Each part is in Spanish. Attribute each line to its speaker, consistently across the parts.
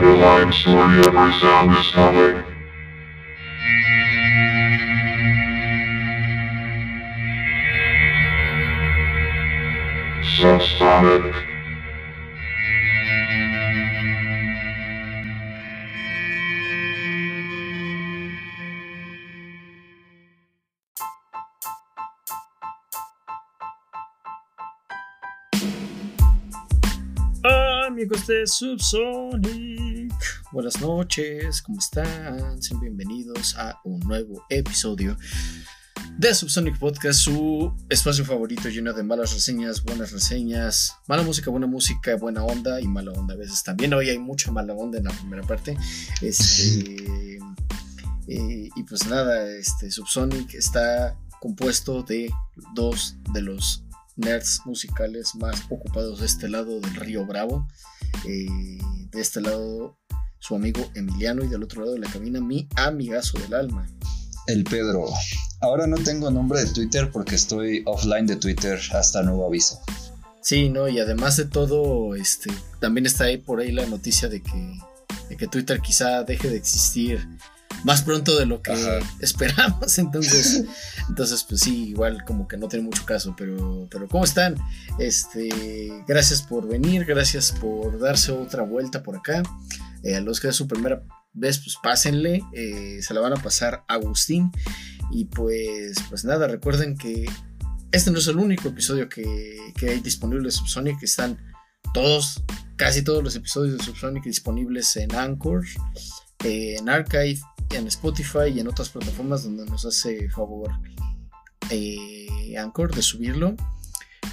Speaker 1: Line story, every sound is coming. Subsonic.
Speaker 2: amigos de Subsonic. Buenas noches, ¿cómo están? Sean bienvenidos a un nuevo episodio de Subsonic Podcast, su espacio favorito lleno de malas reseñas, buenas reseñas, mala música, buena música, buena onda y mala onda a veces también. Hoy hay mucha mala onda en la primera parte. Este, eh, y pues nada, este Subsonic está compuesto de dos de los nerds musicales más ocupados de este lado del río Bravo. Eh, de este lado su amigo Emiliano y del otro lado de la cabina mi amigazo del alma.
Speaker 3: El Pedro. Ahora no tengo nombre de Twitter porque estoy offline de Twitter hasta nuevo aviso.
Speaker 2: Sí, no, y además de todo, este, también está ahí por ahí la noticia de que, de que Twitter quizá deje de existir más pronto de lo que esperamos. Entonces, entonces, pues sí, igual como que no tiene mucho caso. Pero, pero ¿cómo están? Este, gracias por venir, gracias por darse otra vuelta por acá. Eh, a los que es su primera vez, pues pásenle. Eh, se la van a pasar Agustín. Y pues, pues nada, recuerden que este no es el único episodio que, que hay disponible de Subsonic. Están todos, casi todos los episodios de Subsonic disponibles en Anchor, en Archive, en Spotify y en otras plataformas donde nos hace favor eh, Anchor de subirlo.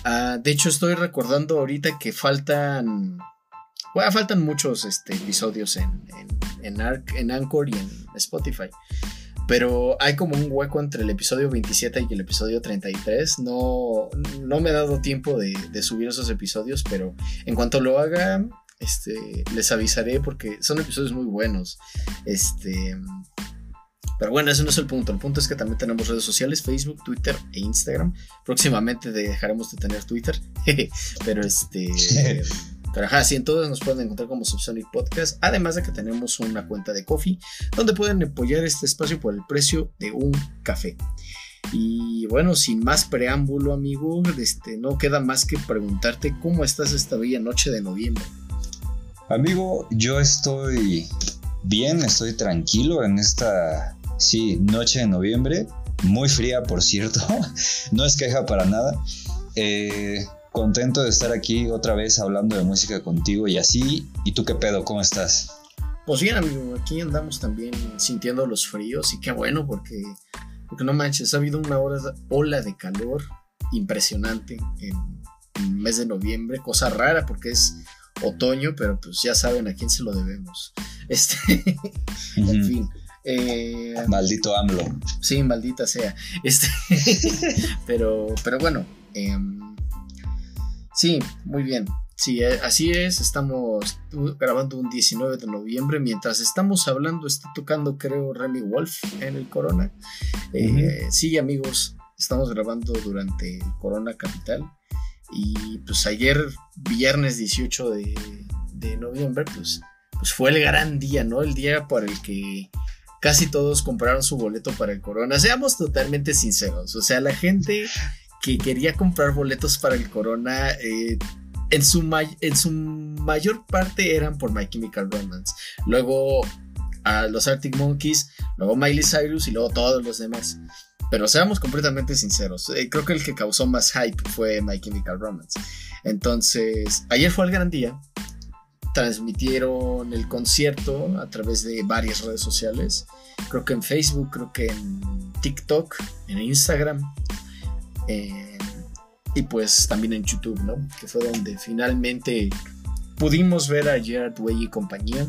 Speaker 2: Ah, de hecho, estoy recordando ahorita que faltan. Bueno, faltan muchos este, episodios en, en, en, Anchor y en Spotify. Pero hay como un hueco entre el episodio 27 y el episodio 33. No, no me ha dado tiempo de, de subir esos episodios, pero en cuanto lo haga, este, les avisaré porque son episodios muy buenos. Este, pero bueno, ese no es el punto. El punto es que también tenemos redes sociales, Facebook, Twitter e Instagram. Próximamente dejaremos de tener Twitter. pero este. Pero ajá, sí, en todos nos pueden encontrar como Subsonic Podcast. Además de que tenemos una cuenta de Coffee donde pueden apoyar este espacio por el precio de un café. Y bueno, sin más preámbulo, amigo, este, no queda más que preguntarte cómo estás esta bella noche de noviembre.
Speaker 3: Amigo, yo estoy bien, estoy tranquilo en esta, sí, noche de noviembre. Muy fría, por cierto. no es queja para nada. Eh, contento de estar aquí otra vez hablando de música contigo y así. ¿Y tú qué pedo? ¿Cómo estás?
Speaker 2: Pues bien, amigo, aquí andamos también sintiendo los fríos y qué bueno porque, porque no manches, ha habido una ola de calor impresionante en, en el mes de noviembre, cosa rara porque es otoño, pero pues ya saben a quién se lo debemos. Este, en fin.
Speaker 3: Eh, Maldito AMLO.
Speaker 2: Sí, maldita sea. Este, pero, pero bueno. Em, sí, muy bien. Sí, eh, así es. Estamos grabando un 19 de noviembre. Mientras estamos hablando, está tocando, creo, Remy Wolf en el Corona. Eh, sí, amigos, estamos grabando durante el Corona Capital. Y pues ayer, viernes 18 de, noviembre, pues, pues fue el gran día, ¿no? El día por el que casi todos compraron su boleto para el Corona. Seamos totalmente sinceros, o sea, la gente que quería comprar boletos para el Corona, eh, en, su en su mayor parte eran por My Chemical Romance. Luego a los Arctic Monkeys, luego Miley Cyrus y luego todos los demás. Pero seamos completamente sinceros, eh, creo que el que causó más hype fue My Chemical Romance. Entonces, ayer fue el gran día. Transmitieron el concierto a través de varias redes sociales. Creo que en Facebook, creo que en TikTok, en Instagram. Eh, y pues también en YouTube, ¿no? Que fue donde finalmente pudimos ver a Gerard Way y compañía.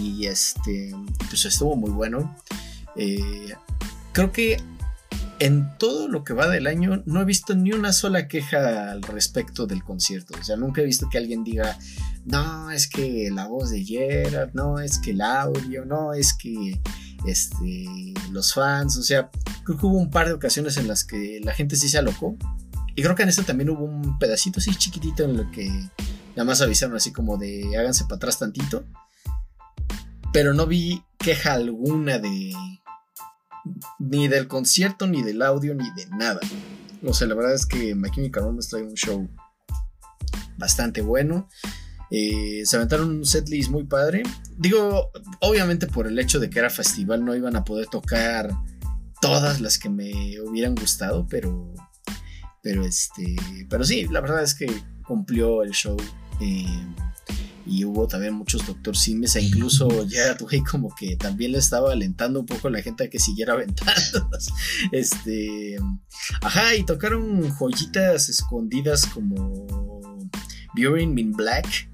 Speaker 2: Y este, pues estuvo muy bueno. Eh, creo que en todo lo que va del año no he visto ni una sola queja al respecto del concierto. O sea, nunca he visto que alguien diga, no, es que la voz de Gerard, no, es que el audio, no, es que este, los fans. O sea, creo que hubo un par de ocasiones en las que la gente sí se alocó. Y creo que en esto también hubo un pedacito así chiquitito en lo que Nada más avisaron así como de háganse para atrás tantito. Pero no vi queja alguna de. Ni del concierto, ni del audio, ni de nada. O sea, la verdad es que My Chemical Romance trae un show bastante bueno. Eh, se aventaron un setlist muy padre. Digo, obviamente por el hecho de que era festival no iban a poder tocar todas las que me hubieran gustado, pero pero este, pero sí, la verdad es que cumplió el show. Eh, y hubo también muchos Doctor Simes, e incluso ya güey como que también le estaba alentando un poco a la gente a que siguiera aventando. Este, ajá, y tocaron joyitas escondidas como Burying in Black,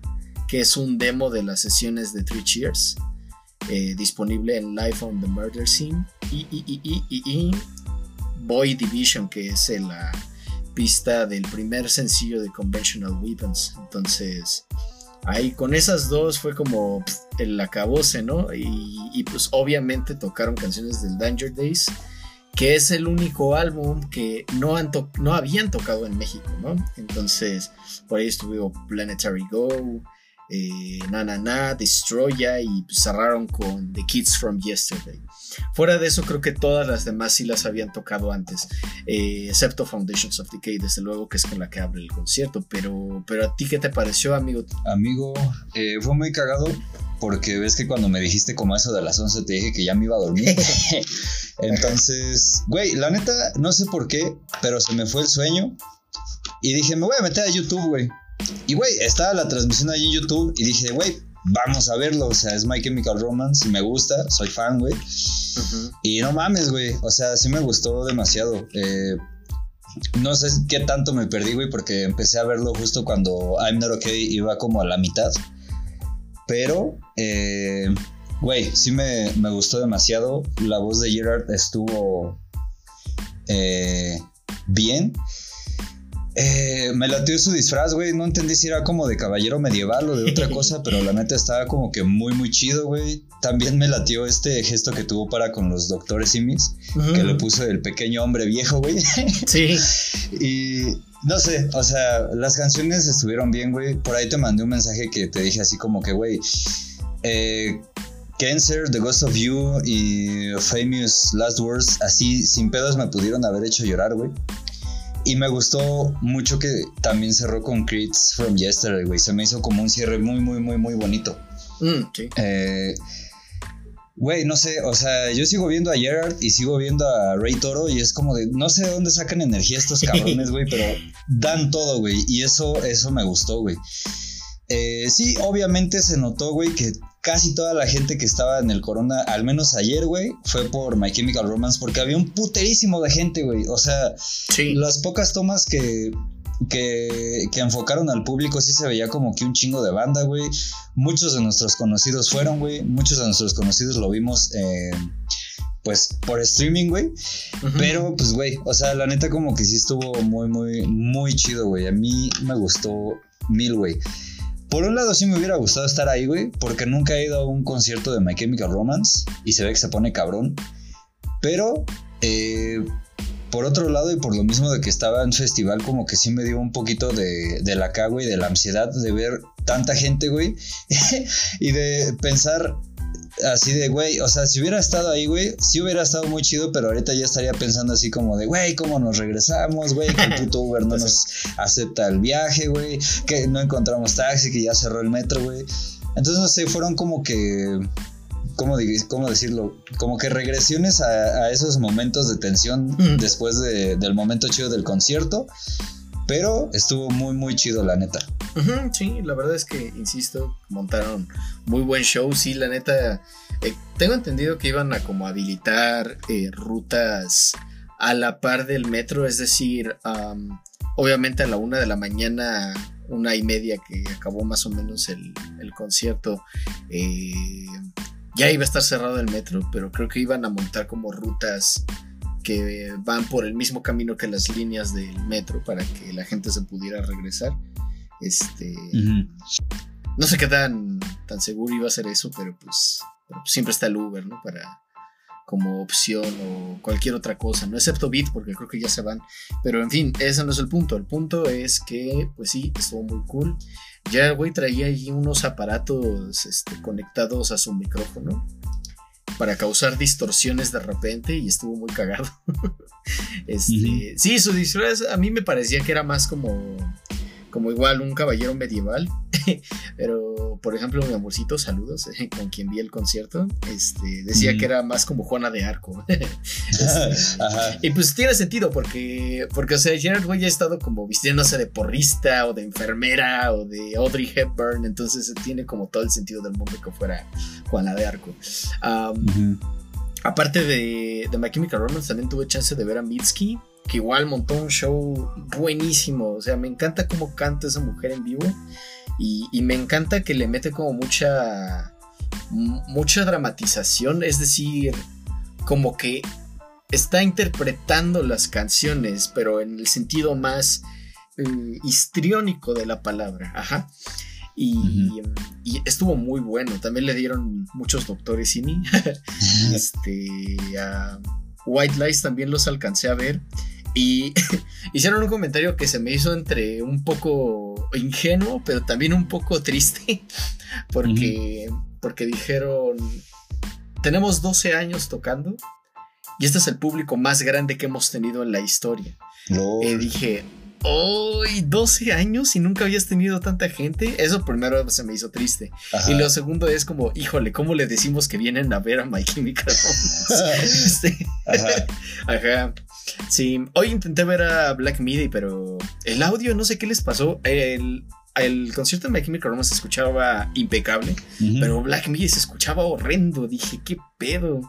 Speaker 2: que es un demo de las sesiones de Three Cheers, eh, disponible en Live on the Murder Scene, y, y, y, y Boy Division, que es la pista del primer sencillo de Conventional Weapons. Entonces, ahí con esas dos fue como el acabose, ¿no? Y, pues obviamente tocaron canciones del Danger Days, que es el único álbum que no, han no habían tocado en México, ¿no? Entonces, por ahí estuvo Planetary Go, eh, Na Na Na, Destroya y cerraron con The Kids from Yesterday. Fuera de eso, creo que todas las demás sí las habían tocado antes, eh, excepto Foundations of Decay, desde luego, que es con la que abre el concierto. Pero, pero a ti, ¿qué te pareció, amigo?
Speaker 3: Amigo, eh, fue muy cagado porque ves que cuando me dijiste como eso de las 11 te dije que ya me iba a dormir. Entonces, güey, la neta, no sé por qué, pero se me fue el sueño y dije, me voy a meter a YouTube, güey. Y, güey, estaba la transmisión ahí en YouTube y dije, güey, vamos a verlo. O sea, es My Chemical Romance y me gusta, soy fan, güey. Y no mames, güey. O sea, sí me gustó demasiado. Eh, no sé qué tanto me perdí, güey, porque empecé a verlo justo cuando I'm Not Okay iba como a la mitad. Pero, eh, güey, sí me, me, gustó demasiado. La voz de Gerard estuvo eh, bien. Eh, me latió su disfraz, güey. No entendí si era como de caballero medieval o de otra cosa, pero la neta estaba como que muy, muy chido, güey. También me latió este gesto que tuvo para con los doctores Simis, que le puso el pequeño hombre viejo, güey.
Speaker 2: Sí.
Speaker 3: y no sé, o sea, las canciones estuvieron bien, güey. Por ahí te mandé un mensaje que te dije así como que, güey, eh, Cancer, The Ghost of You y Famous Last Words, así sin pedos me pudieron haber hecho llorar, güey. Y me gustó mucho que también cerró con Creeds from Yesterday, güey. Se me hizo como un cierre muy, muy, muy, muy bonito.
Speaker 2: Mm, sí.
Speaker 3: Eh, güey, no sé, o sea, yo sigo viendo a Gerard y sigo viendo a Rey Toro y es como de, no sé de dónde sacan energía estos cabrones, güey, pero dan todo, güey, y eso, eso me gustó, güey. Eh, sí, obviamente se notó, güey, que casi toda la gente que estaba en el Corona, al menos ayer, güey, fue por My Chemical Romance, porque había un puterísimo de gente, güey. O sea, las pocas tomas que, que, que, enfocaron al público sí se veía como que un chingo de banda, güey. Muchos de nuestros conocidos fueron, güey. Muchos de nuestros conocidos lo vimos. pues por streaming, güey. Pero, pues, güey, o sea, la neta como que sí estuvo muy, muy, muy chido, güey. A mí me gustó mil, güey. Por un lado sí me hubiera gustado estar ahí, güey, porque nunca he ido a un concierto de My Chemical Romance y se ve que se pone cabrón. Pero, eh, por otro lado, y por lo mismo de que estaba en festival, como que sí me dio un poquito de, de la cago y de la ansiedad de ver tanta gente, güey, y de pensar así de, güey, o sea, si hubiera estado ahí, güey, sí hubiera estado muy chido, pero ahorita ya estaría pensando así como de, güey, ¿cómo nos regresamos, güey? Que el puto Uber no nos acepta el viaje, güey, que no encontramos taxi, que ya cerró el metro, güey. Entonces, no sé, fueron como que, ¿cómo, cómo decirlo? Como que regresiones a, esos momentos de tensión después del momento chido del concierto. Pero estuvo muy, muy chido, la neta.
Speaker 2: sí, la verdad es que, insisto, montaron muy buen show. Sí, la neta, eh, tengo entendido que iban a como habilitar eh, rutas a la par del metro, es decir, obviamente a la una de la mañana, una y media que acabó más o menos el, concierto, eh, ya iba a estar cerrado el metro, pero creo que iban a montar como rutas que van por el mismo camino que las líneas del metro para que la gente se pudiera regresar. Este. No sé qué tan, tan seguro iba a ser eso, pero pues, siempre está el Uber, ¿no? Para, como opción o cualquier otra cosa, no excepto Beat porque creo que ya se van, pero en fin, ese no es el punto, el punto es que pues sí, estuvo muy cool. Ya el güey traía ahí unos aparatos este, conectados a su micrófono para causar distorsiones de repente y estuvo muy cagado. este, Sí, su disfraz a mí me parecía que era más como como igual un caballero medieval. Pero, por ejemplo, mi amorcito, saludos, con quien vi el concierto, este, decía que era más como Juana de Arco. Este, y pues tiene sentido, porque, porque o sea, Gerard Way ha estado como vistiéndose de porrista o de enfermera o de Audrey Hepburn, entonces tiene como todo el sentido del mundo que fuera Juana de Arco. Aparte de, de My Chemical Romance, también tuve chance de ver a Mitski que igual montó un show buenísimo. O sea, me encanta cómo canta esa mujer en vivo. Y, me encanta que le mete como mucha. mucha dramatización. Es decir, como que está interpretando las canciones, pero en el sentido más eh, histriónico de la palabra. Ajá. Y, estuvo muy bueno. También le dieron muchos doctores Simi. este. White Lies también los alcancé a ver. Y hicieron un comentario que se me hizo entre un poco ingenuo, pero también un poco triste, porque, porque dijeron, tenemos 12 años tocando y este es el público más grande que hemos tenido en la historia. Y dije, ¡Uy! 12 años y nunca habías tenido tanta gente. Eso primero se me hizo triste. Y lo segundo es como, híjole, ¿cómo le decimos que vienen a ver a My Chemical este, Ajá. Sí, hoy intenté ver a Black Midi, pero el audio no sé qué les pasó. El, el concierto de My Chemical Romance se escuchaba impecable, pero Black Midi se escuchaba horrendo. Dije, ¿qué pedo?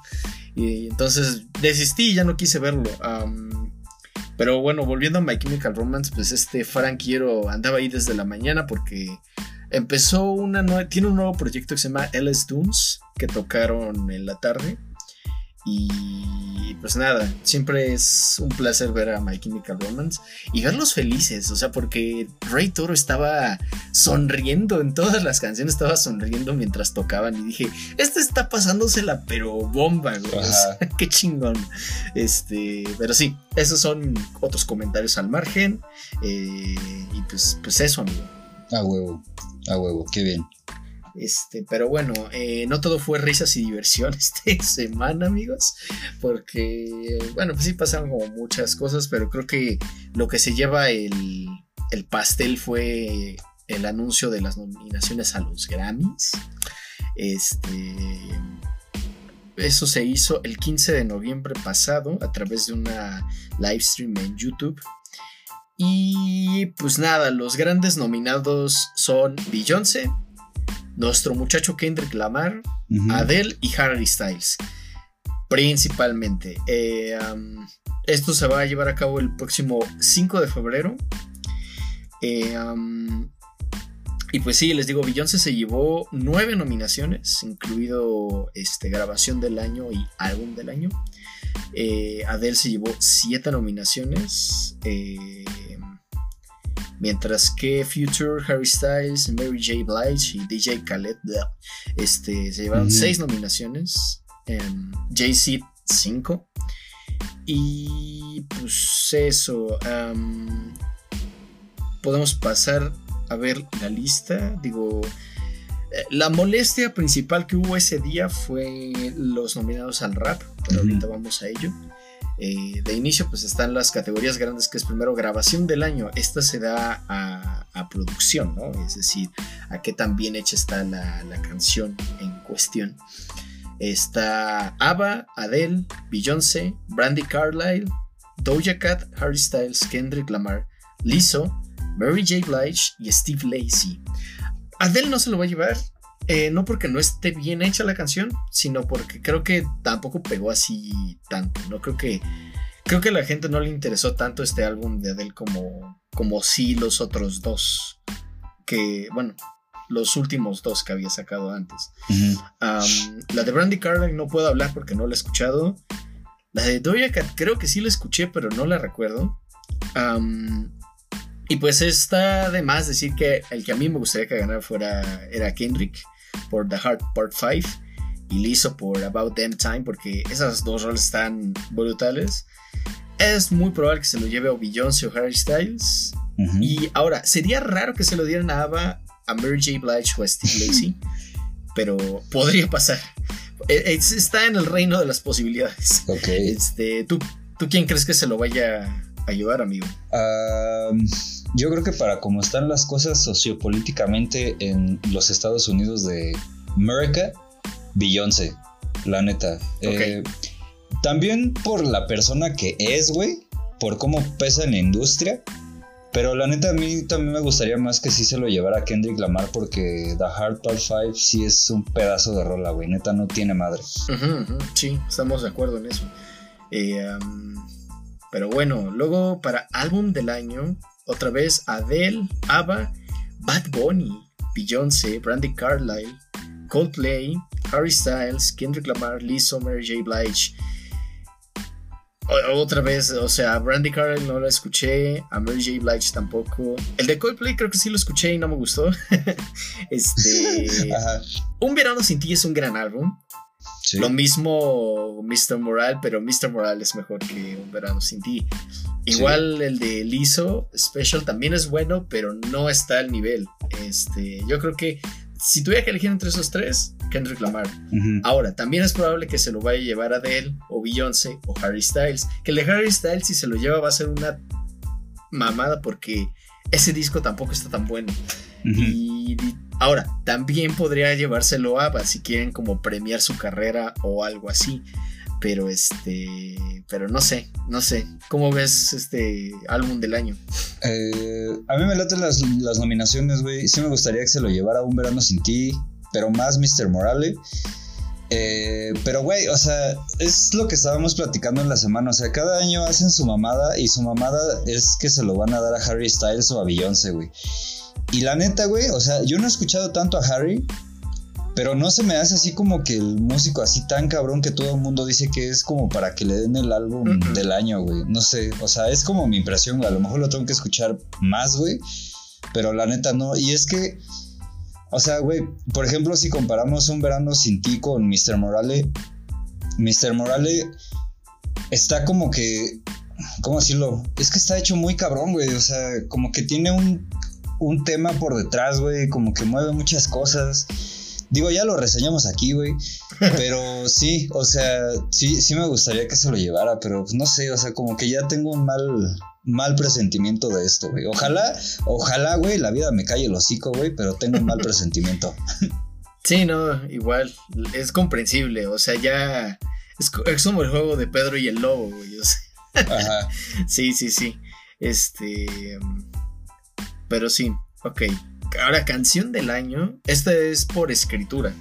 Speaker 2: Y entonces desistí y ya no quise verlo. Pero bueno, volviendo a My Chemical Romance, pues este Frank Quiero andaba ahí desde la mañana porque empezó una nueva, tiene un nuevo proyecto que se llama LS Dunes, que tocaron en la tarde. Y pues nada, siempre es un placer ver a My Chemical Romance y verlos felices, o sea, porque Ray Toro estaba sonriendo en todas las canciones, estaba sonriendo mientras tocaban y dije, este está pasándosela pero bomba, güey, qué chingón. Este, pero sí, esos son otros comentarios al margen eh, y pues, pues eso, amigo.
Speaker 3: A huevo, a huevo, qué bien.
Speaker 2: Este, pero bueno, eh, no todo fue risas y diversión esta semana, amigos. Porque, bueno, pues sí pasaron como muchas cosas, pero creo que lo que se lleva el, el pastel fue el anuncio de las nominaciones a los Grammys. Este. Eso se hizo el 15 de noviembre pasado a través de una live stream en YouTube. Y pues nada, los grandes nominados son Beyoncé, nuestro muchacho Kendrick Lamar, Adele y Harry Styles. Principalmente. Eh, esto se va a llevar a cabo el próximo 5 de febrero. Eh, y pues sí, les digo, Beyoncé se llevó nueve nominaciones, incluido este, grabación del año y álbum del año. Eh, Adele se llevó siete nominaciones. Mientras que Future, Harry Styles, Mary J. Blige y DJ Khaled este, se llevaron 6 nominaciones. Jay-Z 5. Y pues eso. podemos pasar a ver la lista. Digo, eh, la molestia principal que hubo ese día fue los nominados al rap, pero ahorita vamos a ello. Eh, de inicio pues están las categorías grandes que es primero grabación del año. Esta se da a, producción, ¿no? Es decir, a qué tan bien hecha está la, canción en cuestión. Está ABBA, Adele, Beyoncé, Brandy Carlile, Doja Cat, Harry Styles, Kendrick Lamar, Lizzo, Mary J. Blige y Steve Lacey. Adele no se lo va a llevar, eh, no porque no esté bien hecha la canción, sino porque creo que tampoco pegó así tanto. No creo que. Creo que a la gente no le interesó tanto este álbum de Adele como, como sí los otros dos. Que, bueno, los últimos dos que había sacado antes. la de Brandy Carlile no puedo hablar porque no la he escuchado. La de Doja Cat creo que sí la escuché, pero no la recuerdo. y pues está de más decir que el que a mí me gustaría que ganara fuera era Kendrick por The Heart Part 5. y Lizzo por About Them Time, porque esas dos roles están brutales. Es muy probable que se lo lleve a Beyoncé o Harry Styles. Y ahora, sería raro que se lo dieran a Ava, a Mary J. Blige o a Steve Lacey, pero podría pasar. E, está en el reino de las posibilidades. Este, ¿tú, ¿Tú quién crees que se lo vaya a ayudar, amigo?
Speaker 3: Yo creo que para cómo están las cosas sociopolíticamente en los Estados Unidos de América, Beyoncé, la neta. Eh, también por la persona que es, güey, por cómo pesa en la industria. Pero la neta, a mí también me gustaría más que sí se lo llevara Kendrick Lamar porque The Hard Part 5 sí es un pedazo de rola, güey. Neta, no tiene madre.
Speaker 2: Sí, estamos de acuerdo en eso. Eh, pero bueno, luego para álbum del año, otra vez Adele, ABBA, Bad Bunny, Beyoncé, Brandy Carlile, Coldplay, Harry Styles, Kendrick Lamar, Lizzo, Mary J. Blige. otra vez, o sea, Brandy Carlile no la escuché, a Mary J. Blige tampoco. El de Coldplay creo que sí lo escuché y no me gustó. este. Un verano sin ti es un gran álbum. Lo mismo Mr. Moral, pero Mr. Moral es mejor que Un Verano Sin Ti. Igual el de Lizzo Special también es bueno, pero no está al nivel. Este, yo creo que si tuviera que elegir entre esos tres, Kendrick Lamar. Ahora, también es probable que se lo vaya a llevar Adele o Beyoncé o Harry Styles. Que el de Harry Styles, si se lo lleva, va a ser una mamada porque ese disco tampoco está tan bueno. Y ahora, también podría llevárselo a si quieren como premiar su carrera o algo así. Pero este, pero no sé, no sé. ¿Cómo ves este álbum del año?
Speaker 3: Eh, a mí me laten las, las nominaciones, güey. Sí me gustaría que se lo llevara Un Verano Sin Ti, pero más Mr. Morale. Eh, pero, güey, o sea, es lo que estábamos platicando en la semana. O sea, cada año hacen su mamada y su mamada es que se lo van a dar a Harry Styles o a Beyoncé, güey. Y la neta, güey, o sea, yo no he escuchado tanto a Harry, pero no se me hace así como que el músico así tan cabrón que todo el mundo dice que es como para que le den el álbum del año, güey. No sé, o sea, es como mi impresión, güey. A lo mejor lo tengo que escuchar más, güey. Pero la neta no. Y es que o sea, güey, por ejemplo, si comparamos un verano sin ti con Mr. Morale, Mr. Morale está como que, ¿cómo decirlo? Es que está hecho muy cabrón, güey. O sea, como que tiene un, un tema por detrás, güey, como que mueve muchas cosas. Digo, ya lo reseñamos aquí, güey. Pero sí, o sea, sí, sí me gustaría que se lo llevara, pero no sé, o sea, como que ya tengo un mal, mal presentimiento de esto, güey. Ojalá, ojalá, güey, la vida me calle el hocico, güey, pero tengo un mal presentimiento.
Speaker 2: Sí, no, igual, es comprensible, o sea, ya es, como el juego de Pedro y el lobo, güey. Ajá. sí, sí, sí. Este, pero sí, ok. Ahora, canción del año. Esta es por escritura.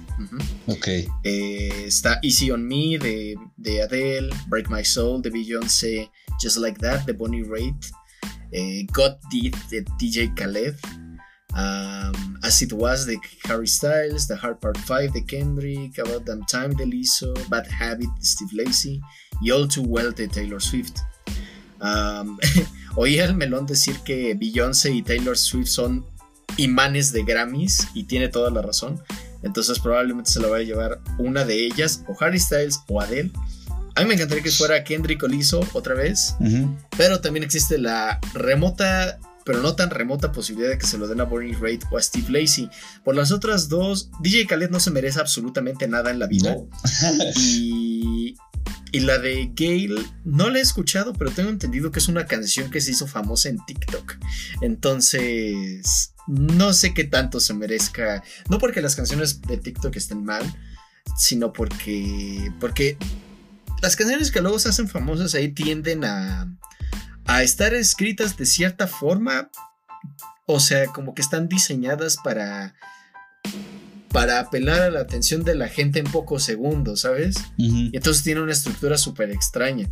Speaker 3: Ok.
Speaker 2: Eh, está Easy on Me de, de, Adele, Break My Soul de Beyoncé, Just Like That de Bonnie Raitt, eh, God Did de DJ Khaled, um, As It Was de Harry Styles, The Hard Part 5 de Kendrick, About Damn Time de Lizzo, Bad Habit de Steve Lacey y All Too Well de Taylor Swift. Um, oí al melón decir que Beyoncé y Taylor Swift son imanes de Grammys y tiene toda la razón. Entonces probablemente se lo vaya a llevar una de ellas, o Harry Styles o Adele. A mí me encantaría que fuera Kendrick o Lizzo otra vez, pero también existe la remota, pero no tan remota posibilidad de que se lo den a Bonnie Raitt o a Steve Lacey. Por las otras dos, DJ Khaled no se merece absolutamente nada en la vida. y y la de Gail, no la he escuchado, pero tengo entendido que es una canción que se hizo famosa en TikTok. Entonces, no sé qué tanto se merezca. No porque las canciones de TikTok estén mal, sino porque. Porque las canciones que luego se hacen famosas ahí tienden a. a estar escritas de cierta forma. O sea, como que están diseñadas para para apelar a la atención de la gente en pocos segundos, ¿sabes? Y entonces tiene una estructura súper extraña.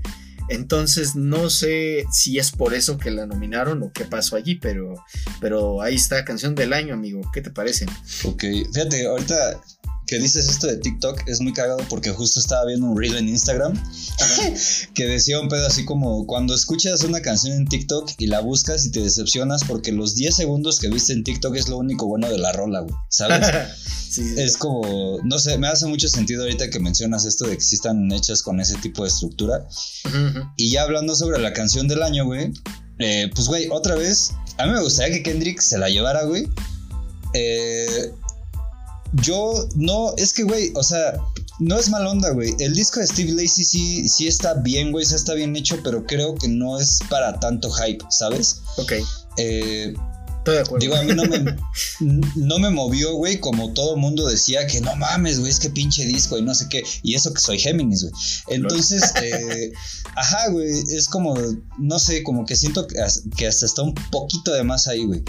Speaker 2: Entonces no sé si es por eso que la nominaron o qué pasó allí, pero, pero ahí está, canción del año, amigo. ¿Qué te parece?
Speaker 3: Ok, fíjate, ahorita que dices esto de TikTok es muy cagado porque justo estaba viendo un reel en Instagram que decía un pedo así como cuando escuchas una canción en TikTok y la buscas y te decepcionas porque los 10 segundos que viste en TikTok es lo único bueno de la rola, güey, ¿sabes?
Speaker 2: Sí, sí.
Speaker 3: Es como, no sé, me hace mucho sentido ahorita que mencionas esto de que sí están hechas con ese tipo de estructura. Y ya hablando sobre la canción del año, güey, eh, pues, güey, otra vez, a mí me gustaría que Kendrick se la llevara, güey. Eh, yo, no, es que, güey, o sea, no es mal onda, güey. El disco de Steve Lacy sí, sí está bien, güey, sí está bien hecho, pero creo que no es para tanto hype, ¿sabes?
Speaker 2: Ok,
Speaker 3: Eh,
Speaker 2: estoy de acuerdo.
Speaker 3: Digo, a mí no me, no me movió, güey, como todo mundo decía que no mames, güey, es que pinche disco y no sé qué. Y eso que soy Géminis, güey. Entonces, eh, ajá, güey, es como, no sé, como que siento que hasta está un poquito de más ahí, güey.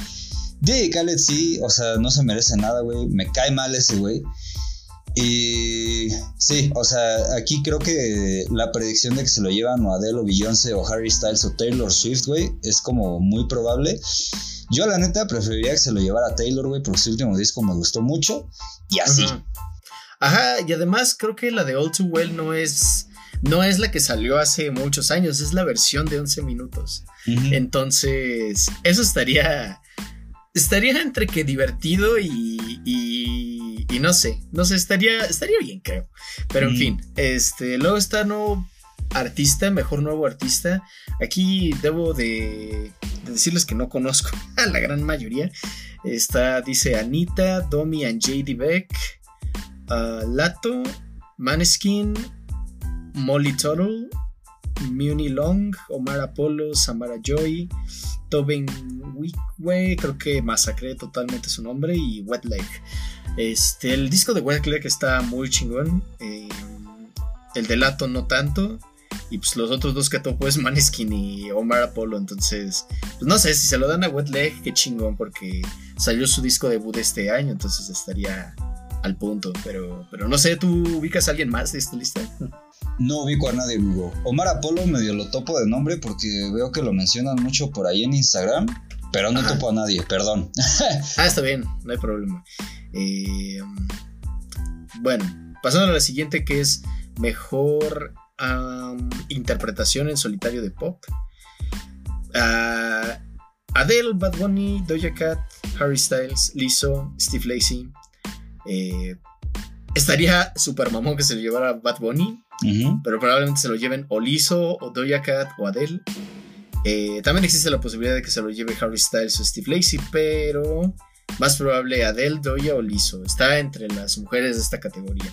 Speaker 3: DJ Khaled sí, o sea, no se merece nada, güey. Me cae mal ese, güey. Y sí, o sea, aquí creo que la predicción de que se lo llevan o Adele o Beyoncé o Harry Styles o Taylor Swift, güey, es como muy probable. Yo la neta preferiría que se lo llevara Taylor, güey, porque su último disco me gustó mucho. Y así.
Speaker 2: Ajá, y además creo que la de All Too Well no es. No es la que salió hace muchos años, es la versión de 11 minutos. Entonces, eso estaría. Estaría entre que divertido y. y, y no sé. No sé, estaría. Estaría bien, creo. Pero en fin. Este. Luego está nuevo artista, mejor nuevo artista. Aquí debo de, de decirles que no conozco a la gran mayoría. Está, dice Anita, Domi and JD Beck, ah, Lato, Maneskin, Molly Tuttle, Muni Long, Omar Apollo, Samara Joy, Tobin Wickway, creo que masacré totalmente su nombre, y Wet. Este, el disco de Wet está muy chingón. eh, el de Lato no tanto. Y pues los otros dos que topo es Maneskin y Omar Apollo. Entonces, pues no sé, si se lo dan a Wet Leg, qué chingón, porque salió su disco debut este año, entonces estaría al punto. Pero, pero no sé, ¿tú ubicas a alguien más de esta lista?
Speaker 3: No ubico a nadie, amigo. Omar Apolo medio lo topo de nombre porque veo que lo mencionan mucho por ahí en Instagram, pero no
Speaker 2: Ajá.
Speaker 3: topo a nadie, perdón.
Speaker 2: Ah, está bien, no hay problema. Eh, bueno, pasando a la siguiente que es mejor interpretación en solitario de pop. Ah, Adele, Bad Bunny, Doja Cat, Harry Styles, Lizzo, Steve Lacey. Eh, estaría super mamón que se lo llevara Bad Bunny, pero probablemente se lo lleven o Lizzo, o Doja Cat, o Adele. Eh, también existe la posibilidad de que se lo lleve Harry Styles o Steve Lacey, pero más probable Adele, Doja o Lizzo. Está entre las mujeres de esta categoría.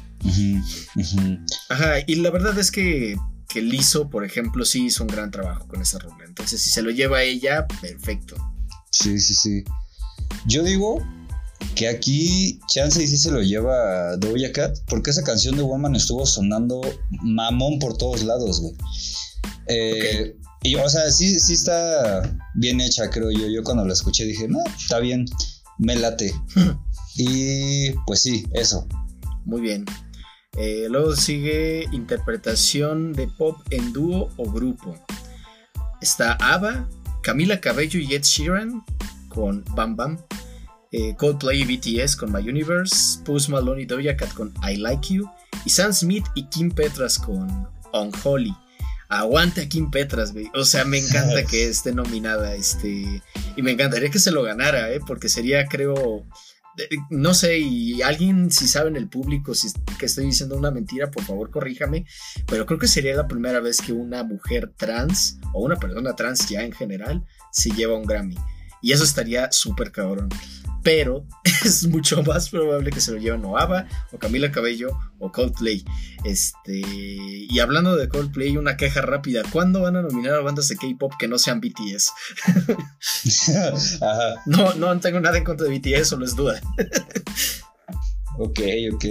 Speaker 2: Ajá, y la verdad es que, que por ejemplo, sí hizo un gran trabajo con esa rola. Entonces, si se lo lleva ella, perfecto.
Speaker 3: Sí, sí, sí. Yo digo que aquí Chance y sí se lo lleva Doja Cat porque esa canción de Woman estuvo sonando mamón por todos lados, güey. Eh, Y, o sea, sí, sí está bien hecha, creo yo. Yo cuando la escuché dije, no, está bien, me late. y pues sí, eso.
Speaker 2: Muy bien. Eh, luego sigue interpretación de pop en dúo o grupo. Está ABBA, Camila Cabello y Ed Sheeran con Bam Bam. Eh, Coldplay y BTS con My Universe. Post Malone y Doja Cat con I Like You. Y Sam Smith y Kim Petras con Unholy. Aguante a Kim Petras, güey. O sea, me encanta que esté nominada. Este. Y me encantaría que se lo ganara, ¿eh? Porque sería, creo. No sé, y alguien, si sabe en el público si que estoy diciendo una mentira, por favor corríjame. Pero creo que sería la primera vez que una mujer trans, o una persona trans ya en general, se lleva un Grammy. Y eso estaría súper cabrón. Pero es mucho más probable que se lo lleven o ABBA, o Camila Cabello, o Coldplay. Este, y hablando de Coldplay, una queja rápida. ¿Cuándo van a nominar a bandas de K-pop que no sean BTS?
Speaker 3: Ajá,
Speaker 2: No, no tengo nada en contra de BTS, solo es duda.
Speaker 3: ok, ok.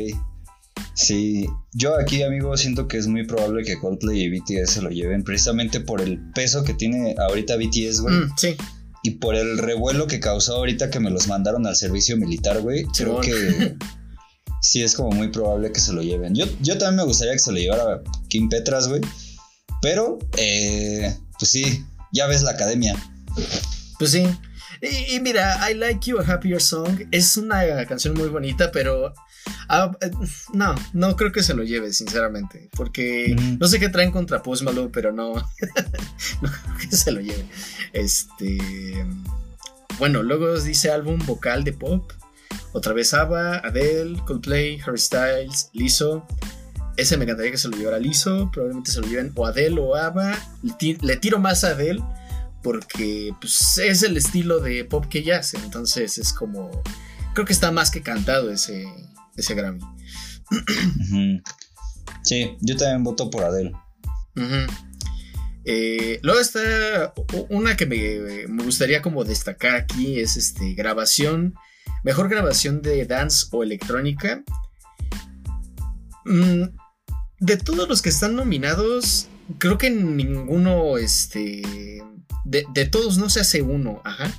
Speaker 3: Sí, yo aquí, amigo, siento que es muy probable que Coldplay y BTS se lo lleven precisamente por el peso que tiene ahorita BTS, güey.
Speaker 2: Mm, sí,
Speaker 3: Y por el revuelo que causó ahorita que me los mandaron al servicio militar, güey. Creo que sí es como muy probable que se lo lleven. Yo, yo también me gustaría que se lo llevara Kim Petras, güey. Pero, eh, pues sí, ya ves la academia.
Speaker 2: pues sí. Y, y mira, I Like You, A Happier Song es una canción muy bonita, pero ah, eh, no, no creo que se lo lleve, sinceramente. Porque
Speaker 3: Ujú.
Speaker 2: no sé qué traen contra Post Malone, pero no, no creo que se lo lleve. Este. Bueno, luego dice álbum vocal de pop. Otra vez ABBA, Adele, Coldplay, Harry Styles, Lizzo. Ese me encantaría que se lo llevara Lizzo. Probablemente se lo lleven o Adele o ABBA. Le tiro más a Adele porque pues, es el estilo de pop que ella hace. Entonces es como. Creo que está más que cantado ese, ese Grammy.
Speaker 3: Sí, yo también voto por Adele.
Speaker 2: Eh, luego está una que me, me gustaría como destacar aquí es este grabación mejor grabación de dance o electrónica Mm, de todos los que están nominados creo que ninguno este de, de todos no se hace uno ajá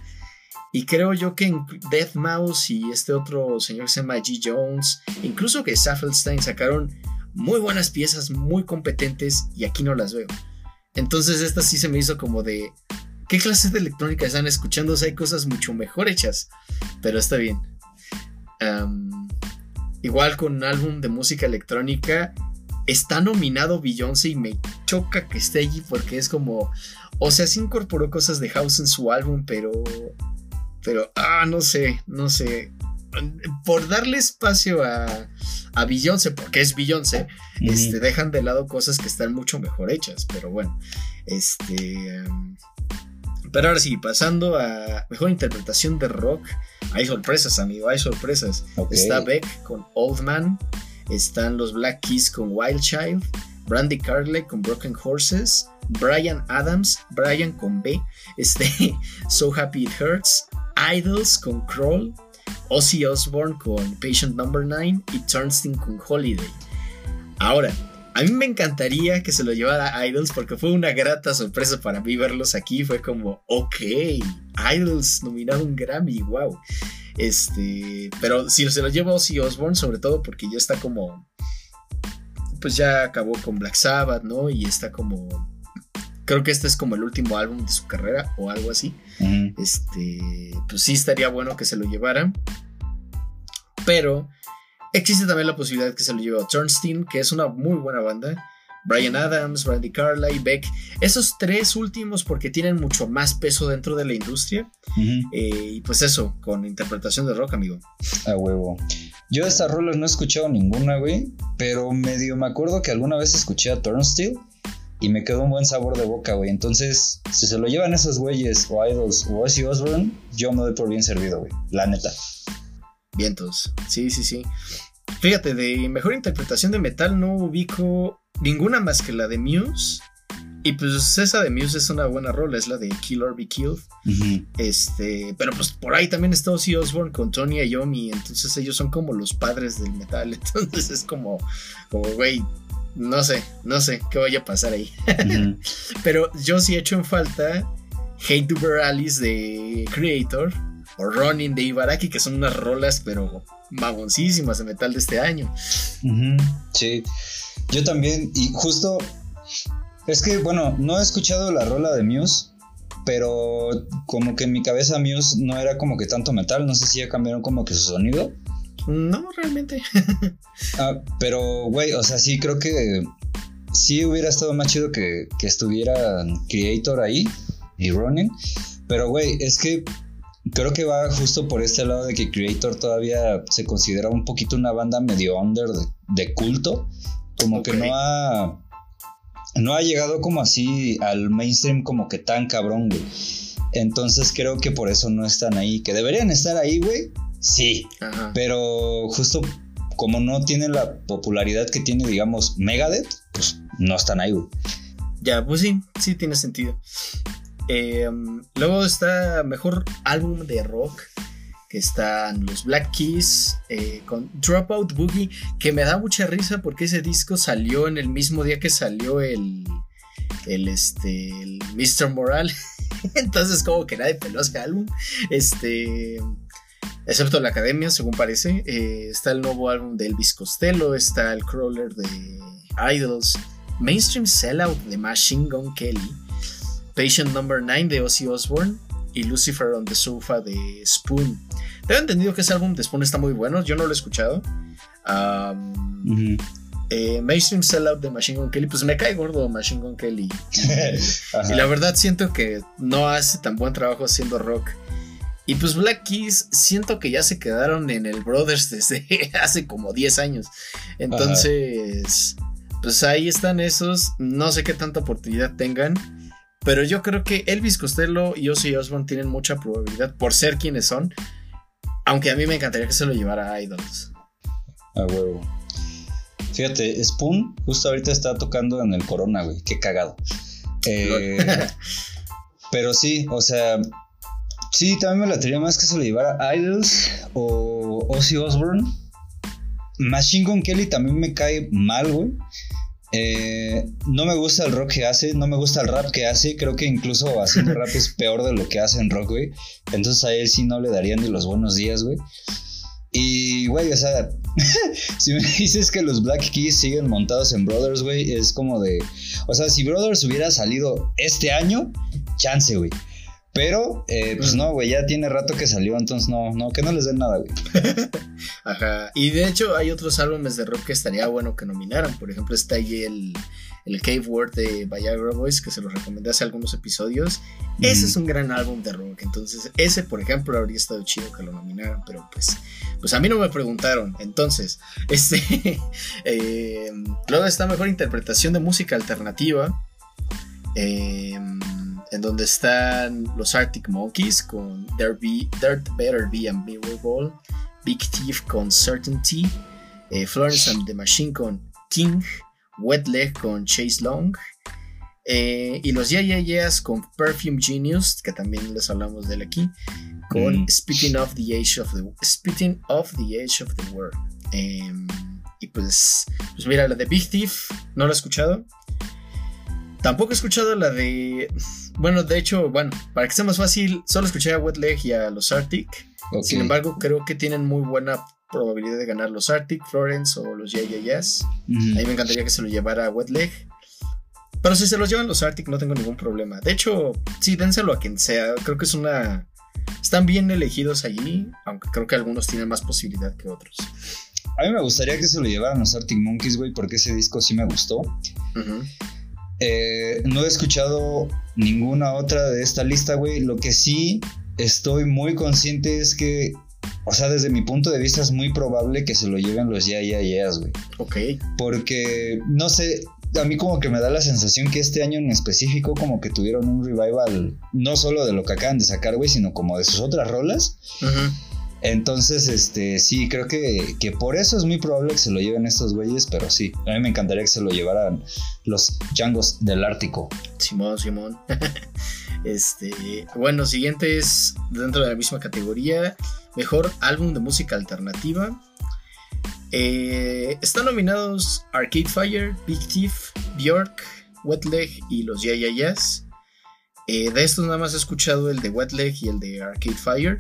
Speaker 2: y creo yo que Death Mouse y este otro señor que se llama G. Jones incluso que Saffelstein sacaron muy buenas piezas, muy competentes y aquí no las veo. Entonces esta sí se me hizo como de, ¿qué clases de electrónica están escuchando? O hay cosas mucho mejor hechas, pero está bien. Igual con un álbum de música electrónica, está nominado Beyoncé y me choca que esté allí porque es como, o sea, sí incorporó cosas de house en su álbum, pero, pero, ah, no sé, no sé. Por darle espacio a, a Beyoncé, porque es Beyoncé, este, dejan de lado cosas que están mucho mejor hechas, pero bueno, este... um, pero ahora sí, pasando a mejor interpretación de rock, hay sorpresas, amigo, hay sorpresas. Está Beck con Old Man, están los Black Keys con Wild Child, Brandy Carley con Broken Horses, Brian Adams, Brian con B, este, So Happy It Hurts, Idols con Crawl, Ozzy Osbourne con Patient Number 9 y Turnstile con Holiday. Ahora, a mí me encantaría que se lo llevara Idols porque fue una grata sorpresa para mí verlos aquí. Fue como, ok, Idols nominado un Grammy, wow. Este, pero si se lo lleva Ozzy Osbourne, sobre todo porque ya está como, pues ya acabó con Black Sabbath, ¿no? Y está como, creo que este es como el último álbum de su carrera o algo así. Este, pues sí estaría bueno que se lo llevaran. Pero existe también la posibilidad que se lo lleve a Turnstile, que es una muy buena banda. Brian Adams, Brandy Carlyle, Beck. Esos tres últimos porque tienen mucho más peso dentro de la industria. Eh, y pues eso, con interpretación de rock, amigo.
Speaker 3: A huevo. Yo de estas rolas no he escuchado ninguna, güey. Pero medio me acuerdo que alguna vez escuché a Turnstile y me quedó un buen sabor de boca, güey. Entonces, si se lo llevan esos güeyes o Idols o Ozzy Osbourne, yo me doy por bien servido, güey. La neta.
Speaker 2: Vientos. Sí, sí, sí. Fíjate, de mejor interpretación de metal no ubico ninguna más que la de Muse. Y pues esa de Muse es una buena rola, es la de Kill or Be Killed. Este, pero pues por ahí también está Ozzy Osbourne con Tony Iommi, entonces ellos son como los padres del metal, entonces es como, como güey, no sé, no sé qué vaya a pasar ahí. Pero yo sí he hecho en falta Hate to Alice de Creator o Running de Ibaraki, que son unas rolas, pero mamoncísimas de metal de este año.
Speaker 3: Sí, yo también, y justo, es que, bueno, no he escuchado la rola de Muse, pero como que en mi cabeza Muse no era como que tanto metal, no sé si ya cambiaron como que su sonido,
Speaker 2: No, realmente.
Speaker 3: Ah, pero, güey, o sea, sí creo que sí hubiera estado más chido que, que estuvieran Creator ahí y Ronin, pero, güey, es que creo que va justo por este lado de que Creator todavía se considera un poquito una banda medio under de, de culto, como que no ha no ha llegado como así al mainstream como que tan cabrón, güey. Entonces creo que por eso no están ahí, que deberían estar ahí, güey. Sí,
Speaker 2: Ajá.
Speaker 3: pero justo como no tienen la popularidad que tiene, digamos, Megadeth, pues no están ahí, güey.
Speaker 2: Ya, pues sí, sí tiene sentido. Eh, luego está mejor álbum de rock. Que están los Black Keys eh, con Dropout Boogie. Que me da mucha risa porque ese disco salió en el mismo día que salió el. El este. Mr. Moral. Entonces, como que nadie peló ese álbum. Este. Excepto la academia, según parece. Eh, está el nuevo álbum de Elvis Costello. Está el crawler de Idols. Mainstream Sellout de Machine Gun Kelly, Patient Number 9 de Ozzy Osbourne y Lucifer on the Sofa de Spoon. Tengo entendido que ese álbum de Spoon está muy bueno, yo no lo he escuchado. Um, eh, Mainstream Sellout de Machine Gun Kelly, pues me cae gordo Machine Gun Kelly. Y, la verdad siento que no hace tan buen trabajo haciendo rock. Y pues Black Keys siento que ya se quedaron en el Brothers desde hace como 10 años. Entonces, pues ahí están esos. No sé qué tanta oportunidad tengan. Pero yo creo que Elvis Costello y Ozzy Osbourne tienen mucha probabilidad por ser quienes son. Aunque a mí me encantaría que se lo llevara a Idols.
Speaker 3: A huevo. Fíjate, Spoon justo ahorita está tocando en el Corona, güey. Qué cagado. Eh, pero sí, o sea, sí, también me la más que se lo llevara a Idols o Ozzy Osbourne. Machine Gun Kelly también me cae mal, güey. Eh, no me gusta el rock que hace, no me gusta el rap que hace. Creo que incluso haciendo rap es peor de lo que hace en rock, güey. Entonces a él sí no le darían ni los buenos días, güey. Y, güey, o sea, si me dices que los Black Keys siguen montados en Brothers, güey, es como de. O sea, si Brothers hubiera salido este año, chance, güey. Pero, eh, pues no, güey, ya tiene rato que salió, entonces no, no, que no les den nada, güey.
Speaker 2: Ajá. Y de hecho, hay otros álbumes de rock que estaría bueno que nominaran. Por ejemplo, está ahí el, el Cave Word de Viagra Boys, que se lo recomendé hace algunos episodios. Ese es un gran álbum de rock. Entonces, ese, por ejemplo, habría estado chido que lo nominaran, pero pues, pues a mí no me preguntaron. Entonces, este. eh, luego está mejor interpretación de música alternativa. Eh en donde están los Arctic Monkeys con Dirt, Better Be Unbearable, Big Thief con Certainty, eh, Florence and the Machine con King, Wet Leg con Chase Long, eh, y los Yeah Yeah Yeahs con Perfume Genius, que también les hablamos de él aquí, con mm. Speaking of the Age of the of the Age of the World. Em, y pues, pues mira, la de Big Thief, no la he escuchado. Tampoco he escuchado la de. Bueno, de hecho, bueno, para que sea más fácil, solo escuché a Wet Leg y a los Arctic. Sin embargo, creo que tienen muy buena probabilidad de ganar los Arctic, Florence o los Yeah Yeah Ahí me encantaría que se lo llevara a Wet Leg. Pero si se los llevan los Arctic, no tengo ningún problema. De hecho, sí, dénselo a quien sea. Creo que es una. Están bien elegidos allí, aunque creo que algunos tienen más posibilidad que otros.
Speaker 3: A mí me gustaría que se lo llevaran los Arctic Monkeys, güey, porque ese disco sí me gustó. Eh, no he escuchado ninguna otra de esta lista, güey. Lo que sí estoy muy consciente es que, o sea, desde mi punto de vista es muy probable que se lo lleven los ya, ya, ya, güey.
Speaker 2: Ok.
Speaker 3: Porque, no sé, a mí como que me da la sensación que este año en específico como que tuvieron un revival, no solo de lo que acaban de sacar, güey, sino como de sus otras rolas. Ajá. Entonces, este, sí, creo que, que, por eso es muy probable que se lo lleven estos güeyes, pero sí, a mí me encantaría que se lo llevaran los changos del Ártico.
Speaker 2: Simón, Simón. este, bueno, siguiente es dentro de la misma categoría, mejor álbum de música alternativa. Eh, están nominados Arcade Fire, Big Thief, Bjork, Wet Leg y los Ya Ya eh, de estos nada más he escuchado el de Wet Leg y el de Arcade Fire.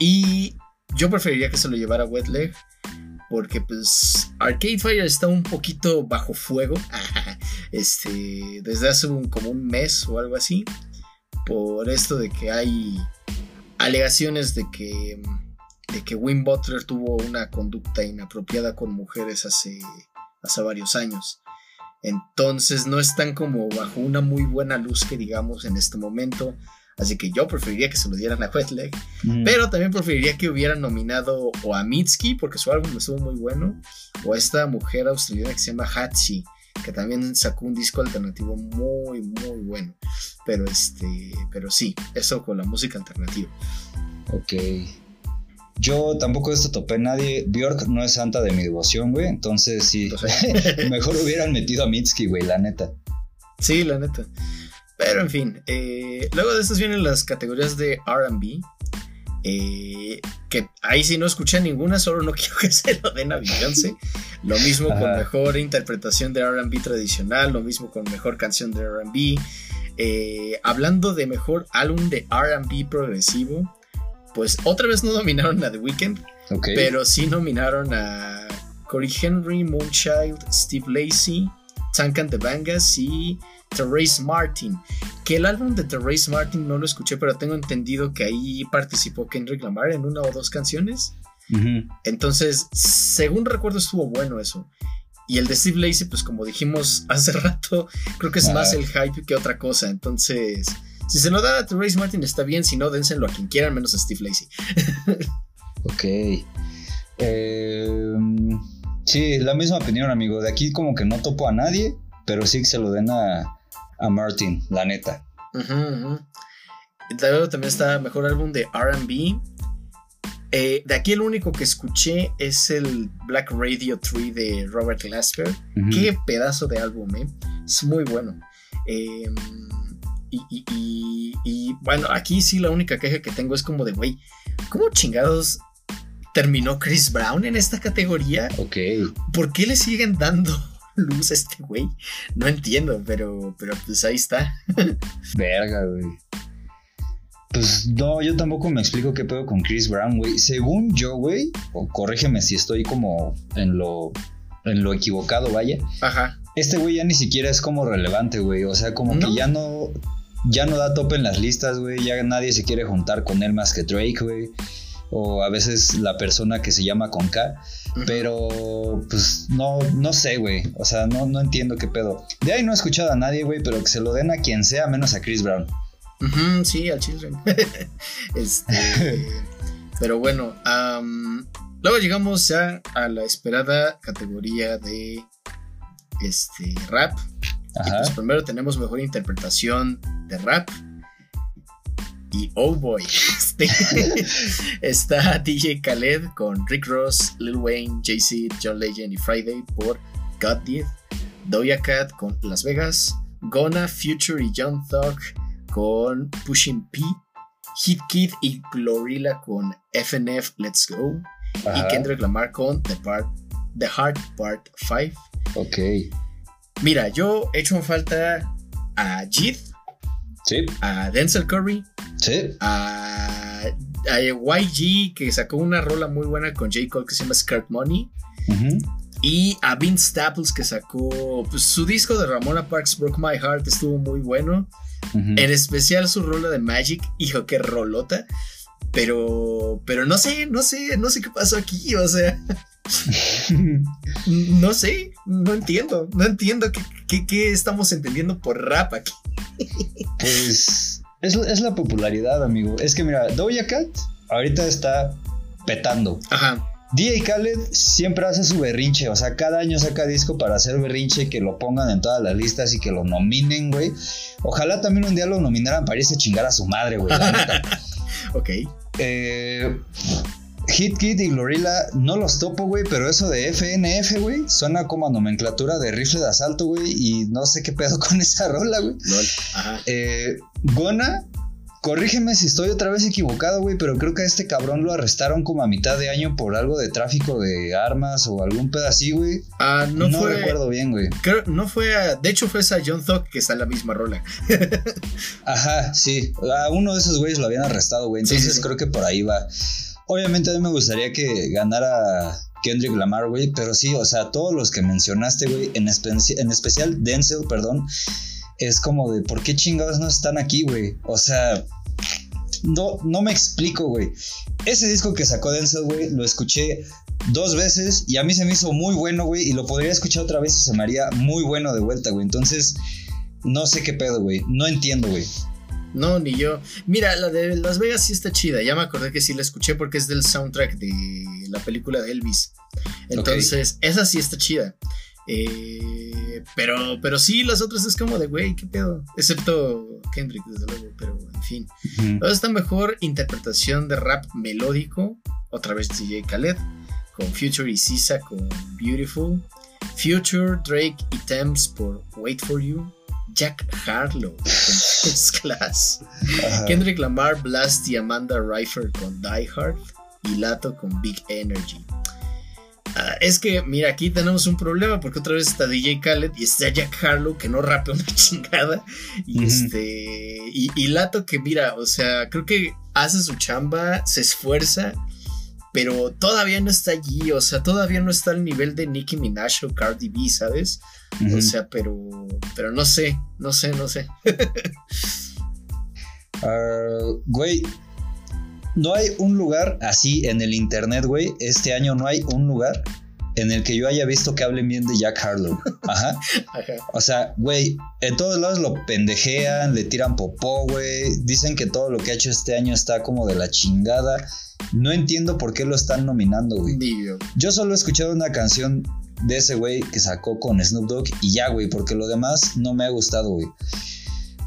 Speaker 2: Y yo preferiría que se lo llevara Wet Leg. Porque pues Arcade Fire está un poquito bajo fuego. este. Desde hace un, como un mes o algo así. Por esto de que hay alegaciones de que. De que Wim Butler tuvo una conducta inapropiada con mujeres hace, hace varios años. Entonces no están como bajo una muy buena luz que digamos en este momento. Así que yo preferiría que se lo dieran a Wetleg. Pero también preferiría que hubieran nominado o a Mitski, porque su álbum estuvo muy bueno, o a esta mujer australiana que se llama Hatsi, que también sacó un disco alternativo muy, muy bueno. Pero este, pero sí, eso con la música alternativa.
Speaker 3: Ok. Yo tampoco esto topé nadie. Bjork no es santa de mi devoción, güey. Entonces sí. Mejor hubieran metido a Mitski, güey, la neta.
Speaker 2: Sí, la neta. Pero en fin, eh, luego de estas vienen las categorías de RB. Eh, que ahí sí no escuché ninguna, solo no quiero que se lo den a Beyoncé. Lo mismo con mejor interpretación de RB tradicional, lo mismo con mejor canción de RB. Eh, hablando de mejor álbum de RB progresivo, pues otra vez no nominaron a The Weeknd, pero sí nominaron a Corey Henry, Moonchild, Steve Lacey, Tank and the Bangas y Therese Martin, que el álbum de Terrace Martin no lo escuché, pero tengo entendido que ahí participó Kendrick Lamar en una o dos canciones. Entonces, según recuerdo, estuvo bueno eso. Y el de Steve Lacey, pues como dijimos hace rato, creo que es más el hype que otra cosa. Entonces, si se lo da a Terrace Martin está bien, si no, dénselo a quien quieran, menos a Steve Lacey.
Speaker 3: ok. Eh, sí, la misma opinión, amigo. De aquí como que no topo a nadie, pero sí que se lo den a, Martin, la neta.
Speaker 2: También está mejor álbum de RB. Eh, de aquí el único que escuché es el Black Radio 3 de Robert Glasper. Qué pedazo de álbum, ¿eh? Es muy bueno. Em, y, y, bueno, aquí sí la única queja que tengo es como de, güey, ¿cómo chingados terminó Chris Brown en esta categoría?
Speaker 3: Ok.
Speaker 2: ¿Por qué le siguen dando luz a este güey? No entiendo, pero, pero pues ahí está.
Speaker 3: Verga, güey. Pues no, yo tampoco me explico qué pedo con Chris Brown, güey. Según yo, güey, o corrígeme si estoy como en lo, en lo equivocado, vaya.
Speaker 2: Ajá.
Speaker 3: Este güey ya ni siquiera es como relevante, güey. O sea, como que ya no, ya no da tope en las listas, güey. Ya nadie se quiere juntar con él más que Drake, güey. O a veces la persona que se llama con K. Pero, pues, no, no sé, güey. O sea, no, no entiendo qué pedo. De ahí no he escuchado a nadie, güey, pero que se lo den a quien sea, menos a Chris Brown.
Speaker 2: sí, al Children. este, pero bueno, luego llegamos ya a la esperada categoría de este rap. Y pues primero tenemos mejor interpretación de rap. Y oh boy, este, está DJ Khaled con Rick Ross, Lil Wayne, Jay-Z, John Legend y Friday por God Did. Doja Cat con Las Vegas, Gona, Future y John Thug con Pushing P, Hit Kid y Glorilla con FNF Let's Go y Kendrick Lamar con The, Part, The Heart Part 5.
Speaker 3: Ok.
Speaker 2: Mira, yo he hecho en falta a Jid,
Speaker 3: sí.
Speaker 2: a Denzel Curry,
Speaker 3: sí.
Speaker 2: a, YG que sacó una rola muy buena con J. Cole que se llama Skirt Money. Y a Vince Staples que sacó pues, su disco de Ramona Parks Broke My Heart estuvo muy bueno. En especial su rola de Magic, hijo, qué rolota. Pero, pero no sé, no sé, no sé qué pasó aquí, o sea. no sé, no entiendo, no entiendo qué, estamos entendiendo por rap aquí.
Speaker 3: pues es, es, la popularidad, amigo. Es que mira, Doja Cat ahorita está petando.
Speaker 2: Ajá.
Speaker 3: DJ Khaled siempre hace su berrinche, o sea, cada año saca disco para hacer berrinche, que lo pongan en todas las listas y que lo nominen, güey. Ojalá también un día lo nominaran para irse a chingar a su madre, güey.
Speaker 2: ok.
Speaker 3: Eh, Hit Kid y Glorilla no los topo, güey, pero eso de FNF, güey, suena como a nomenclatura de rifle de asalto, güey, y no sé qué pedo con esa rola, güey.
Speaker 2: Ajá.
Speaker 3: Eh, Gona Corrígeme si estoy otra vez equivocado, güey, pero creo que a este cabrón lo arrestaron como a mitad de año por algo de tráfico de armas o algún pedo así, güey.
Speaker 2: Ah, no,
Speaker 3: no
Speaker 2: fue.
Speaker 3: No recuerdo bien, güey.
Speaker 2: Creo, no fue a, De hecho, fue esa John Thug que está en la misma rola.
Speaker 3: Ajá, sí. A uno de esos güeyes lo habían arrestado, güey. Entonces creo que por ahí va. Obviamente a mí me gustaría que ganara Kendrick Lamar, güey, pero sí, o sea, todos los que mencionaste, güey, en, en especial Denzel, perdón es como de, ¿por qué chingados no están aquí, güey? O sea, no, no me explico, güey. Ese disco que sacó Denzel, güey, lo escuché dos veces y a mí se me hizo muy bueno, güey, y lo podría escuchar otra vez y se me haría muy bueno de vuelta, güey. Entonces, no sé qué pedo, güey. No entiendo, güey.
Speaker 2: No, ni yo. Mira, la de Las Vegas sí está chida. Ya me acordé que sí la escuché porque es del soundtrack de la película de Elvis. Entonces, esa sí está chida. Eh, pero, pero sí, las otras es como de, güey, ¿qué pedo? Excepto Kendrick, desde luego, pero en fin. esta mejor interpretación de rap melódico, otra vez DJ Khaled, con Future y Sisa con Beautiful. Future, Drake y Thames por Wait for You. Jack Harlow con First Class. Kendrick Lamar, Blast y Amanda Rifer con Die Hard. Y Lato con Big Energy. Ah, es que, mira, aquí tenemos un problema porque otra vez está DJ Khaled y está Jack Harlow que no rapea una chingada. Y este. Y, Lato que, mira, o sea, creo que hace su chamba, se esfuerza, pero todavía no está allí. O sea, todavía no está al nivel de Nicki Minaj o Cardi B, ¿sabes? O sea, pero. Pero no sé, no sé, no sé.
Speaker 3: Ah, güey, no hay un lugar así en el internet, güey. Este año no hay un lugar en el que yo haya visto que hablen bien de Jack Harlow. Ajá.
Speaker 2: Ajá.
Speaker 3: O sea, güey, en todos lados lo pendejean, le tiran popó, güey. Dicen que todo lo que ha hecho este año está como de la chingada. No entiendo por qué lo están nominando, güey.
Speaker 2: Digo,
Speaker 3: Yo solo he escuchado una canción de ese güey que sacó con Snoop Dogg y ya, güey, porque lo demás no me ha gustado, güey.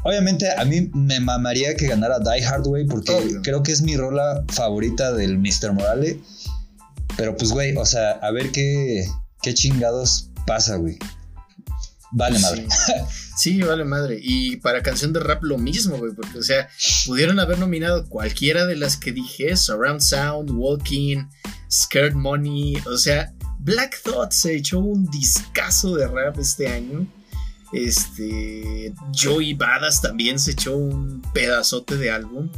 Speaker 3: Obviamente a mí me mamaría que ganara Die Hard, güey, porque
Speaker 2: Obvio.
Speaker 3: creo que es mi rola favorita del Mr. Morale. Pero pues, güey, o sea, a ver qué, qué chingados pasa, güey. Vale, madre.
Speaker 2: Sí. Vale madre. Y para canción de rap lo mismo, güey, porque, o sea, pudieron haber nominado cualquiera de las que dije, Surround Sound, Walking, Scared Money, o sea, Black Thought se echó un discazo de rap este año. Este, Joey Badass también se echó un pedazote de álbum,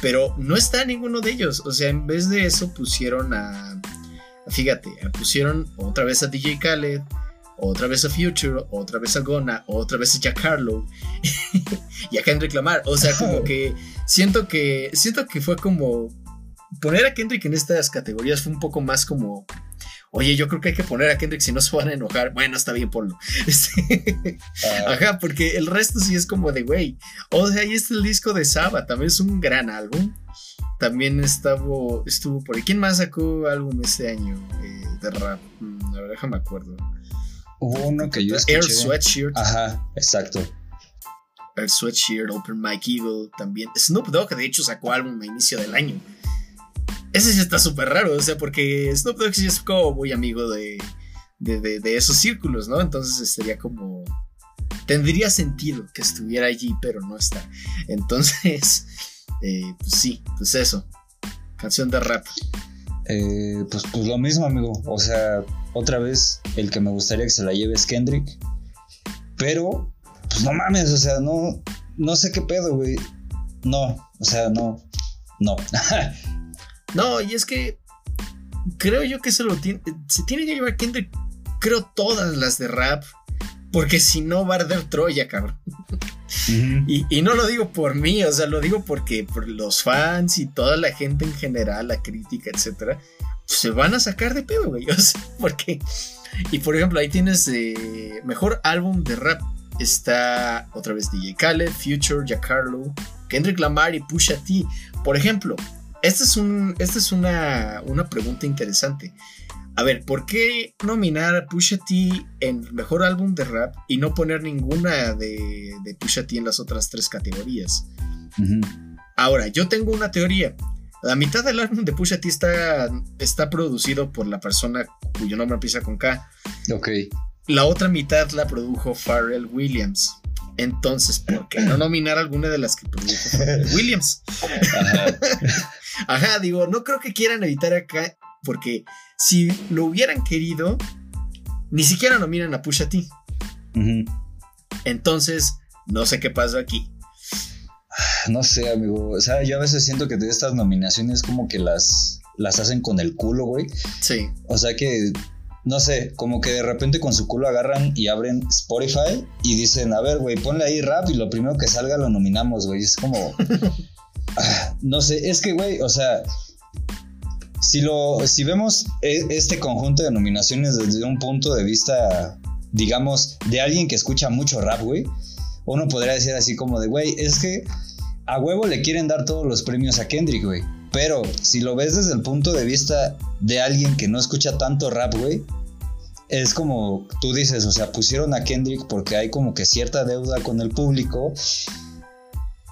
Speaker 2: pero no está ninguno de ellos, o sea, en vez de eso pusieron a, fíjate, pusieron otra vez a DJ Khaled, otra vez a Future, otra vez a Gona, otra vez a Jack Harlow y a Kendrick Lamar. O sea, como que siento que siento que fue como poner a Kendrick en estas categorías fue un poco más como Oye, yo creo que hay que poner a Kendrick si no se van a enojar. Bueno, está bien, ponlo. Este,
Speaker 3: Ah,
Speaker 2: Ajá, porque el resto sí es como de, güey. O sea, ahí está el disco de Saba, también es un gran álbum. También estuvo, estuvo por ahí. ¿Quién más sacó álbum este año eh, de rap? Mm, a ver, déjame acuerdo.
Speaker 3: hubo uno que yo
Speaker 2: Air
Speaker 3: escuché.
Speaker 2: Sweatshirt.
Speaker 3: Ajá, exacto.
Speaker 2: Air Sweatshirt, Open Mike Evil también. Snoop Dogg, de hecho, sacó álbum a inicio del año. Ese sí está súper raro, o sea, porque Snoop Dogg es como muy amigo de, de, de- esos círculos, ¿no? Entonces sería como. Tendría sentido que estuviera allí, pero no está. Entonces, eh, pues sí, pues eso. Canción de rap.
Speaker 3: Eh, pues, pues lo mismo, amigo. O sea, otra vez, el que me gustaría que se la lleve es Kendrick. Pero, pues no mames, o sea, no, no sé qué pedo, güey. No, o sea, no, no.
Speaker 2: No, y es que creo yo que se lo tiene. Se tiene que llevar Kendrick, creo, todas las de rap. Porque si no va a arder Troya, cabrón. Y, y no lo digo por mí, o sea, lo digo porque por los fans y toda la gente en general, la crítica, etcétera, se van a sacar de pedo, güey. O sea, porque. Y por ejemplo, ahí tienes eh, mejor álbum de rap. Está otra vez DJ Khaled, Future, Jack Harlow, Kendrick Lamar y Pusha T. Por ejemplo, esta es, un, esta es una, una pregunta interesante. A ver, ¿por qué nominar a Pusha T en mejor álbum de rap y no poner ninguna de, de Pusha T en las otras tres categorías? Ahora, yo tengo una teoría. La mitad del álbum de Pusha T está, está producido por la persona cuyo nombre empieza con K.
Speaker 3: Ok.
Speaker 2: La otra mitad la produjo Pharrell Williams. Entonces, ¿por qué no nominar alguna de las que produjo Pharrell Williams?
Speaker 3: Ajá.
Speaker 2: Ajá, digo, no creo que quieran evitar acá, porque si lo hubieran querido, ni siquiera nominan a Pusha T. Entonces, no sé qué pasó aquí.
Speaker 3: No sé, amigo. O sea, yo a veces siento que de estas nominaciones como que las, las hacen con el culo, güey.
Speaker 2: Sí,
Speaker 3: O sea que, no sé, como que de repente con su culo agarran y abren Spotify y dicen, a ver, güey, ponle ahí rap y lo primero que salga lo nominamos, güey. Es como... No sé, es que, güey, o sea, si lo, si vemos e- este conjunto de nominaciones desde un punto de vista, digamos, de alguien que escucha mucho rap, güey, uno podría decir así como de, güey, es que a huevo le quieren dar todos los premios a Kendrick, güey. Pero si lo ves desde el punto de vista de alguien que no escucha tanto rap, güey, es como tú dices, o sea, pusieron a Kendrick porque hay como que cierta deuda con el público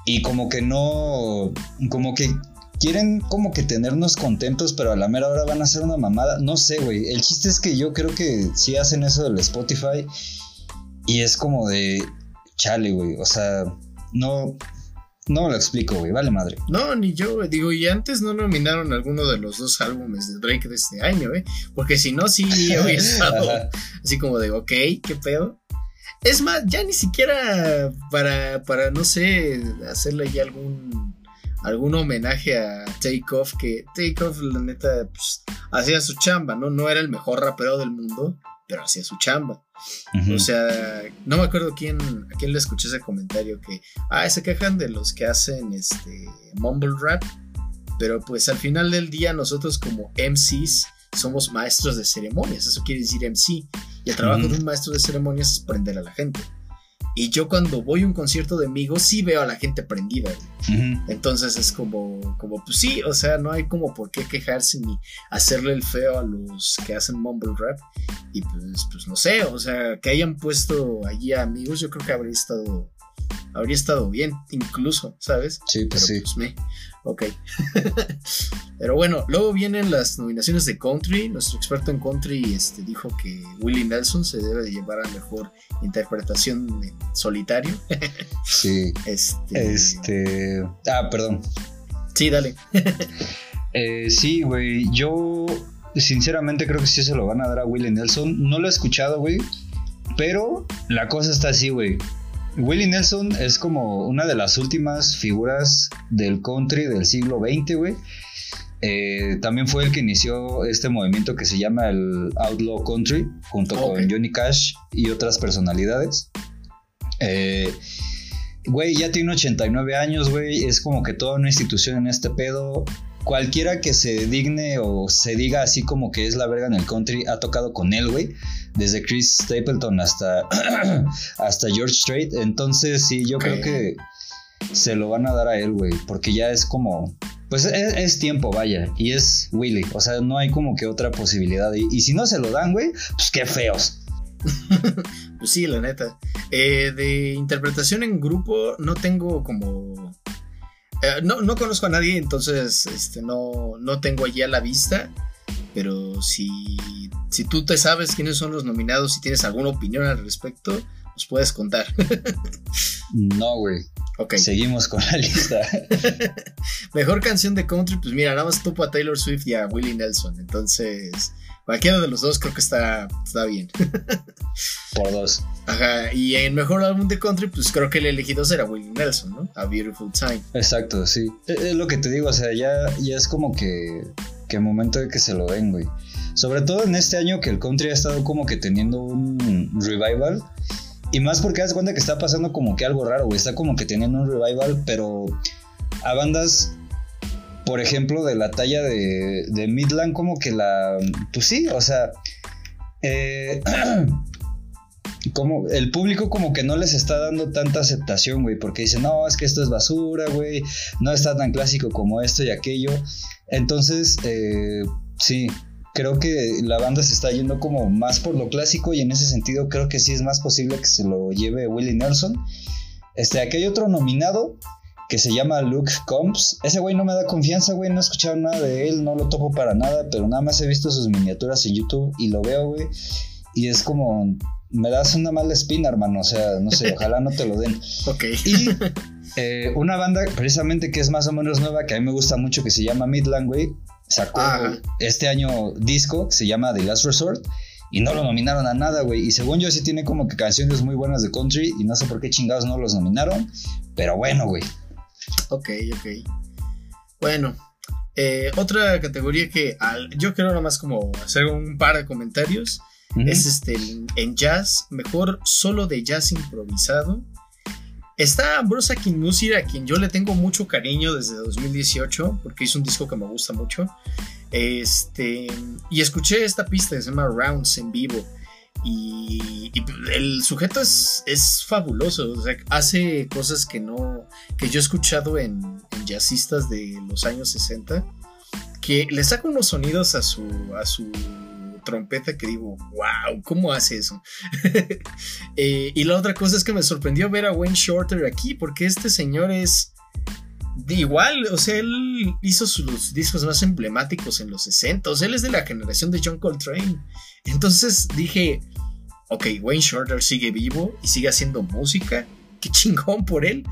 Speaker 3: y como que no, como que quieren como que tenernos contentos, pero a la mera hora van a hacer una mamada. No sé, güey. El chiste es que yo creo que sí hacen eso del Spotify y es como de chale, güey. O sea, no, no lo explico, güey. Vale madre.
Speaker 2: no, ni yo, güey. digo, y antes no nominaron alguno de los dos álbumes de Drake de este año, ¿eh? Porque si no, sí hubiera estado así como de, ok, ¿qué pedo? Es más, ya ni siquiera para, para no sé, hacerle ya algún, algún homenaje a Takeoff, que Takeoff, la neta, pues, hacía su chamba, ¿no? No era el mejor rapero del mundo, pero hacía su chamba. O sea, no me acuerdo quién, a quién le escuché ese comentario que, ah, se quejan de los que hacen este mumble rap, pero pues al final del día nosotros como MCs somos maestros de ceremonias, eso quiere decir MC, y el trabajo de un maestro de ceremonias es prender a la gente. Y yo cuando voy a un concierto de amigos sí veo a la gente prendida. Entonces es como, como, pues sí, o sea, no hay como por qué quejarse ni hacerle el feo a los que hacen mumble rap. Y pues, pues no sé, o sea, que hayan puesto allí a amigos, yo creo que habría estado, habría estado bien, incluso, ¿sabes?
Speaker 3: Sí, pues
Speaker 2: Pero
Speaker 3: sí.
Speaker 2: pues me, ok. Pero bueno, luego vienen las nominaciones de country. Nuestro experto en country este, dijo que Willie Nelson se debe de llevar a mejor interpretación en solitario.
Speaker 3: Sí.
Speaker 2: Este,
Speaker 3: Este. Ah, perdón.
Speaker 2: Sí, dale.
Speaker 3: Eh, sí, güey. Yo, sinceramente, creo que sí se lo van a dar a Willie Nelson. No lo he escuchado, güey. Pero la cosa está así, güey. Willie Nelson es como una de las últimas figuras del country del siglo XX, güey. Eh, también fue el que inició este movimiento que se llama el Outlaw Country, junto con Johnny Cash y otras personalidades. Eh, Güey, ya tiene 89 años, güey. Es como que toda una institución en este pedo. Cualquiera que se digne o se diga así como que es la verga en el country ha tocado con él, güey. Desde Chris Stapleton hasta, hasta George Strait. Entonces, sí, yo creo que se lo van a dar a él, güey. Porque ya es como. Pues es, es tiempo, vaya. Y es Willy. O sea, no hay como que otra posibilidad. Y, y si no se lo dan, güey, pues qué feos.
Speaker 2: Pues sí, la neta. Eh, de interpretación en grupo no tengo como... eh, no, no conozco a nadie, entonces este, no, no tengo allí a la vista. Pero si, si tú te sabes quiénes son los nominados y tienes alguna opinión al respecto, nos puedes contar.
Speaker 3: No, güey.
Speaker 2: ok.
Speaker 3: Seguimos con la lista.
Speaker 2: Mejor canción de country, pues mira, nada más topo a Taylor Swift y a Willie Nelson. Entonces, cualquiera de los dos creo que está, está bien.
Speaker 3: Por dos.
Speaker 2: Ajá, y en mejor álbum de country, pues creo que el elegido será Willie Nelson, ¿no? A Beautiful Time.
Speaker 3: Exacto, sí. Es, lo que te digo, o sea, ya, ya es como que, que momento de que se lo den, güey. Sobre todo en este año que el country ha estado como que teniendo un revival. Y más porque das cuenta que está pasando como que algo raro, güey. Está como que teniendo un revival, pero a bandas, por ejemplo, de la talla de, Midland, como que la... Pues sí, o sea... eh, como el público como que no les está dando tanta aceptación, güey, porque dicen, no, es que esto es basura, güey, no está tan clásico como esto y aquello. Entonces, eh, sí, creo que la banda se está yendo como más por lo clásico y en ese sentido creo que sí es más posible que se lo lleve Willie Nelson. Este, aquí hay otro nominado que se llama Luke Combs. Ese güey no me da confianza, güey, no he escuchado nada de él, no lo topo para nada, pero nada más he visto sus miniaturas en YouTube y lo veo, güey. Y es como, me das una mala espina, hermano. O sea, no sé, ojalá no te lo den.
Speaker 2: Ok.
Speaker 3: Y eh, una banda precisamente que es más o menos nueva, que a mí me gusta mucho, que se llama Midland, güey, sacó
Speaker 2: Ajá.
Speaker 3: este año disco que se llama The Last Resort. Y no lo nominaron a nada, güey. Y según yo sí tiene como que canciones muy buenas de country. Y no sé por qué chingados no los nominaron. Pero bueno, güey.
Speaker 2: Ok, ok. Bueno, eh, otra categoría que al- yo quiero nada más como hacer un par de comentarios. Es este en- jazz, mejor solo de jazz improvisado. Está Ambrose Akinmusir, a quien yo le tengo mucho cariño desde 2018, porque hizo un disco que me gusta mucho. Este, y escuché esta pista que se llama Rounds en vivo. Y, el sujeto es, es fabuloso, o sea, hace cosas que no, que yo he escuchado en, en jazzistas de los años 60, que le saca unos sonidos a su, a su trompeta que digo, wow, ¿cómo hace eso? Eh, y la otra cosa es que me sorprendió ver a Wayne Shorter aquí, porque este señor es igual, o sea, él hizo sus discos más emblemáticos en los 60, o sea, él es de la generación de John Coltrane. Entonces dije, ok, Wayne Shorter sigue vivo y sigue haciendo música, qué chingón por él,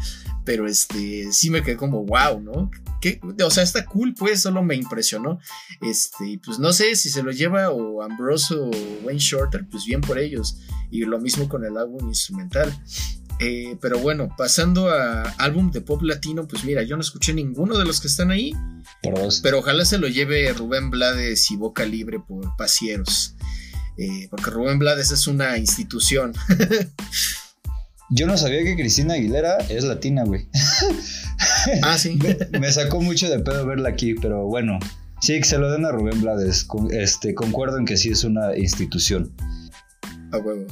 Speaker 2: pero este, sí me quedé como, wow, ¿no? ¿Qué? O sea, está cool, pues, solo me impresionó. Este, pues no sé si se lo lleva o Ambrose o Wayne Shorter, pues bien por ellos. Y lo mismo con el álbum instrumental. Eh, pero bueno, pasando a álbum de pop latino, pues mira, yo no escuché ninguno de los que están ahí, pero ojalá se lo lleve Rubén Blades y Boca Libre por Pasieros. eh, porque Rubén Blades es una institución.
Speaker 3: Yo no sabía que Cristina Aguilera es latina, güey.
Speaker 2: ah, sí.
Speaker 3: Me sacó mucho de pedo verla aquí, pero bueno. Sí, que se lo den a Rubén Blades. Este, concuerdo en que sí es una institución.
Speaker 2: A huevo.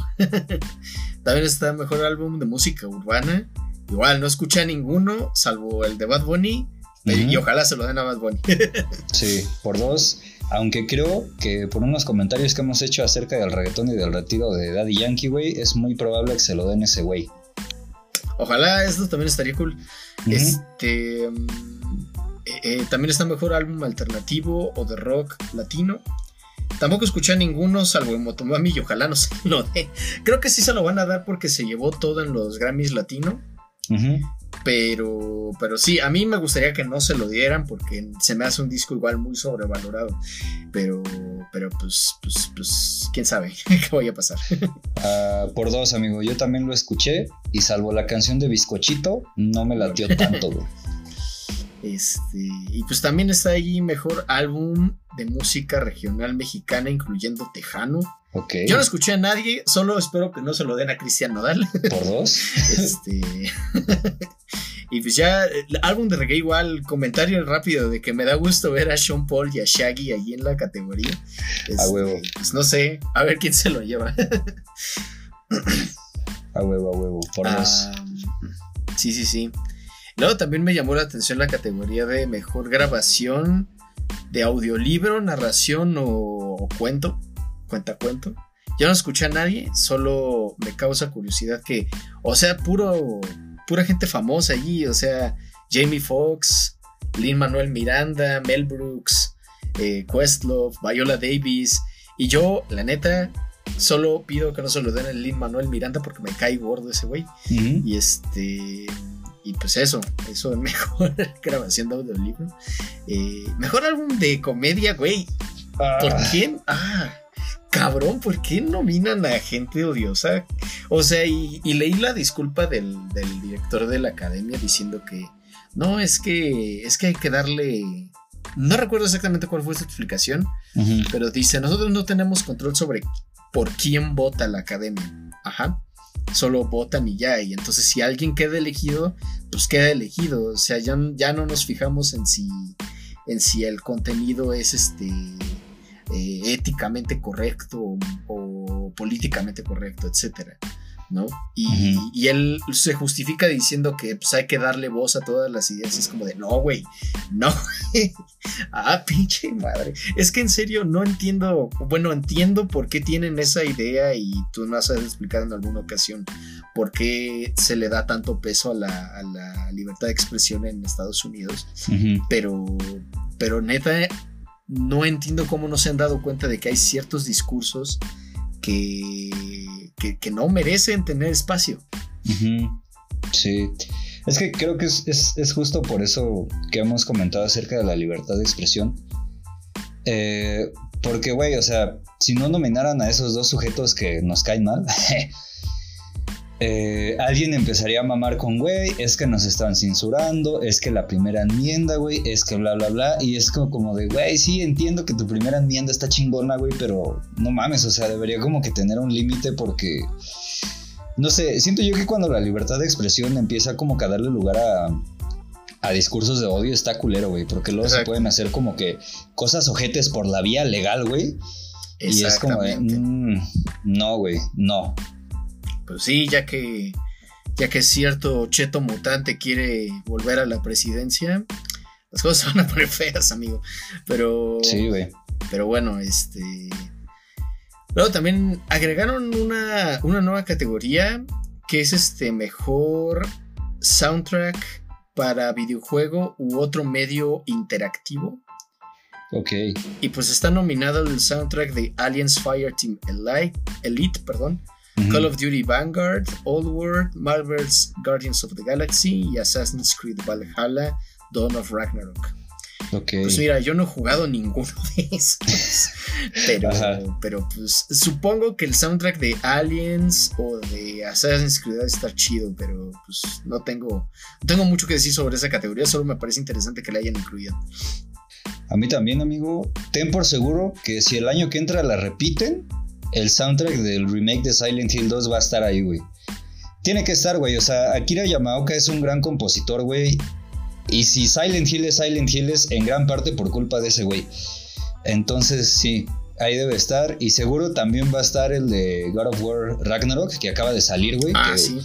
Speaker 2: También está mejor álbum de música urbana. Igual no escuché a ninguno, salvo el de Bad Bunny. Y ojalá se lo den a Bad Bunny.
Speaker 3: sí, por dos. Aunque creo que por unos comentarios que hemos hecho acerca del reggaetón y del retiro de Daddy Yankee, güey, es muy probable que se lo den ese güey.
Speaker 2: Ojalá, esto también estaría cool. Este. Mm, eh, eh, también está mejor álbum alternativo o de rock latino. Tampoco escuché a ninguno salvo en Motomami y ojalá no se lo dé. Creo que sí se lo van a dar porque se llevó todo en los Grammys latino. Pero, pero sí, a mí me gustaría que no se lo dieran porque se me hace un disco igual muy sobrevalorado. Pero, pero pues, pues, pues, quién sabe qué vaya a pasar.
Speaker 3: Ah, por dos, amigo. Yo también lo escuché y salvo la canción de Bizcochito, no me latió tanto,
Speaker 2: Este, y pues también está ahí mejor álbum de música regional mexicana, incluyendo Tejano. Yo no escuché a nadie, solo espero que no se lo den a Cristian Nodal.
Speaker 3: Por dos.
Speaker 2: este. y pues ya, el álbum de reggae igual, comentario rápido de que me da gusto ver a Sean Paul y a Shaggy ahí en la categoría.
Speaker 3: a huevo.
Speaker 2: Este, pues no sé, a ver quién se lo lleva.
Speaker 3: a huevo, a huevo, por ah, dos.
Speaker 2: Sí, sí, sí. Luego también me llamó la atención la categoría de mejor grabación de audiolibro, narración o, cuento, cuenta cuento. Yo no escuché a nadie, solo me causa curiosidad que, o sea, puro, pura gente famosa allí, o sea, Jamie Foxx, Lin Manuel Miranda, Mel Brooks, eh, Questlove, Viola Davis, y yo, la neta, solo pido que no se lo den a Lin Manuel Miranda porque me cae gordo ese güey. Y este y pues eso, eso, mejor grabación de audiolibro. Eh, mejor álbum de comedia, güey. ¿Por ah. quién? Ah, cabrón, ¿por qué nominan a gente odiosa? O sea, y, leí la disculpa del, director de la academia diciendo que no, es que, es que hay que darle... No recuerdo exactamente cuál fue su explicación, pero dice, nosotros no tenemos control sobre por quién vota la academia. Ajá solo votan y ya. Y entonces si alguien queda elegido, pues queda elegido. O sea, ya, ya no nos fijamos en si, en si el contenido es este eh, éticamente correcto o, o, políticamente correcto, etcétera. ¿No? Y, él se justifica diciendo que pues, hay que darle voz a todas las ideas. Es como de, no, güey, no. ah, pinche madre. Es que en serio no entiendo, bueno, entiendo por qué tienen esa idea y tú no has explicado en alguna ocasión por qué se le da tanto peso a la, libertad de expresión en Estados Unidos. Pero, pero neta, no entiendo cómo no se han dado cuenta de que hay ciertos discursos que, que, no merecen tener espacio.
Speaker 3: Sí. Es que creo que es, justo por eso que hemos comentado acerca de la libertad de expresión. Eh, porque, güey, o sea, si no nominaran a esos dos sujetos que nos caen mal, Eh, alguien empezaría a mamar con, güey, es que nos están censurando, es que la primera enmienda, güey, es que bla, bla, bla. Y es como, como de, güey, sí, entiendo que tu primera enmienda está chingona, güey, pero no mames, o sea, debería como que tener un límite porque, no sé, siento yo que cuando la libertad de expresión empieza como que a darle lugar a, a discursos de odio está culero, güey, porque luego se pueden hacer como que cosas ojetes por la vía legal, güey. Y es como de, mm, no, güey, no.
Speaker 2: Pues sí, ya que ya que cierto cheto mutante quiere volver a la presidencia, las cosas van a poner feas, amigo. Pero
Speaker 3: Sí, güey.
Speaker 2: Pero bueno, este Luego también agregaron una, una nueva categoría que es este mejor soundtrack para videojuego u otro medio interactivo.
Speaker 3: Ok.
Speaker 2: Y pues está nominado el soundtrack de Aliens Fireteam Elite, Elite perdón, Call of Duty Vanguard, Old World, Marvel's Guardians of the Galaxy y Assassin's Creed Valhalla, Dawn of Ragnarok.
Speaker 3: Okay.
Speaker 2: Pues mira, yo no he jugado ninguno de esos. Pero, pero pues supongo que el soundtrack de Aliens o de Assassin's Creed está chido, pero pues no tengo, no tengo mucho que decir sobre esa categoría, solo me parece interesante que la hayan incluido.
Speaker 3: A mí también, amigo. Ten por seguro que si el año que entra la repiten, el soundtrack del remake de Silent Hill 2 va a estar ahí, güey. Tiene que estar, güey. O sea, Akira Yamaoka es un gran compositor, güey. Y si Silent Hill es Silent Hill es en gran parte por culpa de ese güey. Entonces, sí, ahí debe estar. Y seguro también va a estar el de God of War Ragnarok, que acaba de salir, güey.
Speaker 2: Ah,
Speaker 3: que
Speaker 2: sí.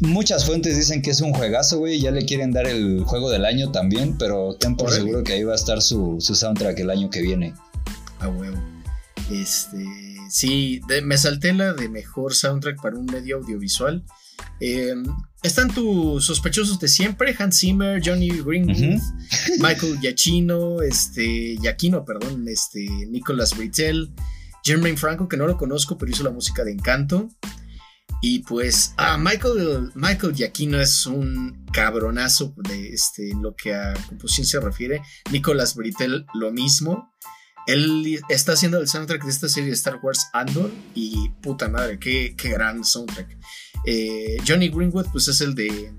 Speaker 3: Muchas fuentes dicen que es un juegazo, güey. Ya le quieren dar el juego del año también, pero ten por seguro que ahí va a estar su, su soundtrack el año que viene.
Speaker 2: A huevo. Este. Sí, de- me salté la de mejor soundtrack para un medio audiovisual. Eh, están tus sospechosos de siempre: Hans Zimmer, Johnny Greenwood. Michael Giacchino, este. Giacchino, perdón, este. Nicholas Britell, Jermaine Franco, que no lo conozco, pero hizo la música de Encanto. Y pues, ah, Michael, Michael Giacchino es un cabronazo de este, lo que a composición se refiere. Nicholas Britell, lo mismo. Él está haciendo el soundtrack de esta serie de Star Wars Andor y puta madre, qué, qué gran soundtrack. Eh, Johnny Greenwood pues es el de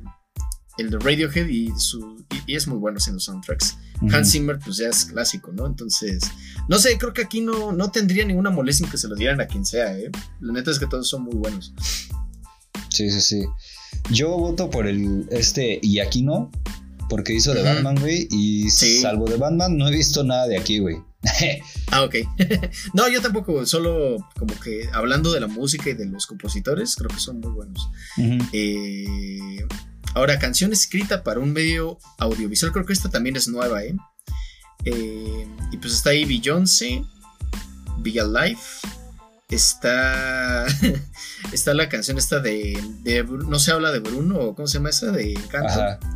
Speaker 2: el de Radiohead y, su, y, y es muy bueno haciendo soundtracks. Hans Zimmer pues ya es clásico, ¿no? Entonces, no sé, creo que aquí no, no tendría ninguna molestia en que se lo dieran a quien sea, ¿eh? La neta es que todos son muy buenos.
Speaker 3: Sí, sí, sí. Yo voto por el este Iakino, porque hizo de. Batman, güey. Y
Speaker 2: Sí.
Speaker 3: salvo de Batman, no he visto nada de aquí, güey.
Speaker 2: Ah, ok. no, yo tampoco, solo como que hablando de la música y de los compositores, creo que son muy buenos. Eh, ahora, canción escrita para un medio audiovisual, creo que esta también es nueva, ¿eh? Eh, y pues está ahí Beyoncé, Be Alive, está, está la canción esta de, no se habla de Bruno, ¿cómo se llama esa? De Encanto.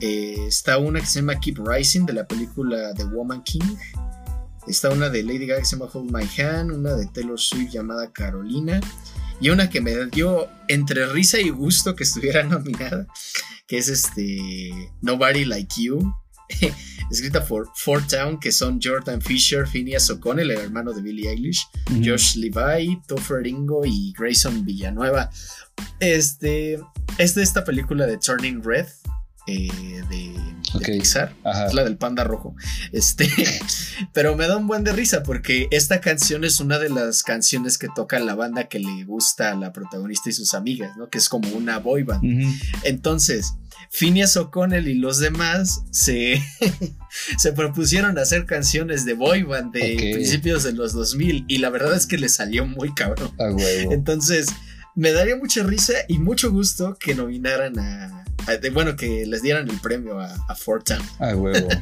Speaker 2: Eh, está una que se llama Keep Rising de la película The Woman King. Está una de Lady Gaga que se llama Hold My Hand, una de Taylor Swift llamada Carolina y una que me dio entre risa y gusto que estuviera nominada, que es este Nobody Like You, escrita por Four Town, que son Jordan Fisher, Phineas O'Connell, el hermano de Billie Eilish. Josh Levi, Topher Ringo y Grayson Villanueva. Este es de esta película de Turning Red eh, de, de
Speaker 3: Ok.
Speaker 2: Pixar.
Speaker 3: Ajá.
Speaker 2: Es la del panda rojo. Este, pero me da un buen de risa porque esta canción es una de las canciones que toca la banda que le gusta a la protagonista y sus amigas, ¿no? Que es como una boy band. Entonces, Phineas O'Connell y los demás se, se propusieron hacer canciones de boy band de principios de los 2000 y la verdad es que les salió muy cabrón. Entonces, me daría mucha risa y mucho gusto que nominaran a, de- bueno, que les dieran el premio a, a Fortan.
Speaker 3: A huevo.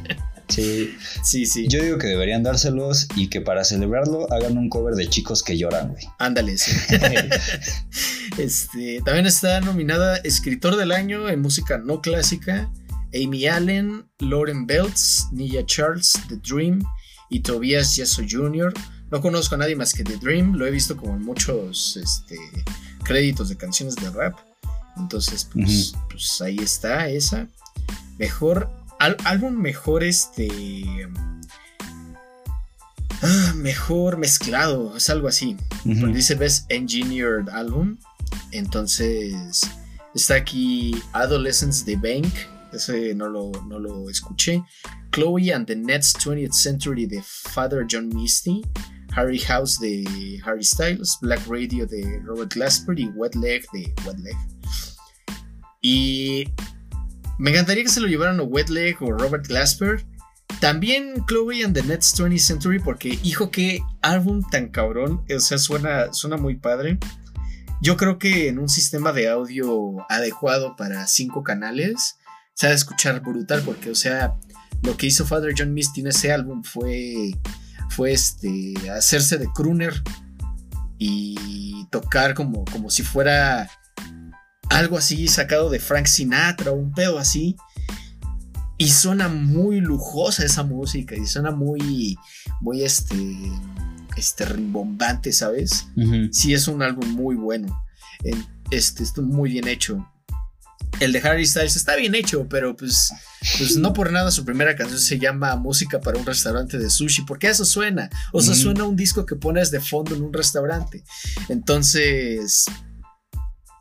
Speaker 3: Sí.
Speaker 2: Sí, sí.
Speaker 3: Yo digo que deberían dárselos y que para celebrarlo hagan un cover de chicos que lloran, güey.
Speaker 2: Ándale, sí. este, también está nominada Escritor del Año en música no clásica. Amy Allen, Lauren Belts, Nia Charles, The Dream y Tobias Yeso Jr. No conozco a nadie más que The Dream, lo he visto como en muchos este, créditos de canciones de rap. Entonces, pues, pues ahí está esa. Mejor, al- álbum mejor este... ah, mejor mezclado, es algo así. Dice Best Engineered Album. Entonces está aquí Adolescence de Bank. Ese no lo, no lo escuché. Chloe and the Next 20th Century de Father John Misty. Harry House de Harry Styles. Black Radio de Robert Glasper. Y Wet Leg de Wet Leg. Y me encantaría que se lo llevaran a Wet Leg o Robert Glasper. También Chloe and the Next 20th Century, porque, hijo, qué álbum tan cabrón. O sea, suena, suena muy padre. Yo creo que en un sistema de audio adecuado para cinco canales, se ha de escuchar brutal, porque, o sea, lo que hizo Father John Misty en ese álbum fue, fue este, hacerse de crooner y tocar como, como si fuera algo así sacado de Frank Sinatra o un pedo así. Y suena muy lujosa esa música y suena muy, muy este, este rimbombante, ¿sabes? Sí es un álbum muy bueno. En- Este, está muy bien hecho. El de Harry Styles está bien hecho, pero pues, pues no por nada su primera canción se llama Música para un restaurante de sushi, porque eso suena. O sea,
Speaker 3: Ujú.
Speaker 2: suena un disco que pones de fondo en un restaurante. Entonces,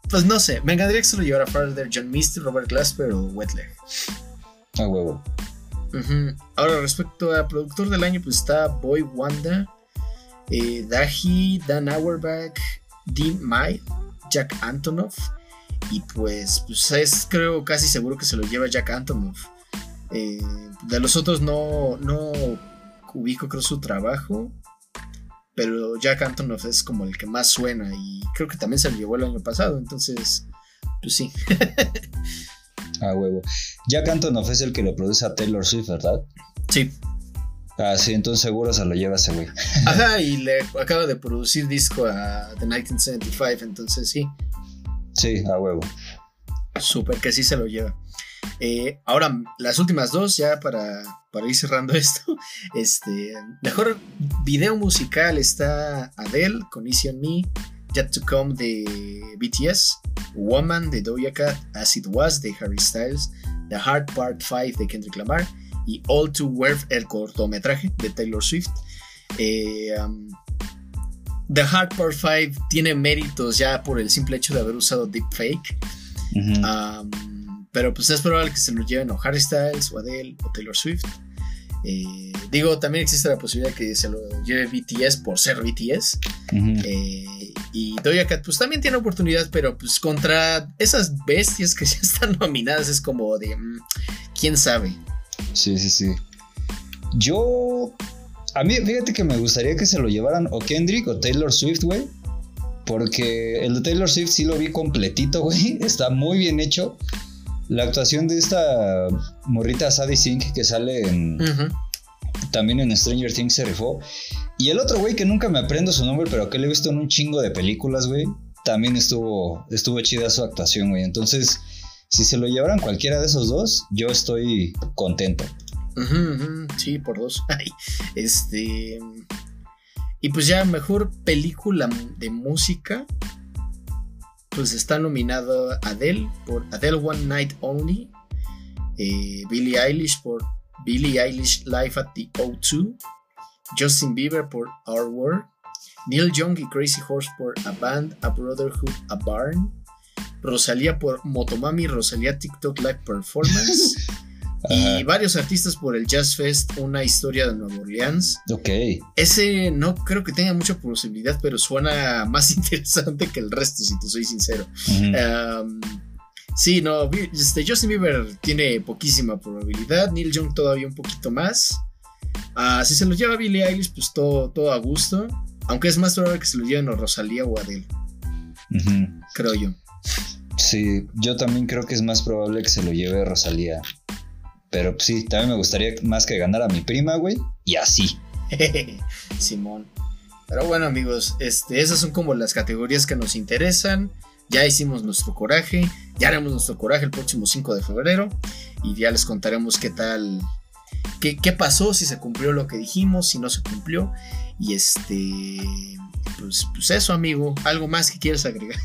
Speaker 2: pues no sé, me encantaría que se lo llevara Father John Misty, Robert Glasper o Wetleg.
Speaker 3: A huevo.
Speaker 2: Ahora, respecto a productor del año, pues está Boy Wanda. eh, Dahi, Dan Auerbach, Dean Mai, Jack Antonoff. Y pues, pues es creo casi seguro que se lo lleva Jack Antonoff. Eh, de los otros no, no ubico creo su trabajo. Pero Jack Antonoff es como el que más suena. Y creo que también se lo llevó el año pasado. Entonces, pues sí.
Speaker 3: A huevo. Jack Antonoff es el que lo produce a Taylor Swift, ¿verdad?
Speaker 2: Sí.
Speaker 3: Ah, sí, entonces seguro se lo lleva ese güey.
Speaker 2: Ajá, y le acaba de producir disco a The 1975, entonces sí.
Speaker 3: Sí, a huevo.
Speaker 2: Súper que sí se lo lleva. Eh, ahora, las últimas dos, ya para, para ir cerrando esto. Este, mejor video musical está Adele con Easy Me, Yet to Come de BTS, Woman de Doja Cat, As It Was de Harry Styles, The Hard Part 5 de Kendrick Lamar y All Too Worth, el cortometraje de Taylor Swift. Eh, um, The Hard Part 5 tiene méritos ya por el simple hecho de haber usado deepfake. Um, pero pues es probable que se lo lleven o Harry Styles o Adele o Taylor Swift. Eh, digo, también existe la posibilidad que se lo lleve BTS por ser BTS. Eh, y Doja Cat pues también tiene oportunidad, pero pues contra esas bestias que ya están nominadas es como de... mm, ¿Quién sabe?
Speaker 3: Sí, sí, sí. Yo. A mí, fíjate que me gustaría que se lo llevaran o Kendrick o Taylor Swift, güey. Porque el de Taylor Swift sí lo vi completito, güey. Está muy bien hecho. La actuación de esta morrita Sadie Sink que sale en, también en Stranger Things se rifó. Y el otro güey que nunca me aprendo su nombre, pero que le he visto en un chingo de películas, güey. También estuvo, estuvo chida su actuación, güey. Entonces, si se lo llevaran cualquiera de esos dos, yo estoy contento.
Speaker 2: Sí, por dos. Este. Y pues ya, mejor película de música. Pues está nominado Adele por Adele One Night Only. eh, Billie Eilish por Billie Eilish Live at the O2. Justin Bieber por Our World. Neil Young y Crazy Horse por A Band, A Brotherhood, A Barn. Rosalía por Motomami, Rosalía TikTok Live Performance.
Speaker 3: Ajá.
Speaker 2: Y varios artistas por el Jazz Fest, una historia de Nueva Orleans.
Speaker 3: Ok.
Speaker 2: Ese no creo que tenga mucha posibilidad, pero suena más interesante que el resto, si te soy sincero. Um, sí, no, este, Justin Bieber tiene poquísima probabilidad, Neil Young todavía un poquito más. Ah, si se los lleva Billie Eilish, pues todo, todo a gusto. Aunque es más probable que se lo lleven a Rosalía o Adele, creo yo.
Speaker 3: Sí, yo también creo que es más probable que se lo lleve Rosalía. Pero pues, sí, también me gustaría más que ganara mi prima, güey. Y así.
Speaker 2: Simón. Pero bueno, amigos, este, esas son como las categorías que nos interesan. Ya hicimos nuestro coraje. Ya haremos nuestro coraje el próximo 5 de febrero. Y ya les contaremos qué tal. Qué, qué pasó, si se cumplió lo que dijimos, si no se cumplió. Y este. Pues, pues eso, amigo. ¿Algo más que quieras agregar?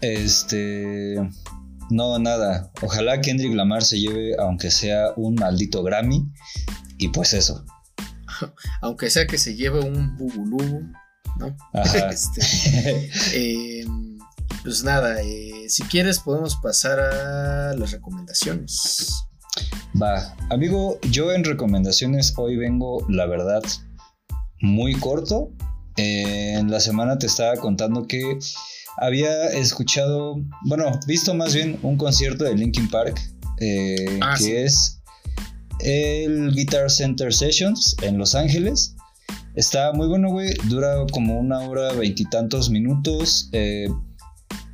Speaker 3: Este. No, nada. Ojalá Kendrick Lamar se lleve, aunque sea un maldito Grammy. Y pues eso.
Speaker 2: Aunque sea que se lleve un bubulú, ¿no?
Speaker 3: Ajá.
Speaker 2: Este, eh, pues nada, eh, si quieres podemos pasar a las recomendaciones.
Speaker 3: Va. Amigo, yo en recomendaciones hoy vengo, la verdad, muy corto. Eh, en la semana te estaba contando que había escuchado, bueno, visto más bien un concierto de Linkin Park, eh,
Speaker 2: Ah,
Speaker 3: que
Speaker 2: sí.
Speaker 3: es el Guitar Center Sessions en Los Ángeles. Está muy bueno, güey. Dura como una hora veintitantos minutos. Eh,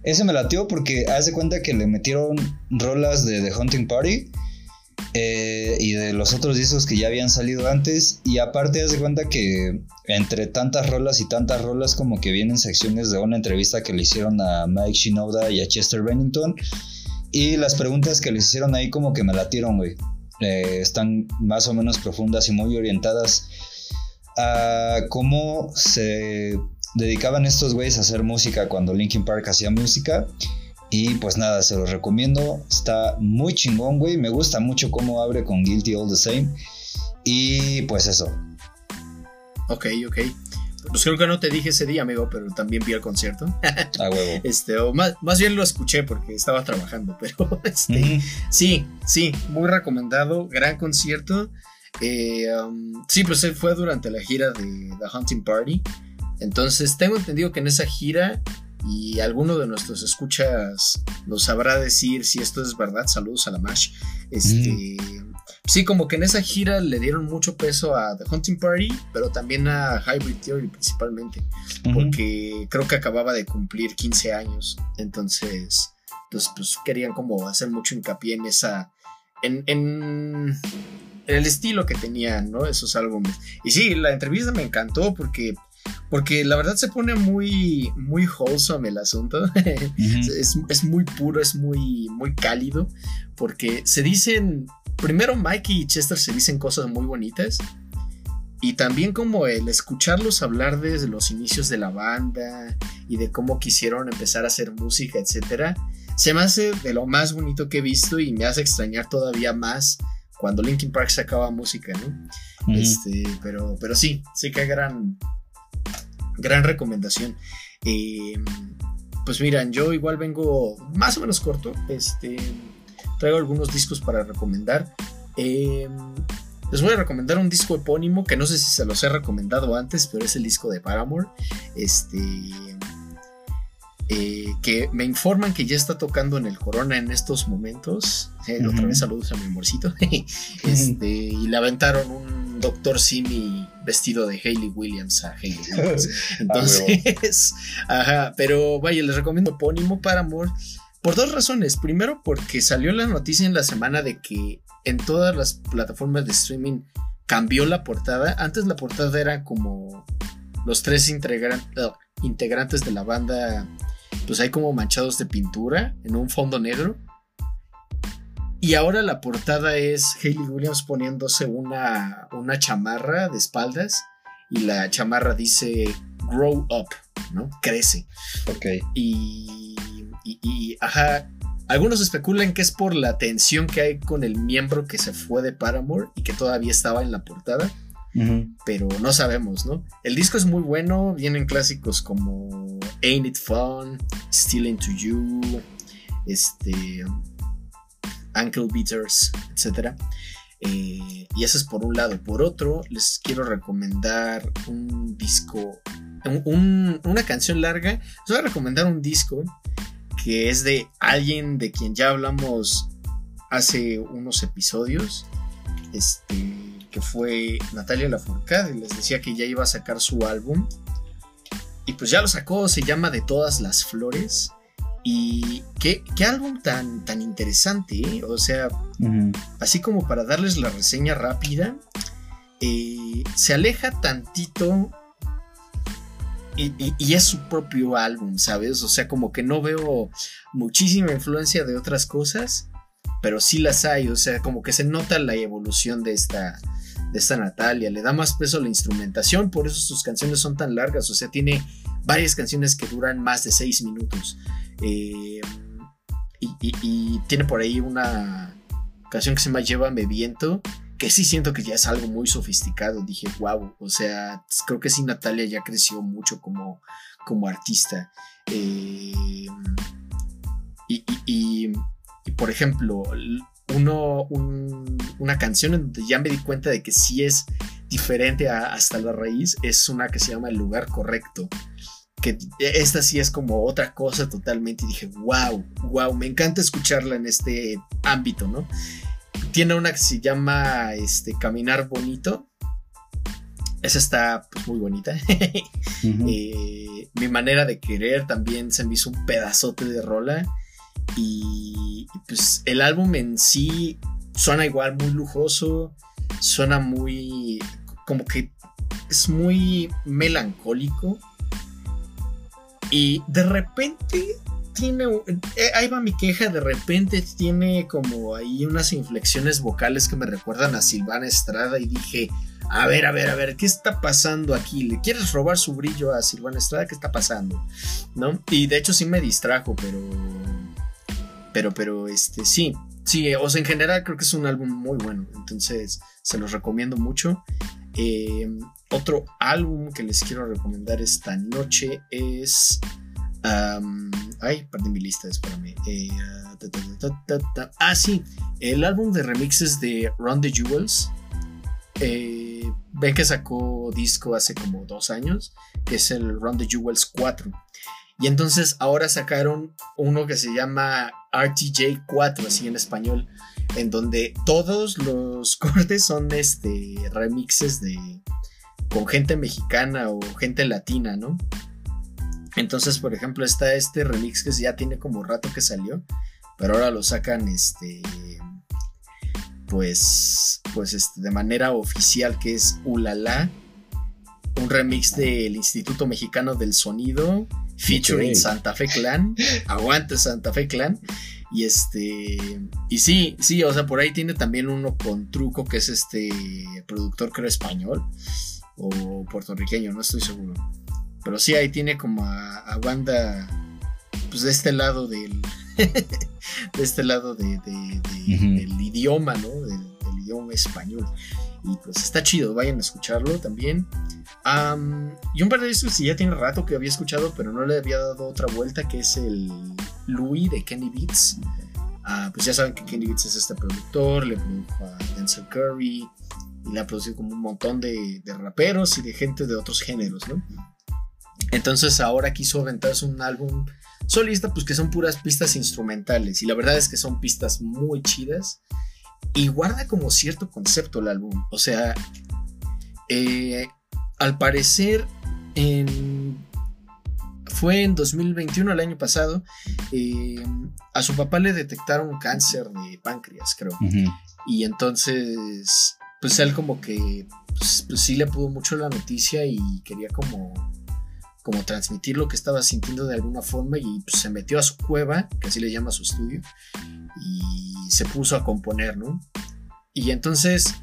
Speaker 3: ese me latió porque haz de cuenta que le metieron rolas de The Hunting Party eh, y de los otros discos que ya habían salido antes. Y aparte, haz de cuenta que entre tantas rolas y tantas rolas, como que vienen secciones de una entrevista que le hicieron a Mike Shinoda y a Chester Bennington. Y las preguntas que les hicieron ahí, como que me latieron, güey. Eh, están más o menos profundas y muy orientadas a cómo se dedicaban estos güeyes a hacer música cuando Linkin Park hacía música. Y pues nada, se los recomiendo. Está muy chingón, güey. Me gusta mucho cómo abre con Guilty All the Same. Y pues eso.
Speaker 2: Ok, ok. Pues creo que no te dije ese día, amigo, pero también vi el concierto.
Speaker 3: A huevo.
Speaker 2: Este, o más, más bien lo escuché porque estaba trabajando, pero este,
Speaker 3: Ujú.
Speaker 2: sí, sí, muy recomendado, gran concierto. Eh, um, sí, pues fue durante la gira de The Hunting Party. Entonces tengo entendido que en esa gira y alguno de nuestros escuchas nos sabrá decir si esto es verdad. Saludos a la MASH. Este, Sí, como que en esa gira le dieron mucho peso a The Hunting Party, pero también a Hybrid Theory principalmente, porque creo que acababa de cumplir 15 años. Entonces, pues, pues querían como hacer mucho hincapié en esa. En, en, el estilo que tenían, ¿no? Esos álbumes. Y sí, la entrevista me encantó porque porque la verdad se pone muy, muy wholesome el asunto. es, muy puro, es muy, muy cálido. Porque se dicen. Primero, Mike y Chester se dicen cosas muy bonitas. Y también como el escucharlos hablar desde los inicios de la banda y de cómo quisieron empezar a hacer música, etcétera, se me hace de lo más bonito que he visto y me hace extrañar todavía más cuando Linkin Park sacaba música, ¿no? Este, pero, pero sí, sí que gran, gran recomendación. Eh, pues miran, yo igual vengo más o menos corto. Este, traigo algunos discos para recomendar. Eh, les voy a recomendar un disco epónimo que no sé si se los he recomendado antes, pero es el disco de Paramore. Este. Eh, que me informan que ya está tocando en el Corona en estos momentos. Otra vez saludos a mi amorcito. este, y le aventaron un Doctor Simi vestido de Hayley Williams a Hayley Williams. Entonces, ajá, pero vaya, les recomiendo epónimo Paramore. Por dos razones. Primero, porque salió la noticia en la semana de que en todas las plataformas de streaming cambió la portada. Antes la portada era como los tres integrantes de la banda, pues hay como manchados de pintura en un fondo negro. Y ahora la portada es Hayley Williams poniéndose una, una chamarra de espaldas y la chamarra dice Grow Up, ¿no? Crece.
Speaker 3: Ok.
Speaker 2: Y, y, ajá, algunos especulan que es por la tensión que hay con el miembro que se fue de Paramore y que todavía estaba en la portada. Pero no sabemos, ¿no? El disco es muy bueno, vienen clásicos como Ain't It Fun, Still Into You, este, Ankle Beaters, etc. Eh, y eso es por un lado. Por otro, les quiero recomendar un disco, una canción larga. Les voy a recomendar un disco que es de alguien de quien ya hablamos hace unos episodios, este, que fue Natalia Lafourcade, les decía que ya iba a sacar su álbum, y pues ya lo sacó, se llama De todas las flores, y qué, álbum tan, tan interesante, ¿eh? o sea, así como para darles la reseña rápida, eh, se aleja tantito y, es su propio álbum, ¿sabes? O sea, como que no veo muchísima influencia de otras cosas, pero sí las hay, o sea, como que se nota la evolución de esta, de esta Natalia, le da más peso a la instrumentación, por eso sus canciones son tan largas, o sea, tiene varias canciones que duran más de seis minutos. Eh, y, tiene por ahí una canción que se llama Llévame Viento, que sí siento que ya es algo muy sofisticado. Dije, wow, o sea, creo que sí Natalia ya creció mucho como, como artista. Eh, y, por ejemplo, uno, una canción en donde ya me di cuenta de que sí es diferente hasta la raíz es una que se llama El lugar correcto. Que esta sí es como otra cosa totalmente. Y dije, wow, wow, me encanta escucharla en este ámbito, ¿no? Tiene una que se llama este, Caminar Bonito. Esa está pues, muy bonita. Eh, mi manera de querer también se me hizo un pedazote de rola. Y, pues el álbum en sí suena igual muy lujoso. Suena muy. como que es muy melancólico. Y de repente tiene. Eh, ahí va mi queja. De repente tiene como ahí unas inflexiones vocales que me recuerdan a Silvana Estrada. Y dije. A ver, a ver, a ver, ¿qué está pasando aquí? ¿Le quieres robar su brillo a Silvana Estrada? ¿Qué está pasando? ¿No? Y de hecho sí me distrajo, pero. Pero, pero, este, sí. Sí, o sea, en general creo que es un álbum muy bueno. Entonces, se los recomiendo mucho. Eh, otro álbum que les quiero recomendar esta noche es ay, perdí mi lista, espérame. Eh, ah, sí, el álbum de remixes de Run the Jewels. eh, ven que sacó disco hace como dos años, que es el Run the Jewels 4. Y entonces ahora sacaron uno que se llama RTJ 4, así en español, en donde todos los cortes son este, remixes de con gente mexicana o gente latina, ¿no? Entonces, por ejemplo, está este remix que ya tiene como rato que salió, pero ahora lo sacan este pues pues este, de manera oficial que es Ulala, un remix del Instituto Mexicano del Sonido featuring Santa Fe Clan, aguante Santa Fe Clan y este y sí, sí, o sea, por ahí tiene también uno con Truco que es este productor creo español o puertorriqueño, no estoy seguro. Pero sí, ahí tiene como a, banda, pues de este lado del, de este lado de, del idioma, ¿no? Del, idioma español. Y pues está chido, vayan a escucharlo también. Y un par de estos sí ya tiene rato que había escuchado, pero no le había dado otra vuelta, que es el Louis de Kenny Beats. Ah, pues ya saben que Kenny Beats es este productor, le produjo a Denzel Curry, y le ha producido como un montón de, raperos y de gente de otros géneros, ¿no? Entonces ahora quiso aventarse un álbum solista, pues que son puras pistas instrumentales. Y la verdad es que son pistas muy chidas. Y guarda como cierto concepto el álbum. O sea, eh, al parecer fue en 2021, el año pasado, eh, a su papá le detectaron cáncer de páncreas, creo. Y entonces pues él como que pues, pues, sí le pudo mucho la noticia y quería como como transmitir lo que estaba sintiendo de alguna forma y pues, se metió a su cueva, que así le llama su estudio, y se puso a componer, ¿no? Y entonces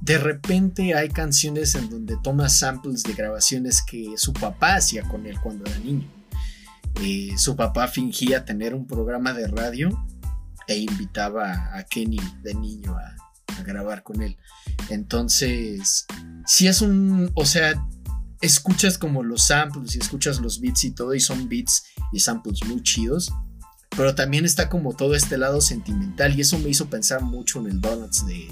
Speaker 2: de repente hay canciones en donde toma samples de grabaciones que su papá hacía con él cuando era niño. Eh, su papá fingía tener un programa de radio e invitaba a Kenny de niño a, a grabar con él. Entonces, si es un, o sea, escuchas como los samples y escuchas los beats y todo y son beats y samples muy chidos, pero también está como todo este lado sentimental y eso me hizo pensar mucho en el Donuts de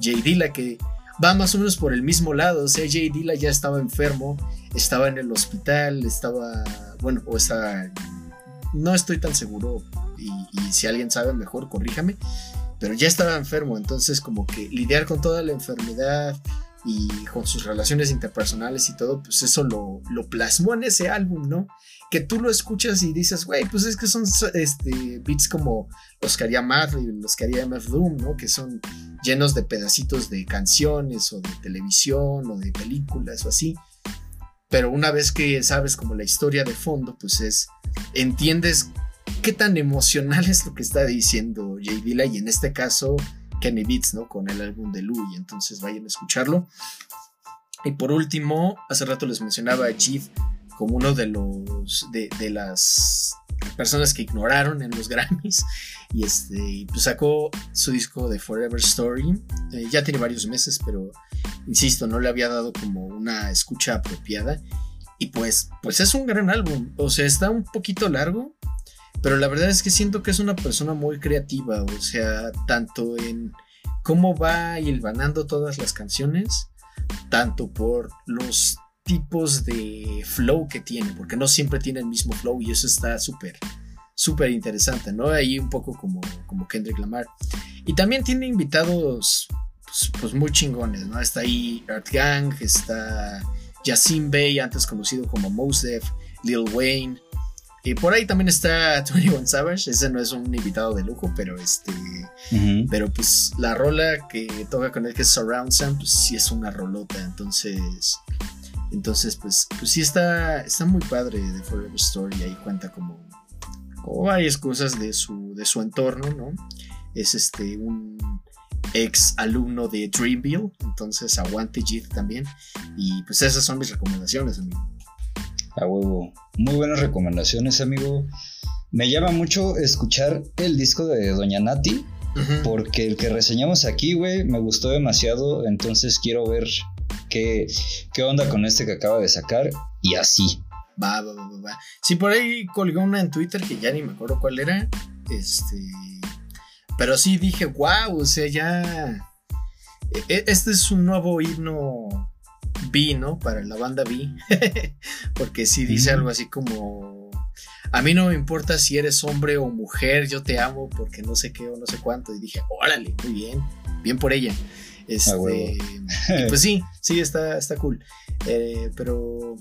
Speaker 2: Jay Dilla que va más o menos por el mismo lado, o sea, Jay Dilla ya estaba enfermo, estaba en el hospital, estaba, bueno, o estaba, no estoy tan seguro y, y si alguien sabe mejor, corríjame, pero ya estaba enfermo, entonces como que lidiar con toda la enfermedad y con sus relaciones interpersonales y todo, pues eso lo, lo plasmó en ese álbum, ¿no? Que tú lo escuchas y dices, güey, pues es que son este, beats como los que haría Marley, los que haría MF Doom, ¿no? Que son llenos de pedacitos de canciones o de televisión o de películas o así. Pero una vez que sabes como la historia de fondo, pues es, entiendes qué tan emocional es lo que está diciendo Jay Dilla y en este caso Kenny Beats, ¿no? Con el álbum de Louis, entonces vayan a escucharlo. Y por último, hace rato les mencionaba a Chief como uno de los de, las personas que ignoraron en los Grammys. Y este pues sacó su disco de Forever Story. Eh, ya tiene varios meses pero insisto no le había dado como una escucha apropiada. Y pues pues es un gran álbum. O sea está un poquito largo pero la verdad es que siento que es una persona muy creativa, o sea, tanto en cómo va hilvanando todas las canciones, tanto por los tipos de flow que tiene, porque no siempre tiene el mismo flow y eso está súper, súper interesante, ¿no? Ahí un poco como, como Kendrick Lamar. Y también tiene invitados pues, pues muy chingones, ¿no? Está ahí Art Gang, está Yasin Bey, antes conocido como Mos Def, Lil Wayne, y por ahí también está 21 Savage, ese no es un invitado de lujo, pero este. Pero pues la rola que toca con él, que es Surround Sound, pues sí es una rolota. Entonces. Entonces, pues, pues sí está, está muy padre de Forever Story. Ahí cuenta como, como varias cosas de su, de su entorno, ¿no? Es este un ex alumno de Dreamville, entonces aguante Jit también. Y pues esas son mis recomendaciones, amigo.
Speaker 3: A huevo. Muy buenas recomendaciones, amigo. Me llama mucho escuchar el disco de Doña Nati. Porque el que reseñamos aquí, güey, me gustó demasiado. Entonces quiero ver qué, qué onda con este que acaba de sacar. Y así.
Speaker 2: Va, va, va, va. Sí, por ahí colgó una en Twitter que ya ni me acuerdo cuál era. Este. Pero sí dije, wow, o sea, ya e- Este es un nuevo himno B, ¿no? Para la banda B. Porque sí dice algo así como. A mí no me importa si eres hombre o mujer, yo te amo porque no sé qué o no sé cuánto. Y dije, órale, muy bien, bien por ella. Este,
Speaker 3: huevo.
Speaker 2: y pues sí, sí, está, está cool. Eh, pero.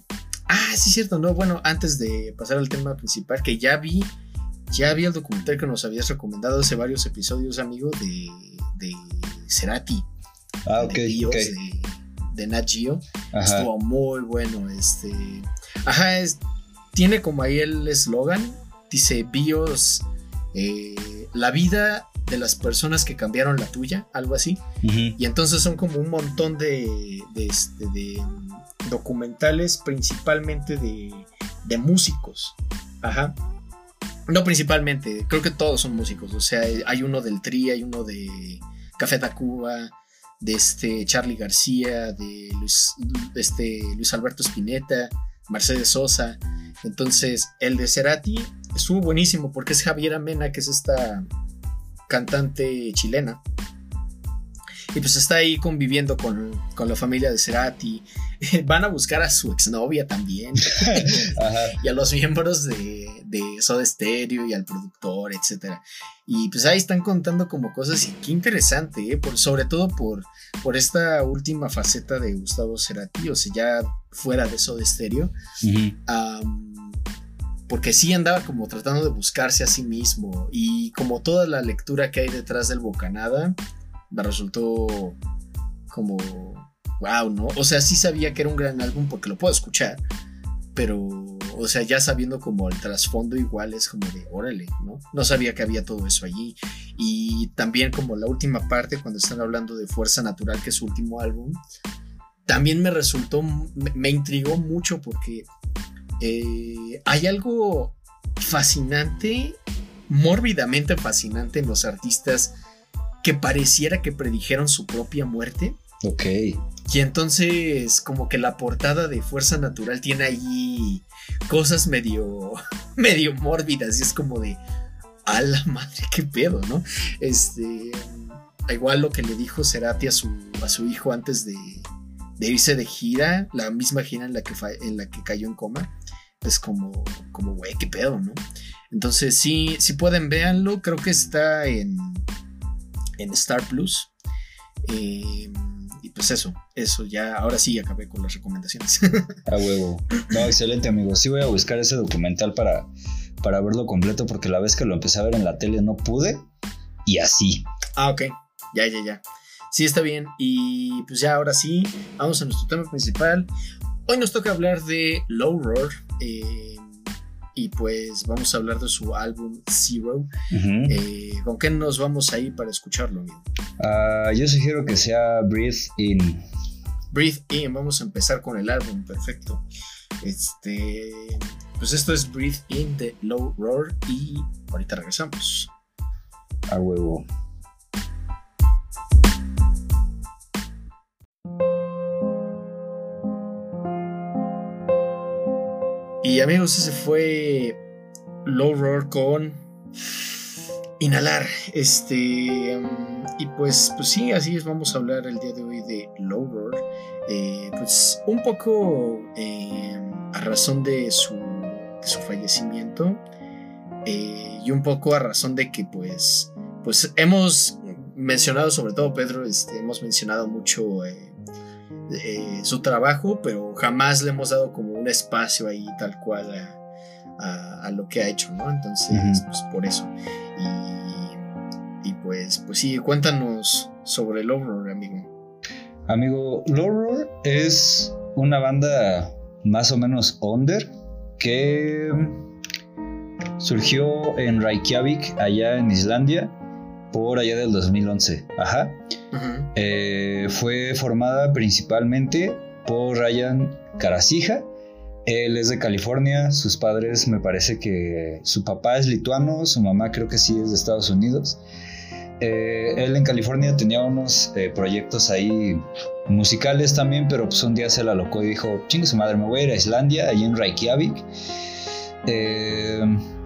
Speaker 2: Ah, sí, cierto, no. Bueno, antes de pasar al tema principal, que ya vi. Ya vi el documental que nos habías recomendado hace varios episodios, amigo, de, de Cerati
Speaker 3: Ah, ok,
Speaker 2: de de, de Nat Geo.
Speaker 3: Ajá.
Speaker 2: Estuvo muy bueno. Este. Ajá, es, tiene como ahí el eslogan. Dice BIOS. eh, la vida de las personas que cambiaron la tuya, algo así. Y entonces son como un montón de, de, este, de, documentales, principalmente de, de músicos. Ajá. No principalmente, creo que todos son músicos. O sea, hay uno del Tri, hay uno de Café Tacuba, de este Charlie García, de Luis, este Luis Alberto Spinetta, Mercedes Sosa. Entonces, el de Cerati estuvo buenísimo porque es Javiera Mena, que es esta cantante chilena. Y pues está ahí conviviendo con, con la familia de Cerati. Van a buscar a su exnovia también. Y a los miembros de, de Soda Stereo y al productor, etc. Y pues ahí están contando como cosas y qué interesante, ¿eh? por, sobre todo por, por esta última faceta de Gustavo Cerati, o sea, ya fuera de Soda Stereo. Porque sí andaba como tratando de buscarse a sí mismo y como toda la lectura que hay detrás del Bocanada me resultó como wow, ¿no? O sea, sí sabía que era un gran álbum porque lo puedo escuchar, pero o sea, ya sabiendo como el trasfondo igual es como de órale, ¿no? No sabía que había todo eso allí y también como la última parte cuando están hablando de Fuerza Natural, que es su último álbum, también me resultó, me, me intrigó mucho porque eh, hay algo fascinante, mórbidamente fascinante en los artistas que pareciera que predijeron su propia muerte.
Speaker 3: Ok.
Speaker 2: Y entonces como que la portada de Fuerza Natural tiene ahí cosas medio, medio mórbidas y es como de, a la madre, qué pedo, ¿no? Este, igual lo que le dijo Cerati a su, a su hijo antes de, de irse de gira, la misma gira en la que, en la que cayó en coma, es como, como, güey, qué pedo, ¿no? Entonces, sí, si pueden, véanlo, creo que está en, en Star Plus. Eh, y pues eso, eso, ya, ahora sí acabé con las recomendaciones.
Speaker 3: A huevo. No, excelente, amigo. Sí voy a buscar ese documental para, para verlo completo porque la vez que lo empecé a ver en la tele no pude. Y así.
Speaker 2: ah, ok, ya, ya, ya. Sí, está bien. Y pues ya, ahora sí, vamos a nuestro tema principal. Hoy nos toca hablar de Low Roar. eh, y pues vamos a hablar de su álbum Zero. Eh, ¿Con qué nos vamos ahí para escucharlo?
Speaker 3: Ah, yo sugiero que sea Breathe In.
Speaker 2: Breathe In, vamos a empezar con el álbum, perfecto. Este, pues esto es Breathe In de Low Roar y ahorita regresamos.
Speaker 3: A huevo.
Speaker 2: Y amigos, ese fue Low Roar con Inhalar. Este, mm, y pues, pues sí, así es, vamos a hablar el día de hoy de Low Roar. Eh, pues un poco eh, a razón de su, de su fallecimiento eh, y un poco a razón de que pues, pues hemos mencionado, sobre todo Pedro, este, hemos mencionado mucho eh, su trabajo, pero jamás le hemos dado como un espacio ahí tal cual a, a- a lo que ha hecho, ¿no? Entonces, pues por eso. Y, y pues, pues sí, cuéntanos sobre el Horror, amigo.
Speaker 3: Amigo, Low Roar es una banda más o menos under que surgió en Reykjavik, allá en Islandia, por allá del 2011. Ajá. Eh, fue formada principalmente por Ryan Karasija. Él es de California, sus padres me parece que su papá es lituano, su mamá creo que sí es de Estados Unidos. Eh, él en California tenía unos eh, proyectos ahí musicales también, pero pues un día se la locó y dijo, chingue su madre, me voy a ir a Islandia, allí en Reykjavik. Eh,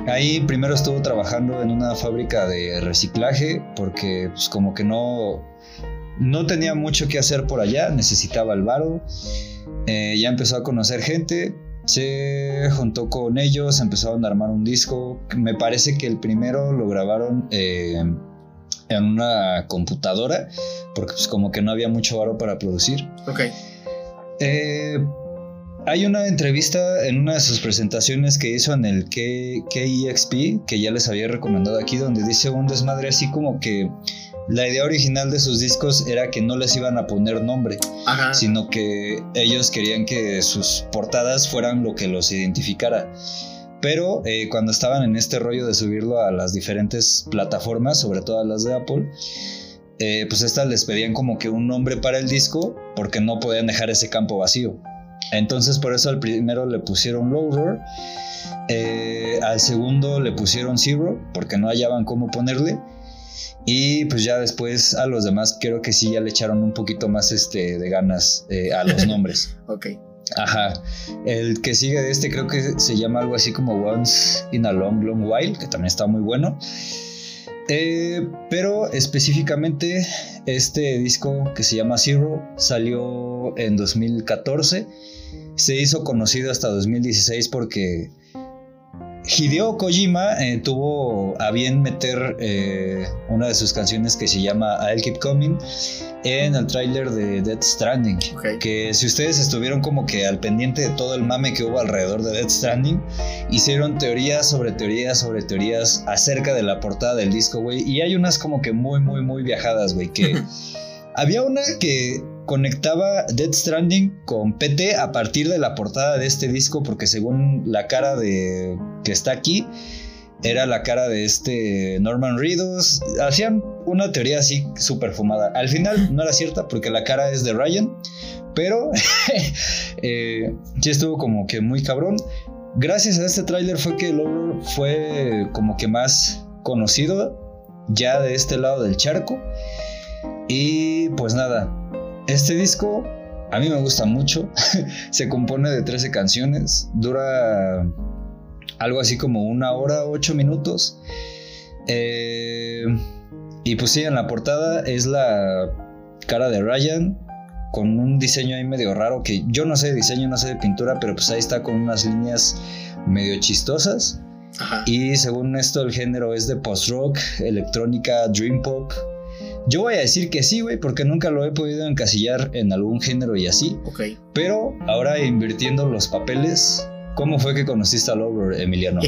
Speaker 3: ahí primero estuvo trabajando en una fábrica de reciclaje porque pues como que no no tenía mucho que hacer por allá, necesitaba el varo. Eh, ya empezó a conocer gente, se juntó con ellos, empezaron a armar un disco. Me parece que el primero lo grabaron eh, en una computadora, porque pues como que no había mucho varo para producir.
Speaker 2: Ok.
Speaker 3: Eh, hay una entrevista en una de sus presentaciones que hizo en el KEXP, que ya les había recomendado aquí, donde dice un desmadre así como que la idea original de sus discos era que no les iban a poner nombre,
Speaker 2: Ajá.
Speaker 3: sino que ellos querían que sus portadas fueran lo que los identificara. Pero eh, cuando estaban en este rollo de subirlo a las diferentes plataformas, sobre todo a las de Apple, eh, pues estas les pedían como que un nombre para el disco porque no podían dejar ese campo vacío. Entonces por eso al primero le pusieron Low Roar, eh, al segundo le pusieron Zero porque no hallaban cómo ponerle. Y pues ya después a los demás creo que sí ya le echaron un poquito más este, de ganas eh, a los nombres.
Speaker 2: Ok.
Speaker 3: Ajá. El que sigue de este creo que se llama algo así como Once in a Long Long While, que también está muy bueno. Eh, pero específicamente este disco que se llama Zero salió en 2014. Se hizo conocido hasta 2016 porque Hideo Kojima eh, tuvo a bien meter eh, una de sus canciones que se llama I'll Keep Coming en el tráiler de Death Stranding. Que si ustedes estuvieron como que al pendiente de todo el mame que hubo alrededor de Death Stranding, hicieron teorías sobre teorías sobre teorías acerca de la portada del disco, güey. Y hay unas como que muy, muy, muy viajadas, güey. Que había una que conectaba Death Stranding con PT a partir de la portada de este disco, porque según la cara de que está aquí, era la cara de este Norman Reedus. Hacían una teoría así súper fumada. Al final no era cierta porque la cara es de Ryan, pero eh, sí estuvo como que muy cabrón. Gracias a este tráiler fue que Lowell fue como que más conocido ya de este lado del charco. Y pues nada, este disco a mí me gusta mucho. Se compone de 13 canciones, dura algo así como una hora, ocho minutos. Eh, y pues sí, en la portada es la cara de Ryan con un diseño ahí medio raro que yo no sé de diseño, no sé de pintura, pero pues ahí está con unas líneas medio chistosas.
Speaker 2: Ajá.
Speaker 3: Y según esto el género es de post-rock, electrónica, dream pop. Yo voy a decir que sí, güey, porque nunca lo he podido encasillar en algún género y así.
Speaker 2: Ok.
Speaker 3: Pero ahora invirtiendo los papeles, ¿cómo fue que conociste a Lover, Emiliano?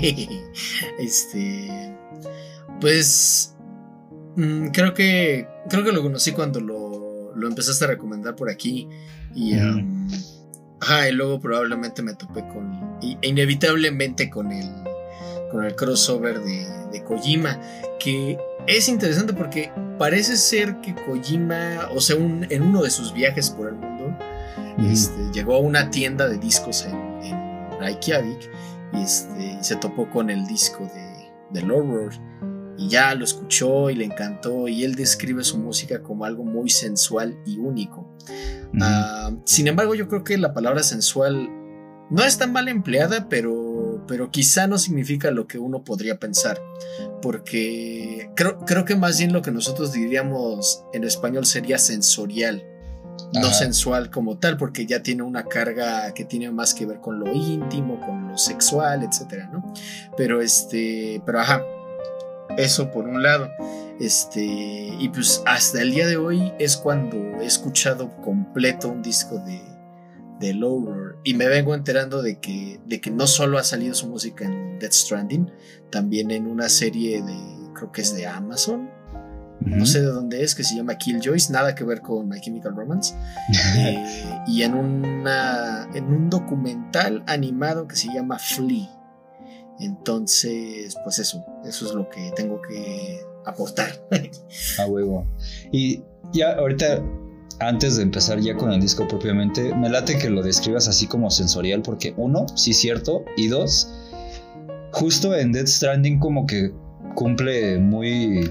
Speaker 2: este. Pues. mm, creo que. Creo que lo conocí cuando lo, lo empezaste a recomendar por aquí. Y. Um, ajá, y luego probablemente me topé con. y- e inevitablemente con el. Con el crossover de, de Kojima. Que es interesante porque parece ser que Kojima. O sea, un- en uno de sus viajes por el mundo. este, llegó a una tienda de discos en, en Reykjavik y, este, y se topó con el disco de, de Horror y ya lo escuchó y le encantó y él describe su música como algo muy sensual y único. Ah, sin embargo, yo creo que la palabra sensual no es tan mal empleada, pero, pero quizá no significa lo que uno podría pensar. Porque creo, creo que más bien lo que nosotros diríamos en español sería sensorial, no sensual como tal, porque ya tiene una carga que tiene más que ver con lo íntimo, con lo sexual, etcétera, ¿no? Pero este, pero ajá, eso por un lado. Este, y pues hasta el día de hoy es cuando he escuchado completo un disco de, de Lower y me vengo enterando de que, de que no solo ha salido su música en Death Stranding, también en una serie de, creo que es de Amazon, no sé de dónde es, que se llama Killjoys, nada que ver con My Chemical Romance, eh, y en, una, en un documental animado que se llama Flea. Entonces, pues eso, eso es lo que tengo que aportar.
Speaker 3: A huevo. Y ya ahorita, antes de empezar ya con el disco propiamente, me late que lo describas así como sensorial, porque uno, sí cierto, y dos, justo en Death Stranding como que cumple muy,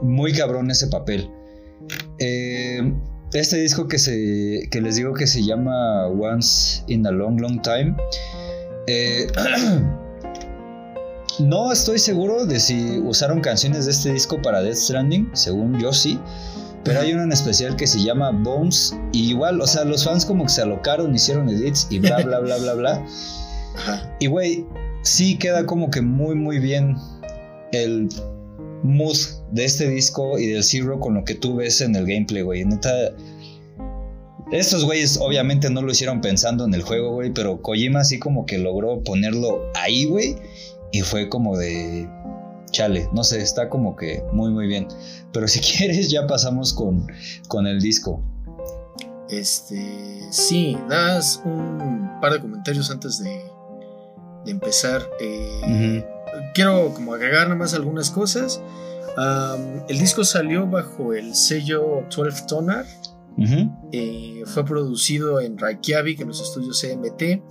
Speaker 3: muy cabrón ese papel. Eh, este disco que, se, que les digo que se llama Once in a Long, Long Time, eh, no estoy seguro de si usaron canciones de este disco para Death Stranding, según yo sí, Pero hay uno en especial que se llama Bones. Y igual, o sea, los fans como que se alocaron, hicieron edits y bla, bla, bla, bla, bla.
Speaker 2: Ajá.
Speaker 3: Y güey, sí queda como que muy, muy bien el mood de este disco y del Zero con lo que tú ves en el gameplay, güey. Neta. Estos güeyes obviamente no lo hicieron pensando en el juego, güey, pero Kojima sí como que logró ponerlo ahí, güey. Y fue como de... Chale, no sé, está como que muy, muy bien. Pero si quieres ya pasamos con, con el disco.
Speaker 2: Este, sí, das un par de comentarios antes de, de empezar. Eh, Quiero como agregar nada más algunas cosas. Um, el disco salió bajo el sello 12 Toner.
Speaker 3: Ujú.
Speaker 2: Eh, fue producido en Reykjavik, en los estudios CMT,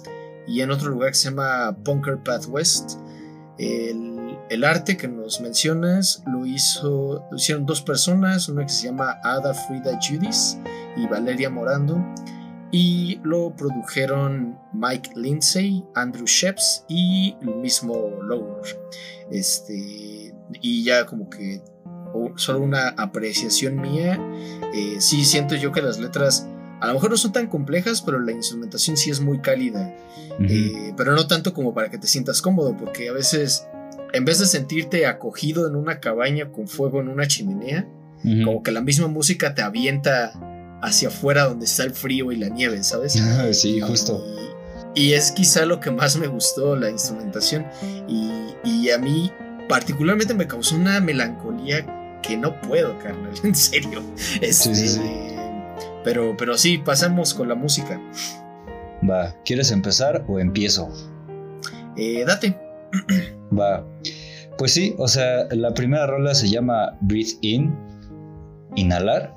Speaker 2: y en otro lugar que se llama Bunker Path West. El, el arte que nos mencionas lo, hizo, lo hicieron dos personas, una que se llama Ada Frida Judis y Valeria Morando, y lo produjeron Mike Lindsay, Andrew Sheps y el mismo Lowner. Este, y ya como que solo una apreciación mía, eh, sí siento yo que las letras a lo mejor no son tan complejas, pero la instrumentación sí es muy cálida. Eh, pero no tanto como para que te sientas cómodo, porque a veces, en vez de sentirte acogido en una cabaña con fuego en una chimenea, como que la misma música te avienta hacia afuera donde está el frío y la nieve, ¿sabes?
Speaker 3: sí, justo.
Speaker 2: Y, y es quizá lo que más me gustó, la instrumentación. Y, y a mí particularmente me causó una melancolía que no puedo, carnal, en serio. Este,
Speaker 3: sí, sí.
Speaker 2: Pero, pero sí, pasamos con la música.
Speaker 3: Va, ¿quieres empezar o empiezo?
Speaker 2: Eh, date.
Speaker 3: Va. Pues sí, o sea, la primera rola se llama Breathe In, inhalar.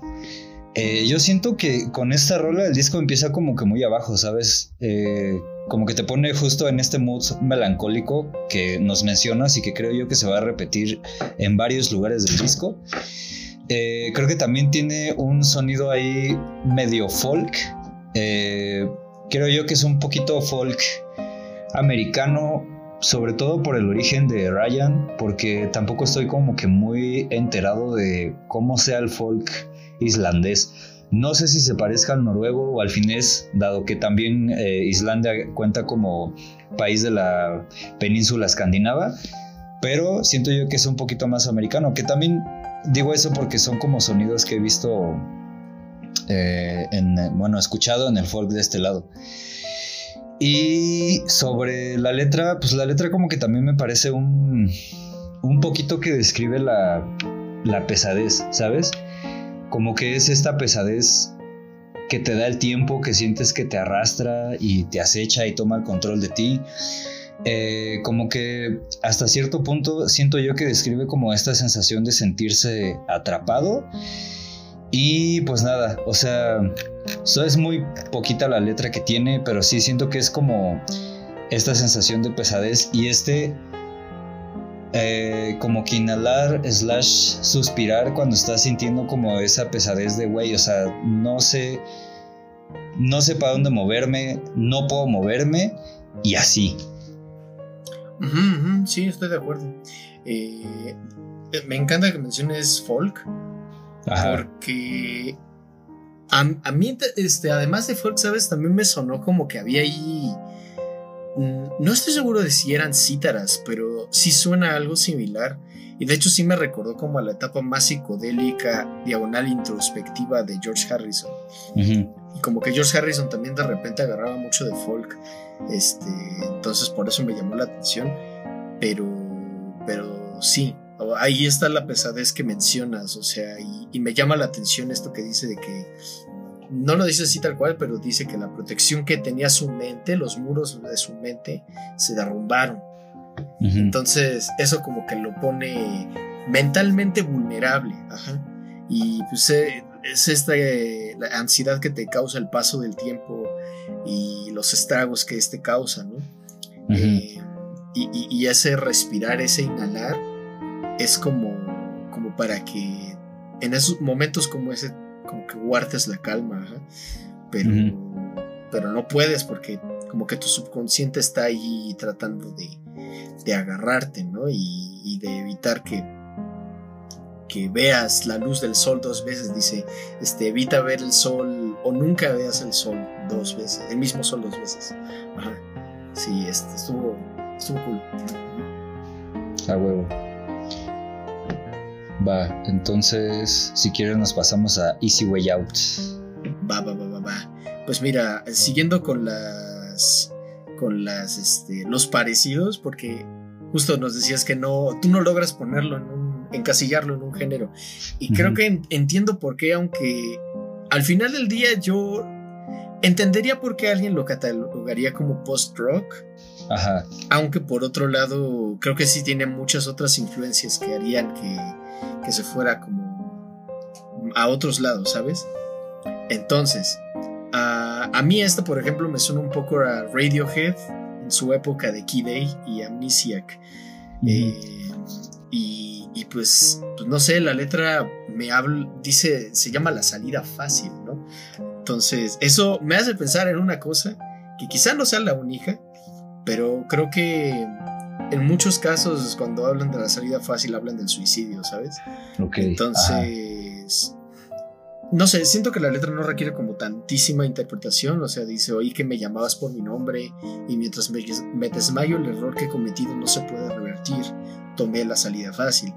Speaker 3: Eh, yo siento que con esta rola el disco empieza como que muy abajo, ¿sabes? Eh, como que te pone justo en este mood melancólico que nos mencionas y que creo yo que se va a repetir en varios lugares del disco. Eh, creo que también tiene un sonido ahí medio folk. Creo yo que es un poquito folk americano, sobre todo por el origen de Ryan, porque tampoco estoy como que muy enterado de cómo sea el folk islandés. No sé si se parezca al noruego o al finés, dado que también eh, Islandia cuenta como país de la península escandinava, pero siento yo que es un poquito más americano, que también digo eso porque son como sonidos que he visto, eh, en, bueno, escuchado en el folk de este lado. Y sobre la letra, pues la letra como que también me parece un, un poquito que describe la, la pesadez, ¿sabes? Como que es esta pesadez que te da el tiempo, que sientes que te arrastra y te acecha y toma el control de ti. Eh, como que hasta cierto punto siento yo que describe como esta sensación de sentirse atrapado. Y pues nada, o sea, so es muy poquita la letra que tiene, pero sí siento que es como esta sensación de pesadez y este eh, como que inhalar slash suspirar cuando estás sintiendo como esa pesadez de güey, o sea, no sé, no sé para dónde moverme, no puedo moverme y así.
Speaker 2: Sí, estoy de acuerdo. Eh, eh, me encanta que menciones folk,
Speaker 3: Ajá.
Speaker 2: porque a, a mí, te- este, además de folk, ¿sabes? También me sonó como que había ahí... mm, No estoy seguro de si eran cítaras, pero sí suena algo similar. Y de hecho sí me recordó como a la etapa más psicodélica, diagonal introspectiva de George Harrison. Y como que George Harrison también de repente agarraba mucho de folk. Este, entonces por eso me llamó la atención. Pero, pero sí, ahí está la pesadez que mencionas. O sea, y, y me llama la atención esto que dice de que, no lo dice así tal cual, pero dice que la protección que tenía su mente, los muros de su mente, se derrumbaron. Entonces, eso como que lo pone mentalmente vulnerable. Ajá. Y pues eh, es esta eh, la ansiedad que te causa el paso del tiempo y los estragos que este causa, ¿no? Eh, y, y- y ese respirar, ese inhalar, es como, como para que en esos momentos como ese, como que guardes la calma, pero, pero no puedes porque como que tu subconsciente está ahí tratando de, de agarrarte, ¿no? Y, y de evitar que, que veas la luz del sol dos veces. Dice, este, evita ver el sol o nunca veas el sol dos veces, el mismo sol dos veces. Ajá. Sí, este, estuvo, estuvo cool.
Speaker 3: A huevo. Va, entonces, si quieres nos pasamos a Easy Way Out.
Speaker 2: Va, va, va, va, va. Pues mira, siguiendo con las, con las, este, los parecidos, porque justo nos decías que no, tú no logras ponerlo en un, encasillarlo en un género. Y creo que en- entiendo por qué, aunque al final del día yo entendería por qué alguien lo catalogaría como post-rock.
Speaker 3: Ajá,
Speaker 2: Aunque por otro lado, creo que sí tiene muchas otras influencias que harían que, que se fuera como a otros lados, ¿sabes? Entonces, a, a mí esta, por ejemplo, me suena un poco a Radiohead en su época de Key Day y Amnesiac. Eh, y, y pues, pues, no sé, la letra me habla, dice, se llama la salida fácil, ¿no? Entonces, eso me hace pensar en una cosa que quizá no sea la única, pero creo que en muchos casos cuando hablan de la salida fácil hablan del suicidio, ¿sabes?
Speaker 3: ok. ajá.
Speaker 2: Entonces, no sé, siento que la letra no requiere como tantísima interpretación, o sea, dice, oí que me llamabas por mi nombre y mientras me, me desmayo el error que he cometido no se puede revertir, tomé la salida fácil.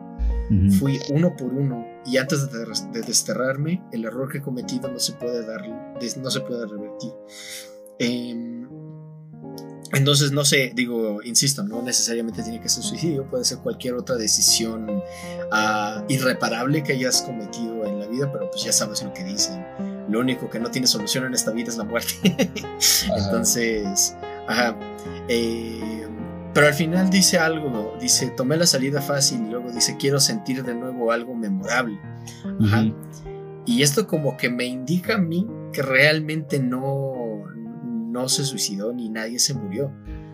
Speaker 3: Ujú.
Speaker 2: Fui uno por uno y antes de, de desterrarme, el error que he cometido no se puede dar, no se puede revertir. Em, entonces, no sé, digo, insisto, no necesariamente tiene que ser suicidio, puede ser cualquier otra decisión ah, irreparable que hayas cometido en la vida, pero pues ya sabes lo que dicen. Lo único que no tiene solución en esta vida es la muerte.
Speaker 3: Ajá.
Speaker 2: Entonces, ajá. eh, pero al final dice algo, dice, tomé la salida fácil y luego dice, quiero sentir de nuevo algo memorable. Ajá.
Speaker 3: Ujú.
Speaker 2: Y esto como que me indica a mí que realmente no, no se suicidó ni nadie se murió.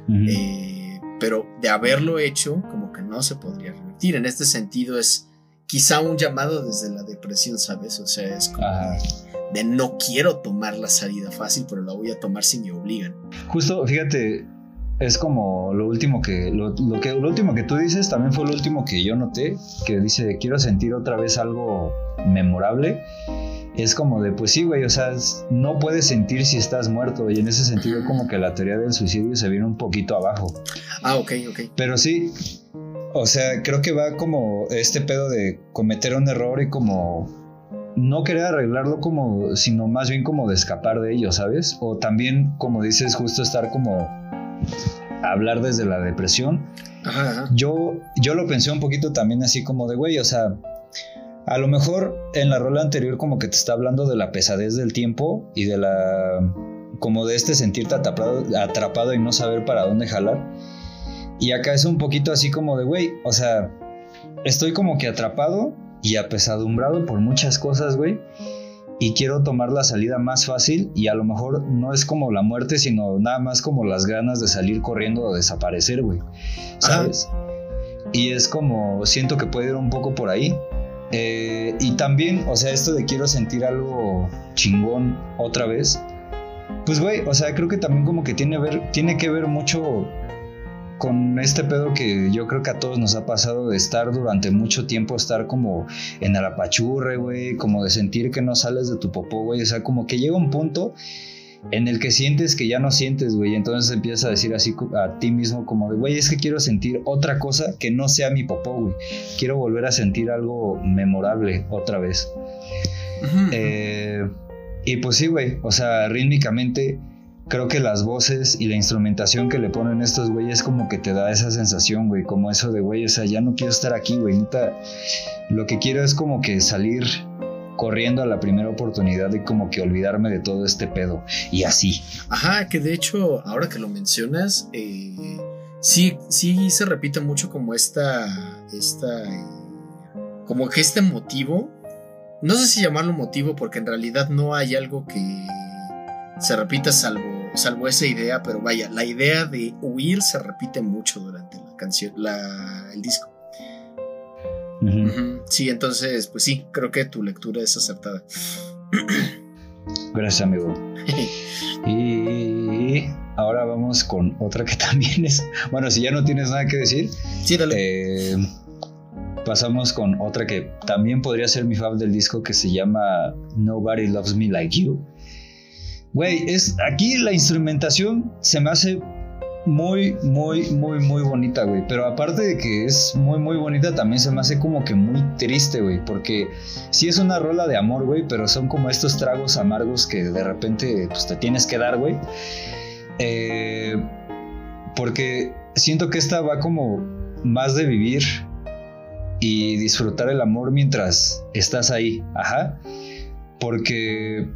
Speaker 3: Ujú.
Speaker 2: Eh, pero de haberlo hecho, como que no se podría revertir. En este sentido es quizá un llamado desde la depresión, ¿sabes? O sea, es como de, de no quiero tomar la salida fácil, pero la voy a tomar si me obligan.
Speaker 3: Justo, fíjate, es como lo último que lo, lo que lo último que tú dices también fue lo último que yo noté, que dice quiero sentir otra vez algo memorable. Es como de, pues sí, güey, o sea, no puedes sentir si estás muerto, y en ese sentido como que la teoría del suicidio se viene un poquito abajo.
Speaker 2: Ah, ok, ok.
Speaker 3: Pero sí, o sea, creo que va como este pedo de cometer un error y como no querer arreglarlo como, sino más bien como de escapar de ello, ¿sabes? O también, como dices, justo estar como hablar desde la depresión.
Speaker 2: Ajá, ajá.
Speaker 3: Yo, yo lo pensé un poquito también así como de, güey, o sea, a lo mejor en la rola anterior como que te está hablando de la pesadez del tiempo y de la, como de este sentirte atrapado, atrapado y no saber para dónde jalar. Y acá es un poquito así como de, güey, o sea, estoy como que atrapado y apesadumbrado por muchas cosas, güey. Y quiero tomar la salida más fácil y a lo mejor no es como la muerte, sino nada más como las ganas de salir corriendo o desaparecer, güey. ¿Sabes? Y es como, siento que puede ir un poco por ahí. Eh, y también, o sea, esto de quiero sentir algo chingón otra vez. Pues, güey, o sea, creo que también como que tiene, ver, tiene que ver mucho con este pedo que yo creo que a todos nos ha pasado de estar durante mucho tiempo, estar como en el apachurre, güey, como de sentir que no sales de tu popó, güey, o sea, como que llega un punto en el que sientes que ya no sientes, güey, entonces empiezas a decir así a ti mismo como de, güey, es que quiero sentir otra cosa que no sea mi popó, güey, quiero volver a sentir algo memorable otra vez. Eh, y pues sí, güey, o sea, rítmicamente creo que las voces y la instrumentación que le ponen estos güeyes como que te da esa sensación, güey, como eso de, güey, o sea, ya no quiero estar aquí, güey, neta, lo que quiero es como que salir corriendo a la primera oportunidad y como que olvidarme de todo este pedo y así.
Speaker 2: Ajá, que de hecho, ahora que lo mencionas, eh, sí, sí se repite mucho como esta, esta, como que este motivo, no sé si llamarlo motivo porque en realidad no hay algo que se repita salvo, salvo esa idea, pero vaya, la idea de huir se repite mucho durante la canción, la, el disco. Sí, entonces, pues sí, creo que tu lectura es acertada.
Speaker 3: Gracias, amigo. Y ahora vamos con otra que también es, bueno, si ya no tienes nada que decir,
Speaker 2: Sí, dale.
Speaker 3: Eh, pasamos con otra que también podría ser mi fab del disco que se llama Nobody Loves Me Like You. Güey, es aquí la instrumentación se me hace muy, muy, muy, muy bonita, güey. Pero aparte de que es muy, muy bonita, también se me hace como que muy triste, güey. Porque sí es una rola de amor, güey, pero son como estos tragos amargos que de repente pues, te tienes que dar, güey. Eh, porque siento que esta va como más de vivir y disfrutar el amor mientras estás ahí, ajá. Porque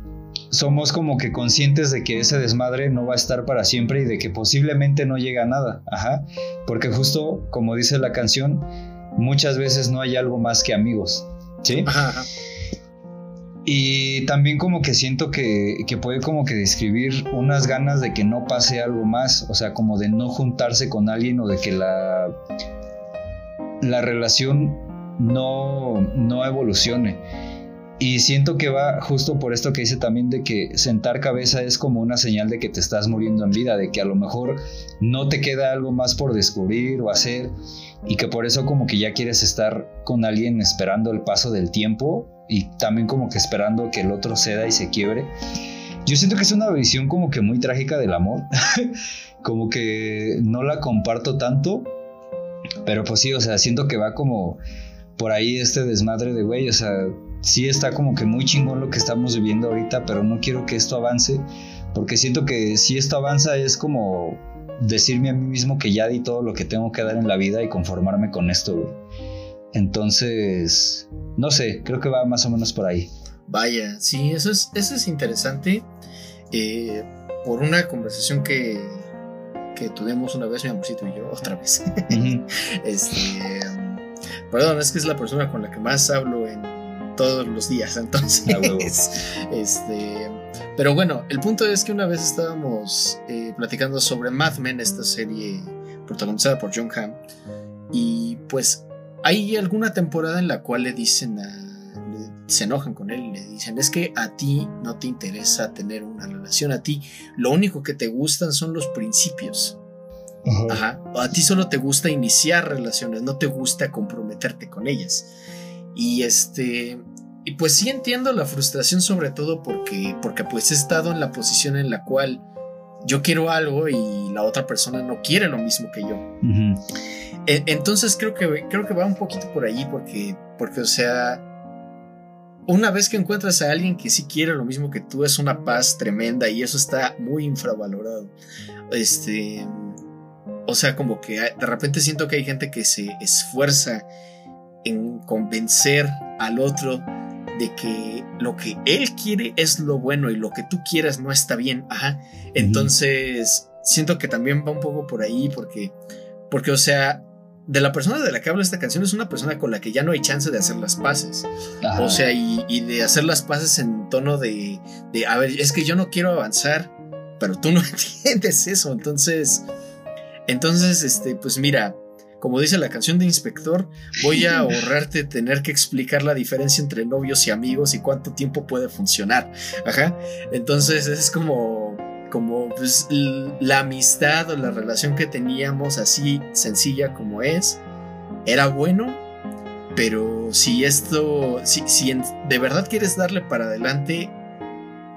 Speaker 3: somos como que conscientes de que ese desmadre no va a estar para siempre y de que posiblemente no llega a nada, ajá. Porque justo como dice la canción, muchas veces no hay algo más que amigos, ¿sí? Ajá, Y también como que siento que, que, puede como que describir unas ganas de que no pase algo más, o sea, como de no juntarse con alguien o de que la, la relación no, no evolucione. Y siento que va justo por esto que dice también de que sentar cabeza es como una señal de que te estás muriendo en vida, de que a lo mejor no te queda algo más por descubrir o hacer y que por eso como que ya quieres estar con alguien esperando el paso del tiempo y también como que esperando que el otro ceda y se quiebre. Yo siento que es una visión como que muy trágica del amor, como que no la comparto tanto, pero pues sí, o sea, siento que va como por ahí este desmadre de güey, o sea, sí está como que muy chingón lo que estamos viviendo ahorita, pero no quiero que esto avance, porque siento que si esto avanza es como decirme a mí mismo que ya di todo lo que tengo que dar en la vida y conformarme con esto, güey. Entonces, no sé, creo que va más o menos por ahí.
Speaker 2: Vaya, sí, eso es, eso es interesante. Eh, por una conversación que, que tuvimos una vez mi amorcito y yo, otra vez. este, perdón, es que es la persona con la que más hablo en todos los días, entonces, este, pero bueno, el punto es que una vez estábamos eh, platicando sobre Mad Men, esta serie protagonizada por John Hamm, y pues hay alguna temporada en la cual le dicen a, se enojan con él y le dicen, es que a ti no te interesa tener una relación, a ti lo único que te gustan son los principios. Ajá. A ti solo te gusta iniciar relaciones, no te gusta comprometerte con ellas. Y este. Y pues sí entiendo la frustración, sobre todo porque, porque pues he estado en la posición en la cual yo quiero algo y la otra persona no quiere lo mismo que yo. E, entonces creo que, creo que va un poquito por allí porque, porque, o sea, una vez que encuentras a alguien que sí quiere lo mismo que tú, es una paz tremenda y eso está muy infravalorado. Este, o sea, como que de repente siento que hay gente que se esfuerza en convencer al otro de que lo que él quiere es lo bueno y lo que tú quieras no está bien. Ajá. Entonces, siento que también va un poco por ahí porque, porque, o sea, de la persona de la que habla esta canción es una persona con la que ya no hay chance de hacer las paces. O sea, y, de hacer las paces en tono de, de, a ver, es que yo no quiero avanzar, pero tú no entiendes eso. Entonces, entonces, este, pues mira, como dice la canción de Inspector, voy a ahorrarte tener que explicar la diferencia entre novios y amigos y cuánto tiempo puede funcionar. Ajá. Entonces es como, como pues, la amistad o la relación que teníamos así sencilla como es, era bueno, pero si esto, si, si de verdad quieres darle para adelante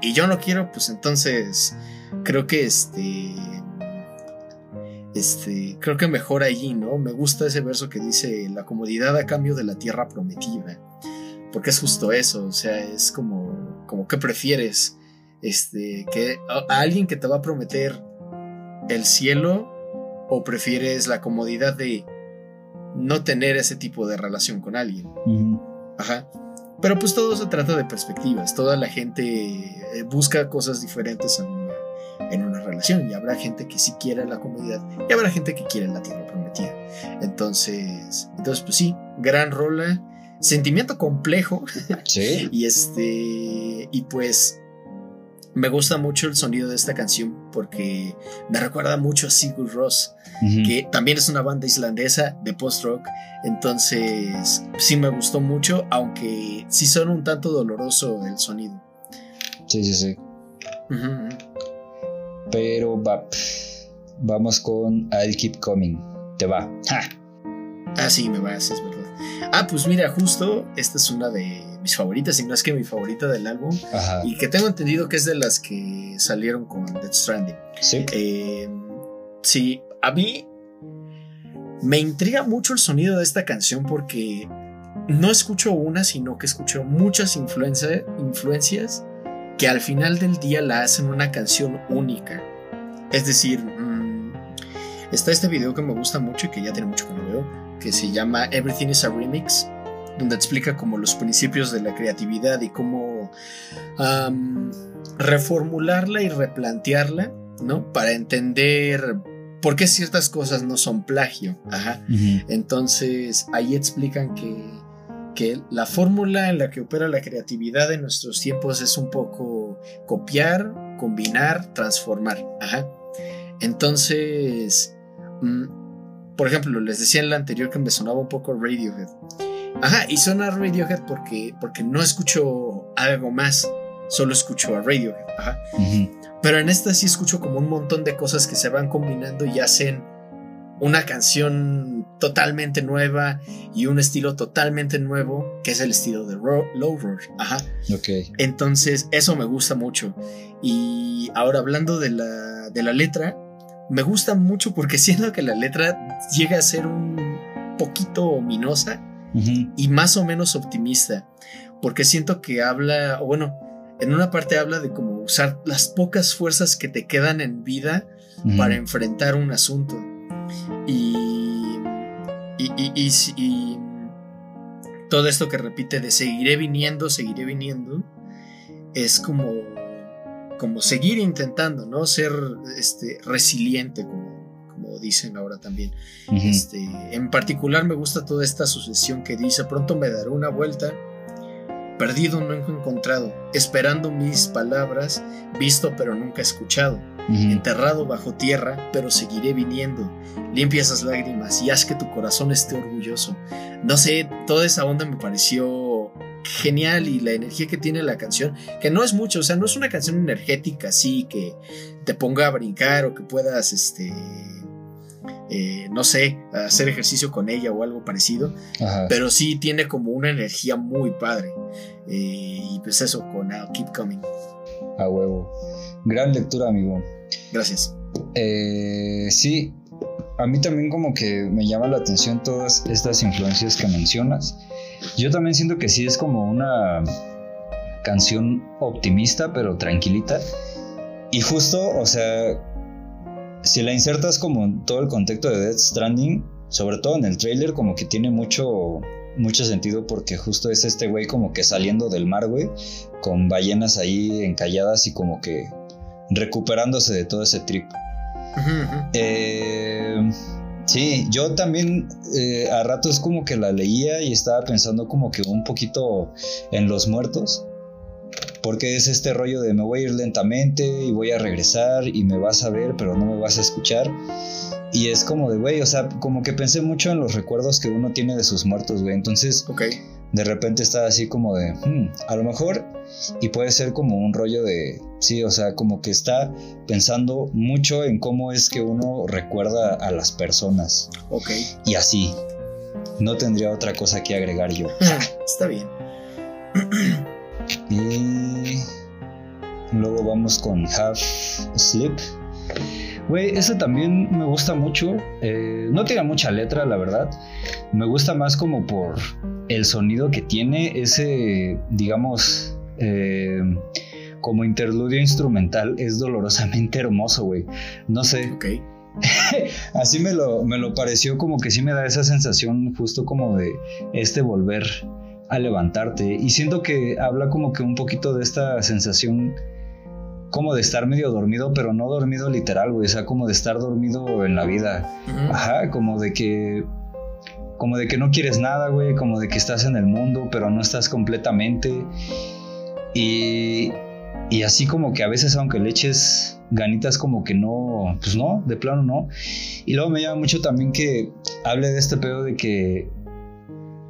Speaker 2: y yo no quiero, pues entonces creo que este este, creo que mejor allí, ¿no? Me gusta ese verso que dice la comodidad a cambio de la tierra prometida. Porque es justo eso, o sea, es como, como que prefieres, este, que a, alguien que te va a prometer el cielo o prefieres la comodidad de no tener ese tipo de relación con alguien. Ajá. Pero pues todo se trata de perspectivas, toda la gente eh, busca cosas diferentes en en una relación y habrá gente que sí quiere la comodidad y habrá gente que quiere la tierra prometida. Entonces, entonces pues sí, gran rola, sentimiento complejo. Sí. y este y pues me gusta mucho el sonido de esta canción porque me recuerda mucho a Sigur Ross, que también es una banda islandesa de post-rock. Entonces, sí me gustó mucho, aunque sí son un tanto doloroso el sonido.
Speaker 3: Sí, sí, sí. Pero va. Vamos con I'll Keep Coming. Te va.
Speaker 2: Ah, sí, me va, es verdad. Ah, pues mira, justo esta es una de mis favoritas, y no es que mi favorita del álbum,
Speaker 3: Ajá.
Speaker 2: y que tengo entendido que es de las que salieron con Death Stranding.
Speaker 3: Sí.
Speaker 2: Eh, sí, a mí me intriga mucho el sonido de esta canción porque no escucho una, sino que escucho muchas influencia- influencias que al final del día la hacen una canción única. Es decir, mm, está este video que me gusta mucho y que ya tiene mucho que no veo, que se llama Everything is a Remix, donde explica como los principios de la creatividad y cómo reformularla y replantearla, ¿no? Para entender por qué ciertas cosas no son plagio. Ajá. Entonces, ahí explican que, que la fórmula en la que opera la creatividad en nuestros tiempos es un poco copiar, combinar, transformar. Ajá. Entonces, mm, por ejemplo, les decía en la anterior que me sonaba un poco Radiohead. Ajá, y suena Radiohead porque, porque no escucho algo más, solo escucho a Radiohead. Ajá. Pero en esta sí escucho como un montón de cosas que se van combinando y hacen una canción totalmente nueva y un estilo totalmente nuevo, que es el estilo de Roar. Ajá.
Speaker 3: Ok.
Speaker 2: Entonces, eso me gusta mucho. Y ahora hablando de la, de la letra, me gusta mucho porque siento que la letra llega a ser un poquito ominosa y más o menos optimista, porque siento que habla, o bueno, en una parte habla de cómo usar las pocas fuerzas que te quedan en vida para enfrentar un asunto. Y, y, y- y todo esto que repite de seguiré viniendo, seguiré viniendo, es como, como seguir intentando, ¿no? Ser este, resiliente, como, como dicen ahora también. Este, en particular me gusta toda esta sucesión que dice, pronto me daré una vuelta, perdido no encontrado, esperando mis palabras, visto pero nunca escuchado, enterrado bajo tierra, pero seguiré viniendo, limpia esas lágrimas y haz que tu corazón esté orgulloso. No sé, toda esa onda me pareció genial y la energía que tiene la canción, que no es mucho, o sea, no es una canción energética así que te ponga a brincar o que puedas, este, eh, no sé, hacer ejercicio con ella o algo parecido,
Speaker 3: Ajá.
Speaker 2: pero sí tiene como una energía muy padre. Eh, y pues eso, con I'll Keep Coming.
Speaker 3: A huevo. Gran lectura, amigo.
Speaker 2: Gracias.
Speaker 3: Eh, sí, a mí también como que me llama la atención todas estas influencias que mencionas. Yo también siento que sí es como una canción optimista, pero tranquilita. Y justo, o sea, si la insertas como en todo el contexto de Death Stranding, sobre todo en el trailer, como que tiene mucho, mucho sentido porque justo es este güey como que saliendo del mar, güey, con ballenas ahí encalladas y como que recuperándose de todo ese trip. Eh, sí, yo también eh, a ratos como que la leía y estaba pensando como que un poquito en los muertos. Porque es este rollo de me voy a ir lentamente y voy a regresar y me vas a ver, pero no me vas a escuchar. Y es como de, güey, o sea, como que pensé mucho en los recuerdos que uno tiene de sus muertos, güey. Entonces,
Speaker 2: Ok.
Speaker 3: de repente estaba así como de, "Hmm, a lo mejor, y puede ser como un rollo de, sí, o sea, como que está pensando mucho en cómo es que uno recuerda a las personas.
Speaker 2: Ok.
Speaker 3: Y así, no tendría otra cosa que agregar yo.
Speaker 2: Está bien.
Speaker 3: Y luego vamos con Half Sleep. Güey, ese también me gusta mucho. Eh, no tiene mucha letra, la verdad. Me gusta más como por el sonido que tiene. Ese, digamos, eh, como interludio instrumental. Es dolorosamente hermoso, güey. No sé. Así me lo, me lo pareció como que sí me da esa sensación justo como de este volver a levantarte. Y siento que habla como que un poquito de esta sensación como de estar medio dormido, pero no dormido literal, güey. O sea, como de estar dormido en la vida. Ajá, como de que... Como de que no quieres nada, güey. Como de que estás en el mundo, pero no estás completamente. Y... Y así como que a veces aunque le eches ganitas como que no, pues no, de plano no. Y luego me llama mucho también que hable de este pedo de que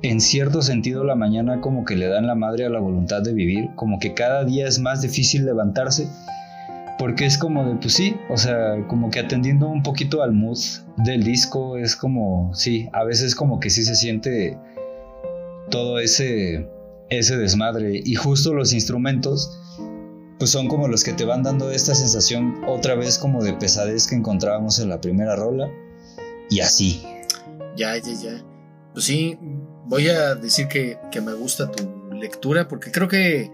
Speaker 3: en cierto sentido la mañana como que le dan la madre a la voluntad de vivir, como que cada día es más difícil levantarse, porque es como de, pues sí, o sea, como que atendiendo un poquito al mood del disco, es como, sí, a veces como que sí se siente todo ese, ese desmadre. Y justo los instrumentos, pues son como los que te van dando esta sensación otra vez como de pesadez que encontrábamos en la primera rola. Y así.
Speaker 2: Ya, ya, ya. Pues sí, voy a decir que, que me gusta tu lectura porque creo que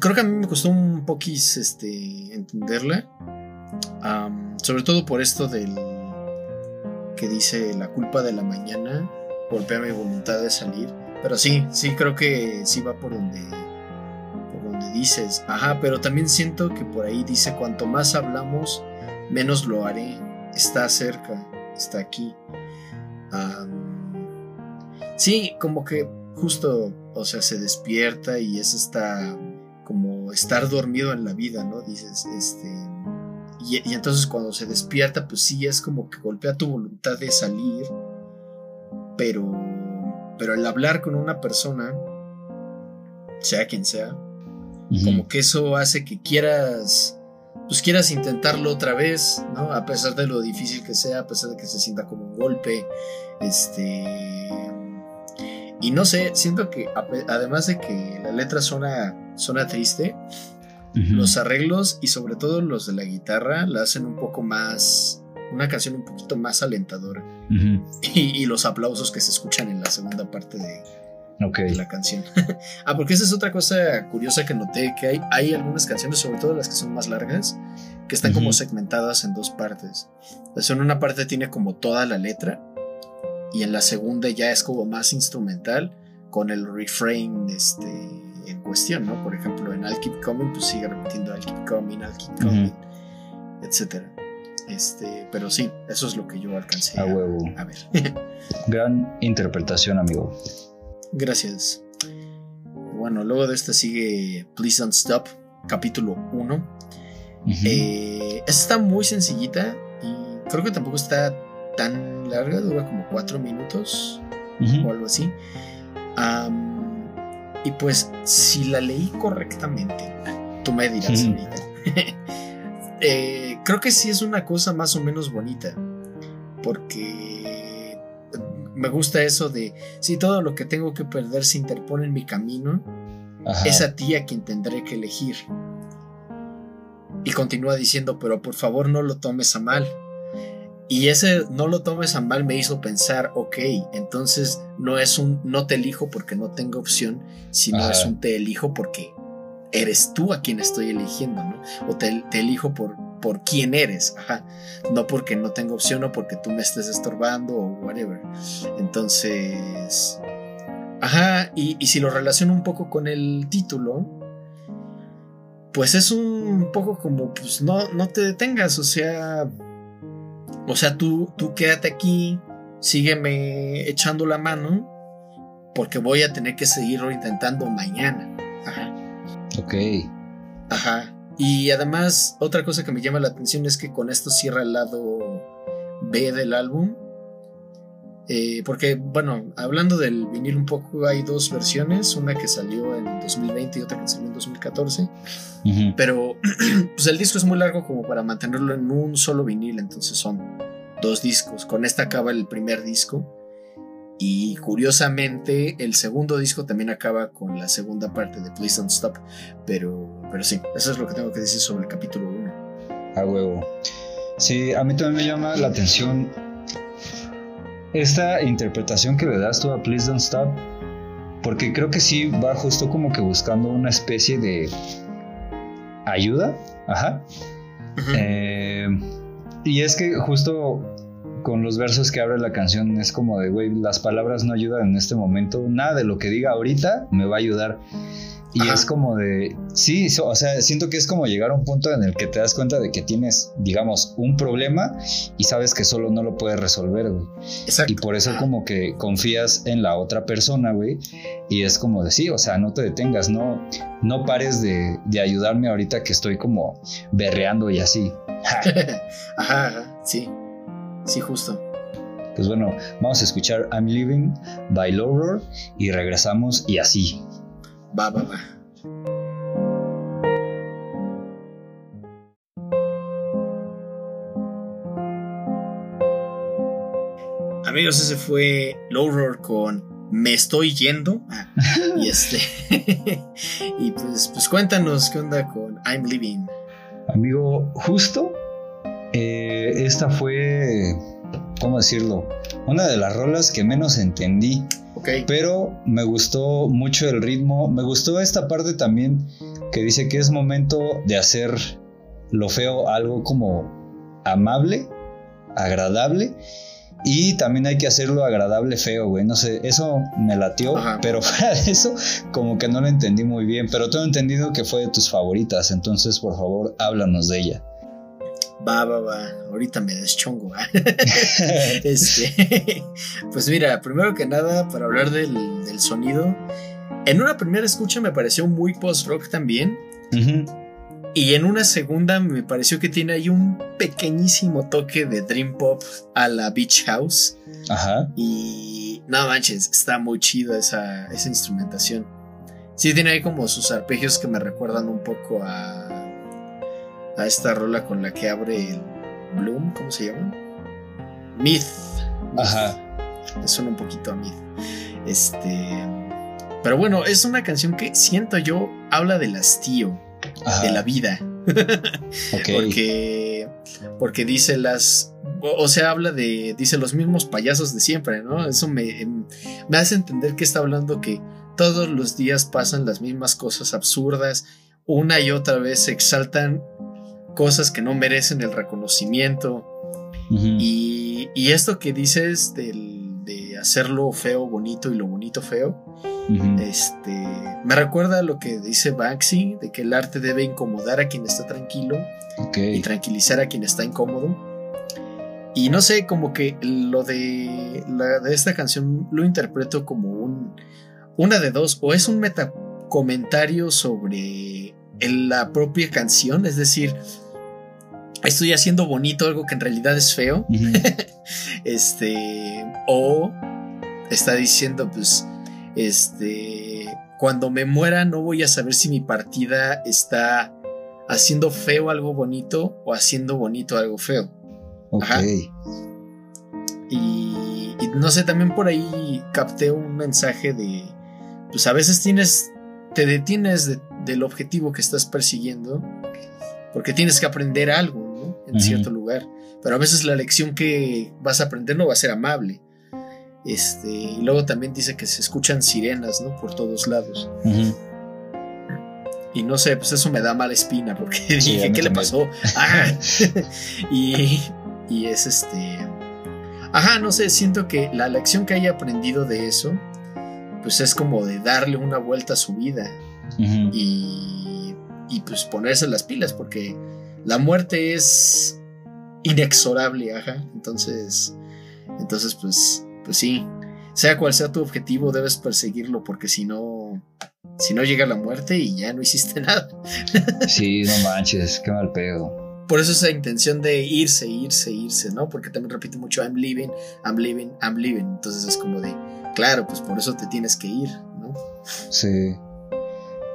Speaker 2: creo que a mí me costó un poquis este, entenderla. sobre todo por esto del que dice la culpa de la mañana golpea mi voluntad de salir. Pero sí, sí creo que sí va por donde por donde dices. Ajá, pero también siento que por ahí dice cuanto más hablamos, menos lo haré. Está cerca, está aquí. Sí, como que justo, o sea, se despierta y es esta como estar dormido en la vida, ¿no? Dices, este... Y, entonces cuando se despierta, pues sí, es como que golpea tu voluntad de salir, pero... Pero el hablar con una persona, sea quien sea, como que eso hace que quieras, pues quieras intentarlo otra vez, ¿no? A pesar de lo difícil que sea, a pesar de que se sienta como un golpe, este y no sé, siento que además de que la letra suena, suena triste, los arreglos y sobre todo los de la guitarra la hacen un poco más, una canción un poquito más alentadora. y, los aplausos que se escuchan en la segunda parte de, la canción. ah, porque esa es otra cosa curiosa que noté, que hay, hay algunas canciones, sobre todo las que son más largas, que están como segmentadas en dos partes. Entonces, en una parte tiene como toda la letra y en la segunda ya es como más instrumental con el refrain este, en cuestión, ¿no? Por ejemplo, en I'll Keep Coming, pues sigue repitiendo I'll Keep Coming, I'll Keep Coming, etc. Este, pero sí, eso es lo que yo alcancé
Speaker 3: a, huevo.
Speaker 2: a ver.
Speaker 3: Gran interpretación, amigo.
Speaker 2: Gracias. Bueno, luego de esta sigue Please Don't Stop, capítulo 1. Eh, esta está muy sencillita y creo que tampoco está tan larga, dura como cuatro minutos o algo así. y pues, si la leí correctamente, tú me dirás ahorita. Eh, creo que sí es una cosa más o menos bonita. Porque me gusta eso de si todo lo que tengo que perder se interpone en mi camino, es a ti a quien tendré que elegir. Y continúa diciendo, pero por favor no lo tomes a mal. Y ese no lo tomes a mal me hizo pensar, ok, entonces no es un no te elijo porque no tengo opción, sino es un te elijo porque eres tú a quien estoy eligiendo, ¿no? O te, elijo por, por quién eres, ajá. No porque no tengo opción o porque tú me estés estorbando o whatever. Entonces, ajá, y, y si lo relaciono un poco con el título, pues es un poco como, pues no, no te detengas, o sea o sea, tú, tú quédate aquí, sígueme echando la mano, porque voy a tener que seguirlo intentando mañana. Ajá.
Speaker 3: Ok.
Speaker 2: Ajá. Y además, otra cosa que me llama la atención es que con esto cierra el lado B del álbum. Eh, porque, bueno, hablando del vinil un poco, hay dos versiones, una que salió en 2020 y otra que salió en 2014. Pero pues el disco es muy largo como para mantenerlo en un solo vinil, entonces son dos discos. Con esta acaba el primer disco. Y curiosamente, el segundo disco también acaba con la segunda parte de Please Don't Stop. Pero, pero sí, eso es lo que tengo que decir sobre el capítulo 1.
Speaker 3: A huevo. Sí, a mí también me llama la atención esta interpretación que le das tú a Please Don't Stop, porque creo que sí va justo como que buscando una especie de ayuda, ajá. Eh, y es que justo con los versos que abre la canción es como de, güey, las palabras no ayudan en este momento, nada de lo que diga ahorita me va a ayudar. Y es como de, sí, o sea, siento que es como llegar a un punto en el que te das cuenta de que tienes, digamos, un problema y sabes que solo no lo puedes resolver, güey. Exacto. Y por eso como que confías en la otra persona, güey. Y es como de, sí, o sea, no te detengas, no, no pares de, de ayudarme ahorita que estoy como berreando y así.
Speaker 2: ajá, sí, sí, justo.
Speaker 3: Pues bueno, vamos a escuchar I'm Living by Lower y regresamos y así.
Speaker 2: Va, va, va. Amigos, ese fue Low con Me estoy yendo. Ah, y este. y pues, pues cuéntanos qué onda con I'm Living.
Speaker 3: Amigo, justo eh, esta fue, ¿cómo decirlo? Una de las rolas que menos entendí.
Speaker 2: Ok.
Speaker 3: Pero me gustó mucho el ritmo. Me gustó esta parte también que dice que es momento de hacer lo feo algo como amable, agradable. Y también hay que hacerlo agradable feo, güey. No sé, eso me latió.
Speaker 2: Ajá.
Speaker 3: Pero fuera de eso, como que no lo entendí muy bien. Pero tengo entendido que fue de tus favoritas. Entonces, por favor, háblanos de ella.
Speaker 2: Va, va, va. Ahorita me deschongo. ¿va? este, pues mira, primero que nada, para hablar del, del sonido, en una primera escucha me pareció muy post-rock también. Y en una segunda me pareció que tiene ahí un pequeñísimo toque de Dream Pop a la Beach House.
Speaker 3: Ajá.
Speaker 2: Y no manches, está muy chida esa, esa instrumentación. Sí, tiene ahí como sus arpegios que me recuerdan un poco a, a esta rola con la que abre el Bloom, ¿cómo se llama? Myth.
Speaker 3: Ajá.
Speaker 2: Me suena un poquito a Myth. Este. Pero bueno, es una canción que siento yo habla del hastío,
Speaker 3: Ajá.
Speaker 2: de la vida. Porque, porque dice las. O o sea, habla de. Dice los mismos payasos de siempre, ¿no? Eso me, em, me hace entender que está hablando que todos los días pasan las mismas cosas absurdas. Una y otra vez se exaltan cosas que no merecen el reconocimiento. Y, y esto que dices del, de hacerlo feo bonito y lo bonito feo, este, me recuerda a lo que dice Banksy, de que el arte debe incomodar a quien está tranquilo y tranquilizar a quien está incómodo. Y no sé, como que lo de, la, de esta canción lo interpreto como un, una de dos, o es un metacomentario sobre el- la propia canción, es decir, estoy haciendo bonito algo que en realidad es feo, este, o está diciendo, pues, este, cuando me muera no voy a saber si mi partida está haciendo feo algo bonito o haciendo bonito algo feo.
Speaker 3: Ok.
Speaker 2: Ajá. Y, y no sé, también por ahí capté un mensaje de, pues a veces tienes, te detienes de- del objetivo que estás persiguiendo porque tienes que aprender algo, En cierto lugar. Pero a veces la lección que vas a aprender no va a ser amable. Este, y luego también dice que se escuchan sirenas, ¿no? Por todos lados. Y no sé, pues eso me da mala espina porque
Speaker 3: Sí,
Speaker 2: dije, ¿qué le pasó? Ah. y, y es este... Ajá, no sé, siento que la lección que haya aprendido de eso, pues es como de darle una vuelta a su vida y, y pues ponerse las pilas porque la muerte es inexorable, ajá. Entonces, entonces pues, pues sí, sea cual sea tu objetivo, debes perseguirlo porque si no, si no llega la muerte y ya no hiciste nada.
Speaker 3: Sí, no manches, qué mal pedo.
Speaker 2: Por eso esa intención de irse, irse, irse, ¿no? Porque también repite mucho I'm leaving, I'm leaving, I'm leaving. Entonces es como de, claro, pues por eso te tienes que ir, ¿no?
Speaker 3: Sí.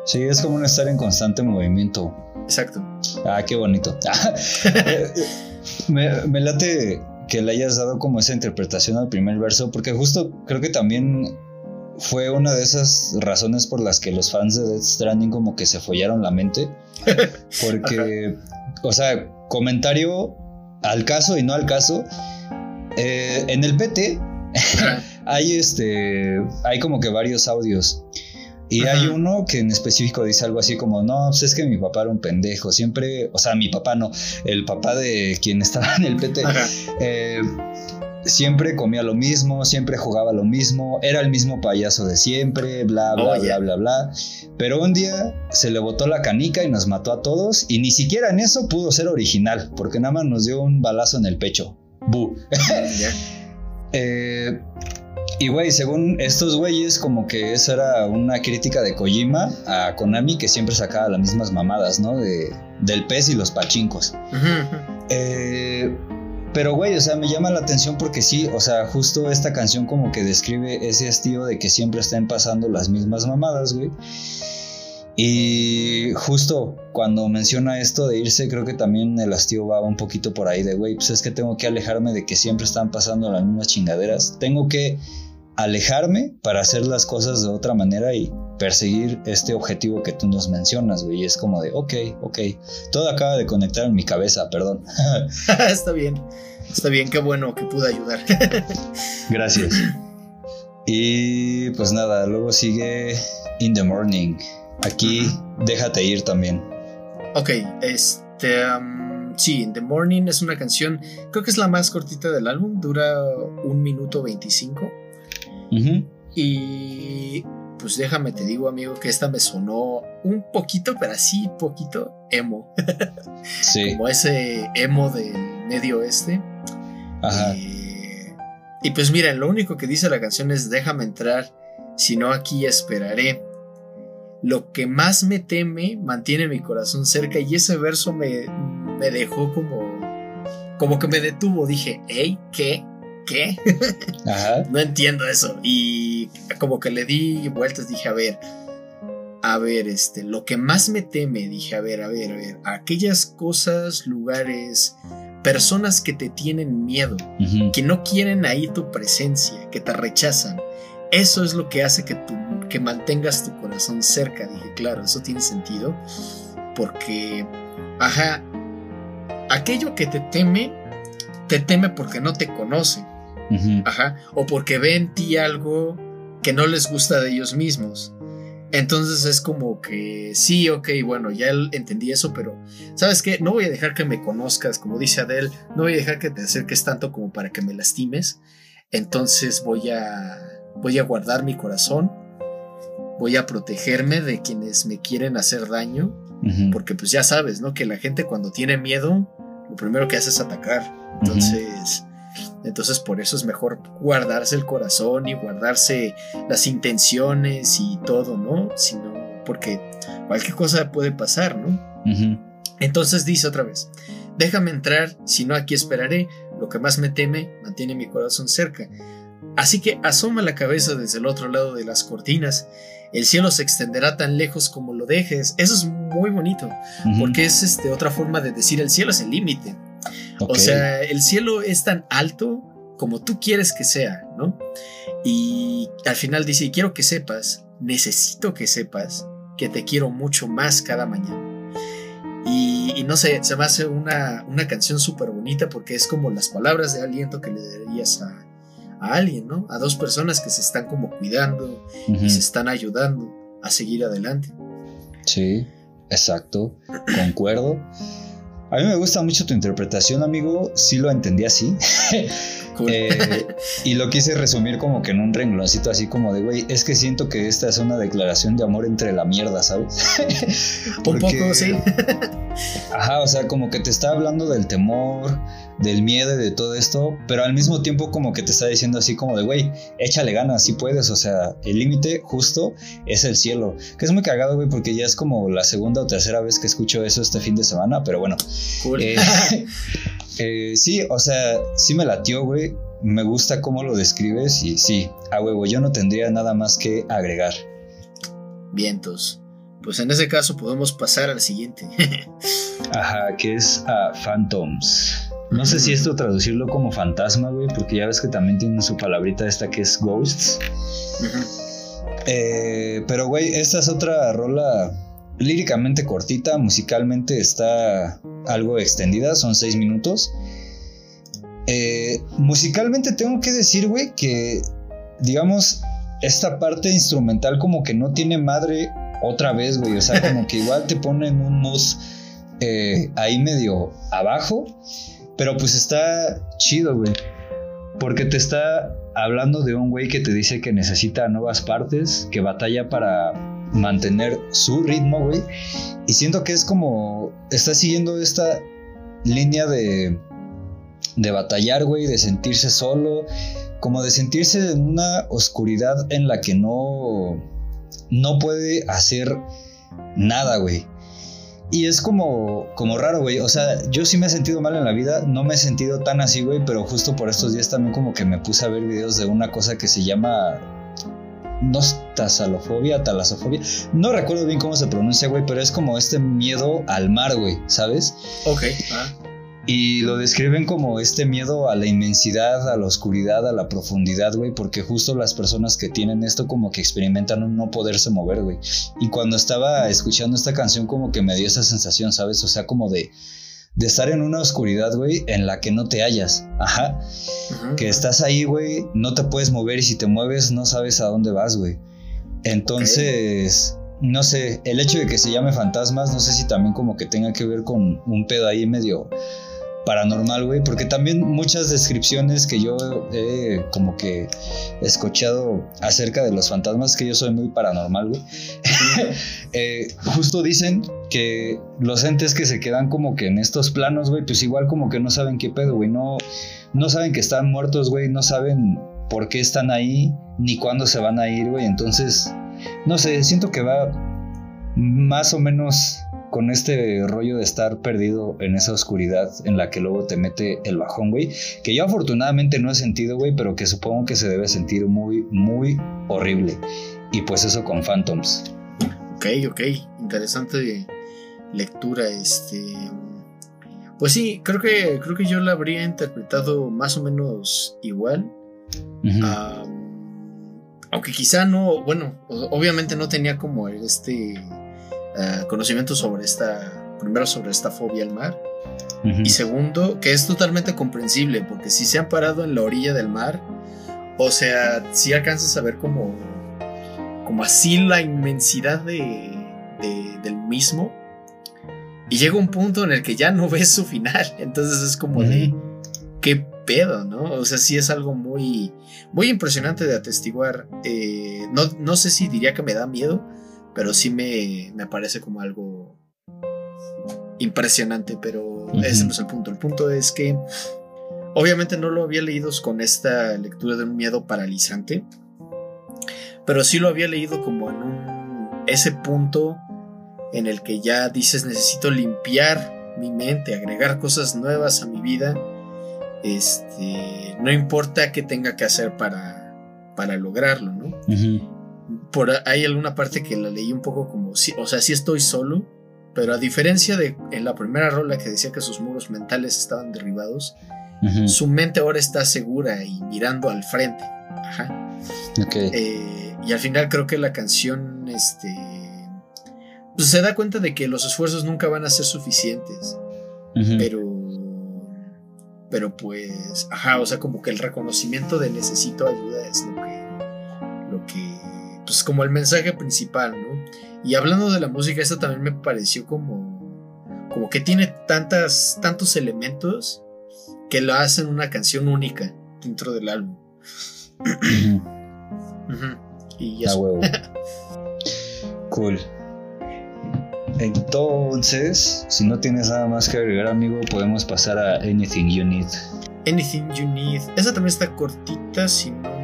Speaker 3: Sí, es como un estar en constante movimiento.
Speaker 2: Exacto.
Speaker 3: Ah, qué bonito. me, me late que le hayas dado como esa interpretación al primer verso, porque justo creo que también fue una de esas razones por las que los fans de Death Stranding como que se follaron la mente. Porque, o sea, comentario al caso y no al caso. eh, en el PT hay este hay como que varios audios y
Speaker 2: Ajá.
Speaker 3: hay uno que en específico dice algo así como no pues es que mi papá era un pendejo siempre o sea mi papá no el papá de quien estaba en el PT eh, siempre comía lo mismo siempre jugaba lo mismo era el mismo payaso de siempre bla bla
Speaker 2: Oh,
Speaker 3: bla bla bla pero un día se le botó la canica y nos mató a todos y ni siquiera en eso pudo ser original porque nada más nos dio un balazo en el pecho. Bu. Eh, y güey, según estos güeyes, como que esa era una crítica de Kojima a Konami que siempre sacaba las mismas mamadas, ¿no? De, del pez y los pachincos. Eh, pero güey, o sea, me llama la atención porque sí, o sea, justo esta canción como que describe ese hastío de que siempre estén pasando las mismas mamadas, güey. Y justo cuando menciona esto de irse, creo que también el hastío va un poquito por ahí de, güey, pues es que tengo que alejarme de que siempre están pasando las mismas chingaderas. Tengo que alejarme para hacer las cosas de otra manera y perseguir este objetivo que tú nos mencionas, güey. Y es como de, ok, ok. Todo acaba de conectar en mi cabeza, perdón.
Speaker 2: está bien. Está bien, qué bueno que pude ayudar.
Speaker 3: Gracias. Y pues nada, luego sigue In the Morning. Aquí déjate ir también.
Speaker 2: Ok, este... Um, sí, In the Morning es una canción, creo que es la más cortita del álbum, dura un minuto 25. Y pues déjame te digo, amigo, que esta me sonó un poquito, pero así poquito, emo.
Speaker 3: Sí.
Speaker 2: Como ese emo del medio oeste.
Speaker 3: Ajá.
Speaker 2: Eh, y pues mira, lo único que dice la canción es déjame entrar, si no aquí esperaré. Lo que más me teme mantiene mi corazón cerca y ese verso me, me dejó como, como que me detuvo. Dije, hey, ¿qué? ¿Qué?
Speaker 3: Ajá.
Speaker 2: no entiendo eso. Y como que le di vueltas, dije, a ver, a ver, este, lo que más me teme, dije, a ver, a ver, a ver, aquellas cosas, lugares, personas que te tienen miedo, que no quieren ahí tu presencia, que te rechazan. Eso es lo que hace que, tú, que mantengas tu corazón cerca. Dije, claro, eso tiene sentido. Porque, ajá, aquello que te teme, te teme porque no te conoce. Ajá. O porque ve en ti algo que no les gusta de ellos mismos. Entonces es como que sí, ok, bueno, ya entendí eso, pero ¿sabes qué? No voy a dejar que me conozcas, como dice Adele, no voy a dejar que te acerques tanto como para que me lastimes. Entonces voy a voy a guardar mi corazón, voy a protegerme de quienes me quieren hacer daño, porque pues ya sabes, ¿no? Que la gente cuando tiene miedo, lo primero que hace es atacar. Entonces, entonces por eso es mejor guardarse el corazón y guardarse las intenciones y todo, ¿no? Sino porque cualquier cosa puede pasar, ¿no? Entonces dice otra vez, déjame entrar, si no aquí esperaré, lo que más me teme mantiene mi corazón cerca. Así que asoma la cabeza desde el otro lado de las cortinas. El cielo se extenderá tan lejos como lo dejes. Eso es muy bonito, porque es este, otra forma de decir el cielo es el límite. O sea, el cielo es tan alto como tú quieres que sea, ¿no? Y al final dice, y quiero que sepas, necesito que sepas que te quiero mucho más cada mañana. Y, no sé, se me hace una, una canción súper bonita porque es como las palabras de aliento que le darías a, a alguien, ¿no? A dos personas que se están como cuidando y se están ayudando a seguir adelante.
Speaker 3: Sí, exacto, concuerdo. A mí me gusta mucho tu interpretación, amigo. Sí lo entendí así. Eh, y lo quise resumir como que en un rengloncito así como de, güey, es que siento que esta es una declaración de amor entre la mierda, ¿sabes?
Speaker 2: un poco, sí.
Speaker 3: ajá, o sea, como que te está hablando del temor, del miedo y de todo esto, pero al mismo tiempo como que te está diciendo así como de, güey, échale ganas, si puedes, o sea, el límite justo es el cielo, que es muy cagado, güey, porque ya es como la segunda o tercera vez que escucho eso este fin de semana, pero bueno. Eh, eh, sí, o sea, sí me latió, güey, me gusta cómo lo describes y sí, a huevo, yo no tendría nada más que agregar.
Speaker 2: Vientos. Pues en ese caso podemos pasar al siguiente.
Speaker 3: Ajá, que es a Phantoms. No sé si esto traducirlo como fantasma, güey, porque ya ves que también tiene su palabrita esta que es ghosts. Eh, pero, güey, esta es otra rola líricamente cortita, musicalmente está algo extendida, son seis minutos. Eh, musicalmente tengo que decir, güey, que, digamos, esta parte instrumental como que no tiene madre otra vez, güey. O sea, como que igual te ponen un mus eh, ahí medio abajo. Pero pues está chido, güey. Porque te está hablando de un güey que te dice que necesita nuevas partes, que batalla para mantener su ritmo, güey. Y siento que es como. Está siguiendo esta línea de. de batallar, güey, de sentirse solo. Como de sentirse en una oscuridad en la que no. no puede hacer nada, güey. Y es como, como raro, güey. O sea, yo sí me he sentido mal en la vida. No me he sentido tan así, güey. Pero justo por estos días también como que me puse a ver videos de una cosa que se llama... Nostasalofobia, talasofobia. No recuerdo bien cómo se pronuncia, güey. Pero es como este miedo al mar, güey. ¿Sabes?
Speaker 2: Ok. Ah.
Speaker 3: Y lo describen como este miedo a la inmensidad, a la oscuridad, a la profundidad, güey, porque justo las personas que tienen esto como que experimentan un no poderse mover, güey. Y cuando estaba escuchando esta canción como que me dio esa sensación, ¿sabes? O sea, como de, de estar en una oscuridad, güey, en la que no te hallas. Ajá. Que estás ahí, güey, no te puedes mover y si te mueves no sabes a dónde vas, güey. Entonces, no sé, el hecho de que se llame fantasmas, no sé si también como que tenga que ver con un pedo ahí medio paranormal, güey, porque también muchas descripciones que yo he como que escuchado acerca de los fantasmas, que yo soy muy paranormal, güey, eh, justo dicen que los entes que se quedan como que en estos planos, güey, pues igual como que no saben qué pedo, güey, no, no saben que están muertos, güey, no saben por qué están ahí, ni cuándo se van a ir, güey, entonces, no sé, siento que va más o menos con este rollo de estar perdido en esa oscuridad en la que luego te mete el bajón, güey. Que yo afortunadamente no he sentido, güey, pero que supongo que se debe sentir muy, muy horrible. Y pues eso con Phantoms.
Speaker 2: Ok, ok. Interesante lectura, este. Pues sí, creo que, creo que yo la habría interpretado más o menos igual. aunque quizá no, bueno, obviamente no tenía como este eh, conocimiento sobre esta, primero sobre esta fobia al mar, y segundo, que es totalmente comprensible, porque si se han parado en la orilla del mar, o sea, si alcanzas a ver como, como así la inmensidad de, del mismo, y llega un punto en el que ya no ves su final, entonces es como de, qué pedo, ¿no? O sea, sí es algo muy, muy impresionante de atestiguar. Eh, no, no sé si diría que me da miedo, pero sí me, me parece como algo impresionante, pero ese no es el punto. El punto es que obviamente no lo había leído con esta lectura de un miedo paralizante, pero sí lo había leído como en un, ese punto en el que ya dices necesito limpiar mi mente, agregar cosas nuevas a mi vida, este, no importa qué tenga que hacer para, para lograrlo, ¿no? Por hay alguna parte que la leí un poco como, o sea, sí estoy solo, pero a diferencia de en la primera rola que decía que sus muros mentales estaban derribados, su mente ahora está segura y mirando al frente. Ajá. Eh, y al final creo que la canción, este, pues se da cuenta de que los esfuerzos nunca van a ser suficientes, pero, pero pues, ajá, o sea, como que el reconocimiento de necesito ayuda es lo que pues como el mensaje principal, ¿no? Y hablando de la música, esto también me pareció como, como que tiene tantas, tantos elementos que lo hacen una canción única dentro del álbum.
Speaker 3: Y ya. cool. Entonces, si no tienes nada más que agregar, amigo, podemos pasar a Anything You Need.
Speaker 2: Anything You Need. Esa también está cortita, si no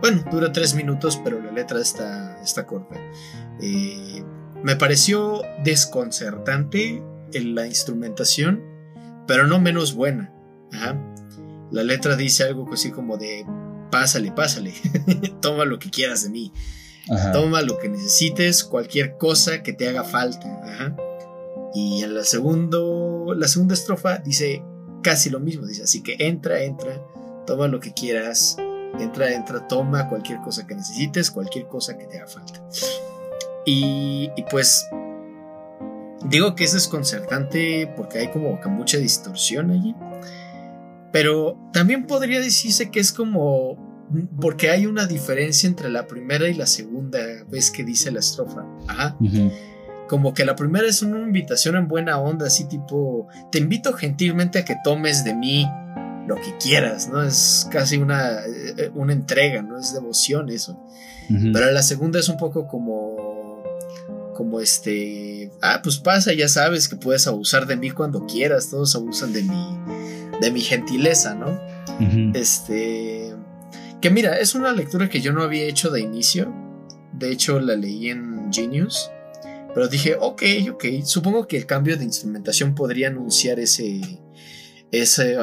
Speaker 2: Bueno, dura tres minutos, pero la letra está, está corta. Eh, me pareció desconcertante en la instrumentación, pero no menos buena. La letra dice algo así como de, pásale, pásale, toma lo que quieras de mí. Toma lo que necesites, cualquier cosa que te haga falta. Y en la, segundo, la segunda estrofa dice casi lo mismo. Dice, así que entra, entra, toma lo que quieras, Entra, entra, toma cualquier cosa que necesites, cualquier cosa que te haga falta. Y, pues digo que es desconcertante porque hay como mucha distorsión allí. Pero también podría decirse que es como porque hay una diferencia entre la primera y la segunda vez que dice la estrofa. Ajá. Como que la primera es una invitación en buena onda, así tipo, te invito gentilmente a que tomes de mí lo que quieras, ¿no? Es casi una, eh, una entrega, ¿no? Es devoción eso. Pero la segunda es un poco como, como este, ah, pues pasa, ya sabes que puedes abusar de mí cuando quieras, todos abusan de mi, de mi gentileza, ¿no? Este, que mira, es una lectura que yo no había hecho de inicio, de hecho la leí en Genius. Pero dije, ok, ok, supongo que el cambio de instrumentación podría anunciar ese, ese,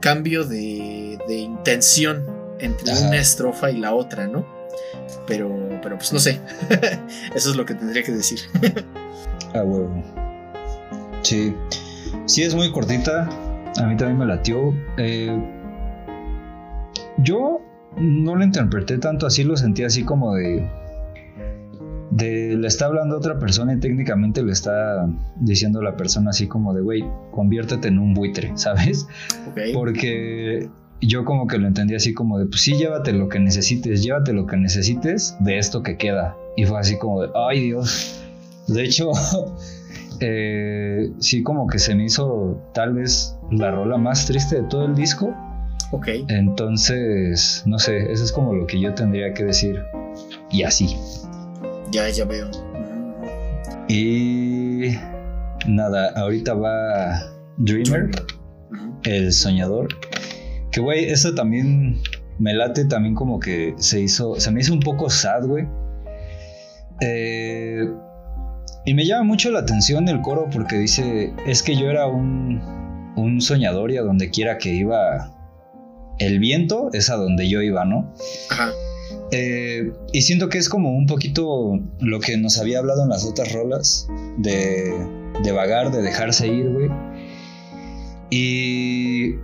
Speaker 2: cambio de, intención entre una estrofa y la otra, ¿no? Pero, pero pues no sé. Eso es lo que tendría que decir.
Speaker 3: ah, huevo. Sí, sí es muy cortita. A mí también me latió. Eh, yo no lo interpreté tanto así, lo sentí así como de de le está hablando a otra persona y técnicamente le está diciendo a la persona así como de, güey, conviértete en un buitre, ¿sabes? Porque yo como que lo entendí así como de, pues sí, llévate lo que necesites, llévate lo que necesites de esto que queda. Y fue así como de, ay Dios. De hecho, eh, sí como que se me hizo tal vez la rola más triste de todo el disco.
Speaker 2: Ok.
Speaker 3: Entonces, no sé, eso es como lo que yo tendría que decir. Y así.
Speaker 2: Ya, ya veo.
Speaker 3: Y nada, ahorita va Dreamer, el soñador. Que güey, eso también me late también como que se hizo, se me hizo un poco sad, güey. Eh, y me llama mucho la atención el coro porque dice, es que yo era un, un soñador y a donde quiera que iba el viento es a donde yo iba, ¿no?
Speaker 2: Ajá.
Speaker 3: Eh, y siento que es como un poquito lo que nos había hablado en las otras rolas, de, de vagar, de dejarse ir, güey. Y...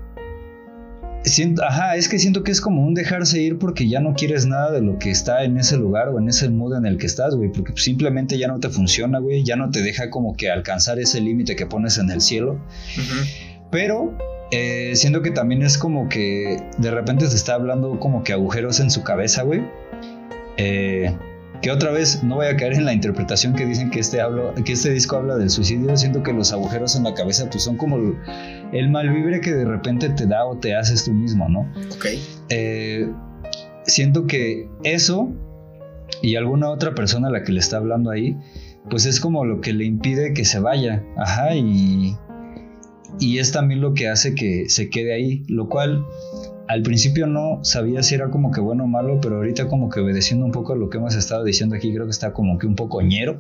Speaker 3: Siento, ajá, es que siento que es como un dejarse ir porque ya no quieres nada de lo que está en ese lugar o en ese mood en el que estás, güey, porque simplemente ya no te funciona, güey, ya no te deja como que alcanzar ese límite que pones en el cielo. Pero eh, siento que también es como que de repente se está hablando como que agujeros en su cabeza, güey. Eh, que otra vez no voy a caer en la interpretación que dicen que este, hablo, que este disco habla del suicidio. Siento que los agujeros en la cabeza pues son como el, mal vibre que de repente te da o te haces tú mismo, ¿no?
Speaker 2: Ok.
Speaker 3: Eh, siento que eso y alguna otra persona a la que le está hablando ahí, pues es como lo que le impide que se vaya. Ajá, y y es también lo que hace que se quede ahí, lo cual al principio no sabía si era como que bueno o malo, pero ahorita como que obedeciendo un poco a lo que hemos estado diciendo aquí, creo que está como que un poco ñero.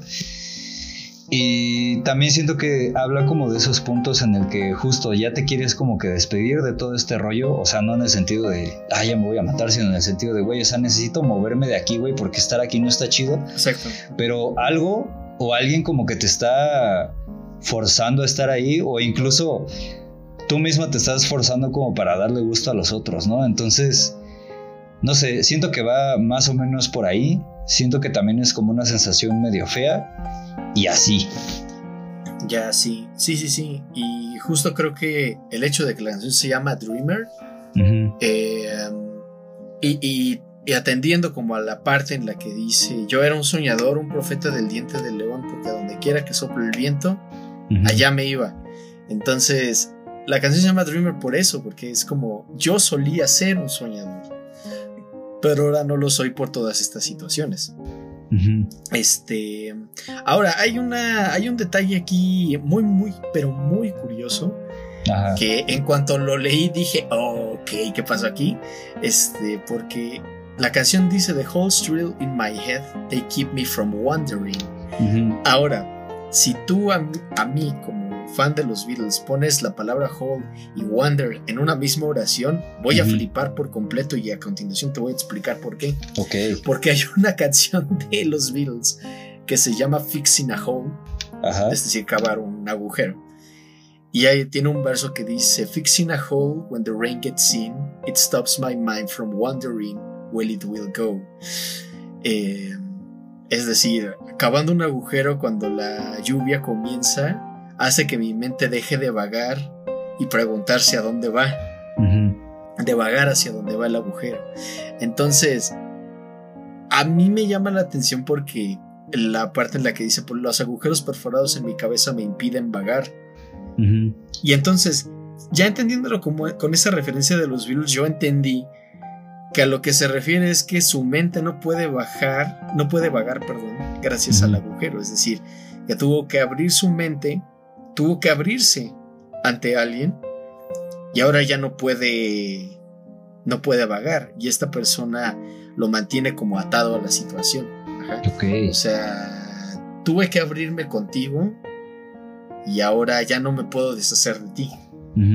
Speaker 3: Y también siento que habla como de esos puntos en el que justo ya te quieres como que despedir de todo este rollo, o sea, no en el sentido de, ah, ya me voy a matar, sino en el sentido de, güey, o sea, necesito moverme de aquí, güey, porque estar aquí no está chido.
Speaker 2: Exacto.
Speaker 3: Pero algo o alguien como que te está forzando a estar ahí o incluso tú mismo te estás forzando como para darle gusto a los otros, ¿no? Entonces, no sé, siento que va más o menos por ahí, siento que también es como una sensación medio fea y así.
Speaker 2: Ya, sí, sí, sí, sí. Y justo creo que el hecho de que la canción se llama Dreamer eh, y, y, atendiendo como a la parte en la que dice, yo era un soñador, un profeta del diente del león, porque a donde quiera que sople el viento, allá me iba. Entonces, la canción se llama Dreamer por eso, porque es como yo solía ser un soñador, pero ahora no lo soy por todas estas situaciones. Este, ahora hay una, hay un detalle aquí muy, muy, pero muy curioso. Que en cuanto lo leí dije, ok, ¿qué pasó aquí? Este, porque la canción dice The holes drill in my head, they keep me from wandering. Ahora, si tú a, mí, como fan de los Beatles, pones la palabra hole y wonder en una misma oración, voy a flipar por completo y a continuación te voy a explicar por qué.
Speaker 3: Ok.
Speaker 2: Porque hay una canción de los Beatles que se llama Fixing a Hole, es decir, cavar un agujero. Y ahí tiene un verso que dice, Fixing a hole when the rain gets in, it stops my mind from wondering where it will go. Eh, es decir, cavando un agujero cuando la lluvia comienza hace que mi mente deje de vagar y preguntarse a dónde va. De vagar hacia dónde va el agujero. Entonces, a mí me llama la atención porque la parte en la que dice, pues, los agujeros perforados en mi cabeza me impiden vagar. Y entonces, ya entendiéndolo como, con esa referencia de los virus, yo entendí que a lo que se refiere es que su mente no puede bajar, no puede vagar, perdón, gracias al agujero, es decir, que tuvo que abrir su mente, tuvo que abrirse ante alguien y ahora ya no puede no puede vagar y esta persona lo mantiene como atado a la situación. O sea, tuve que abrirme contigo y ahora ya no me puedo deshacer de ti.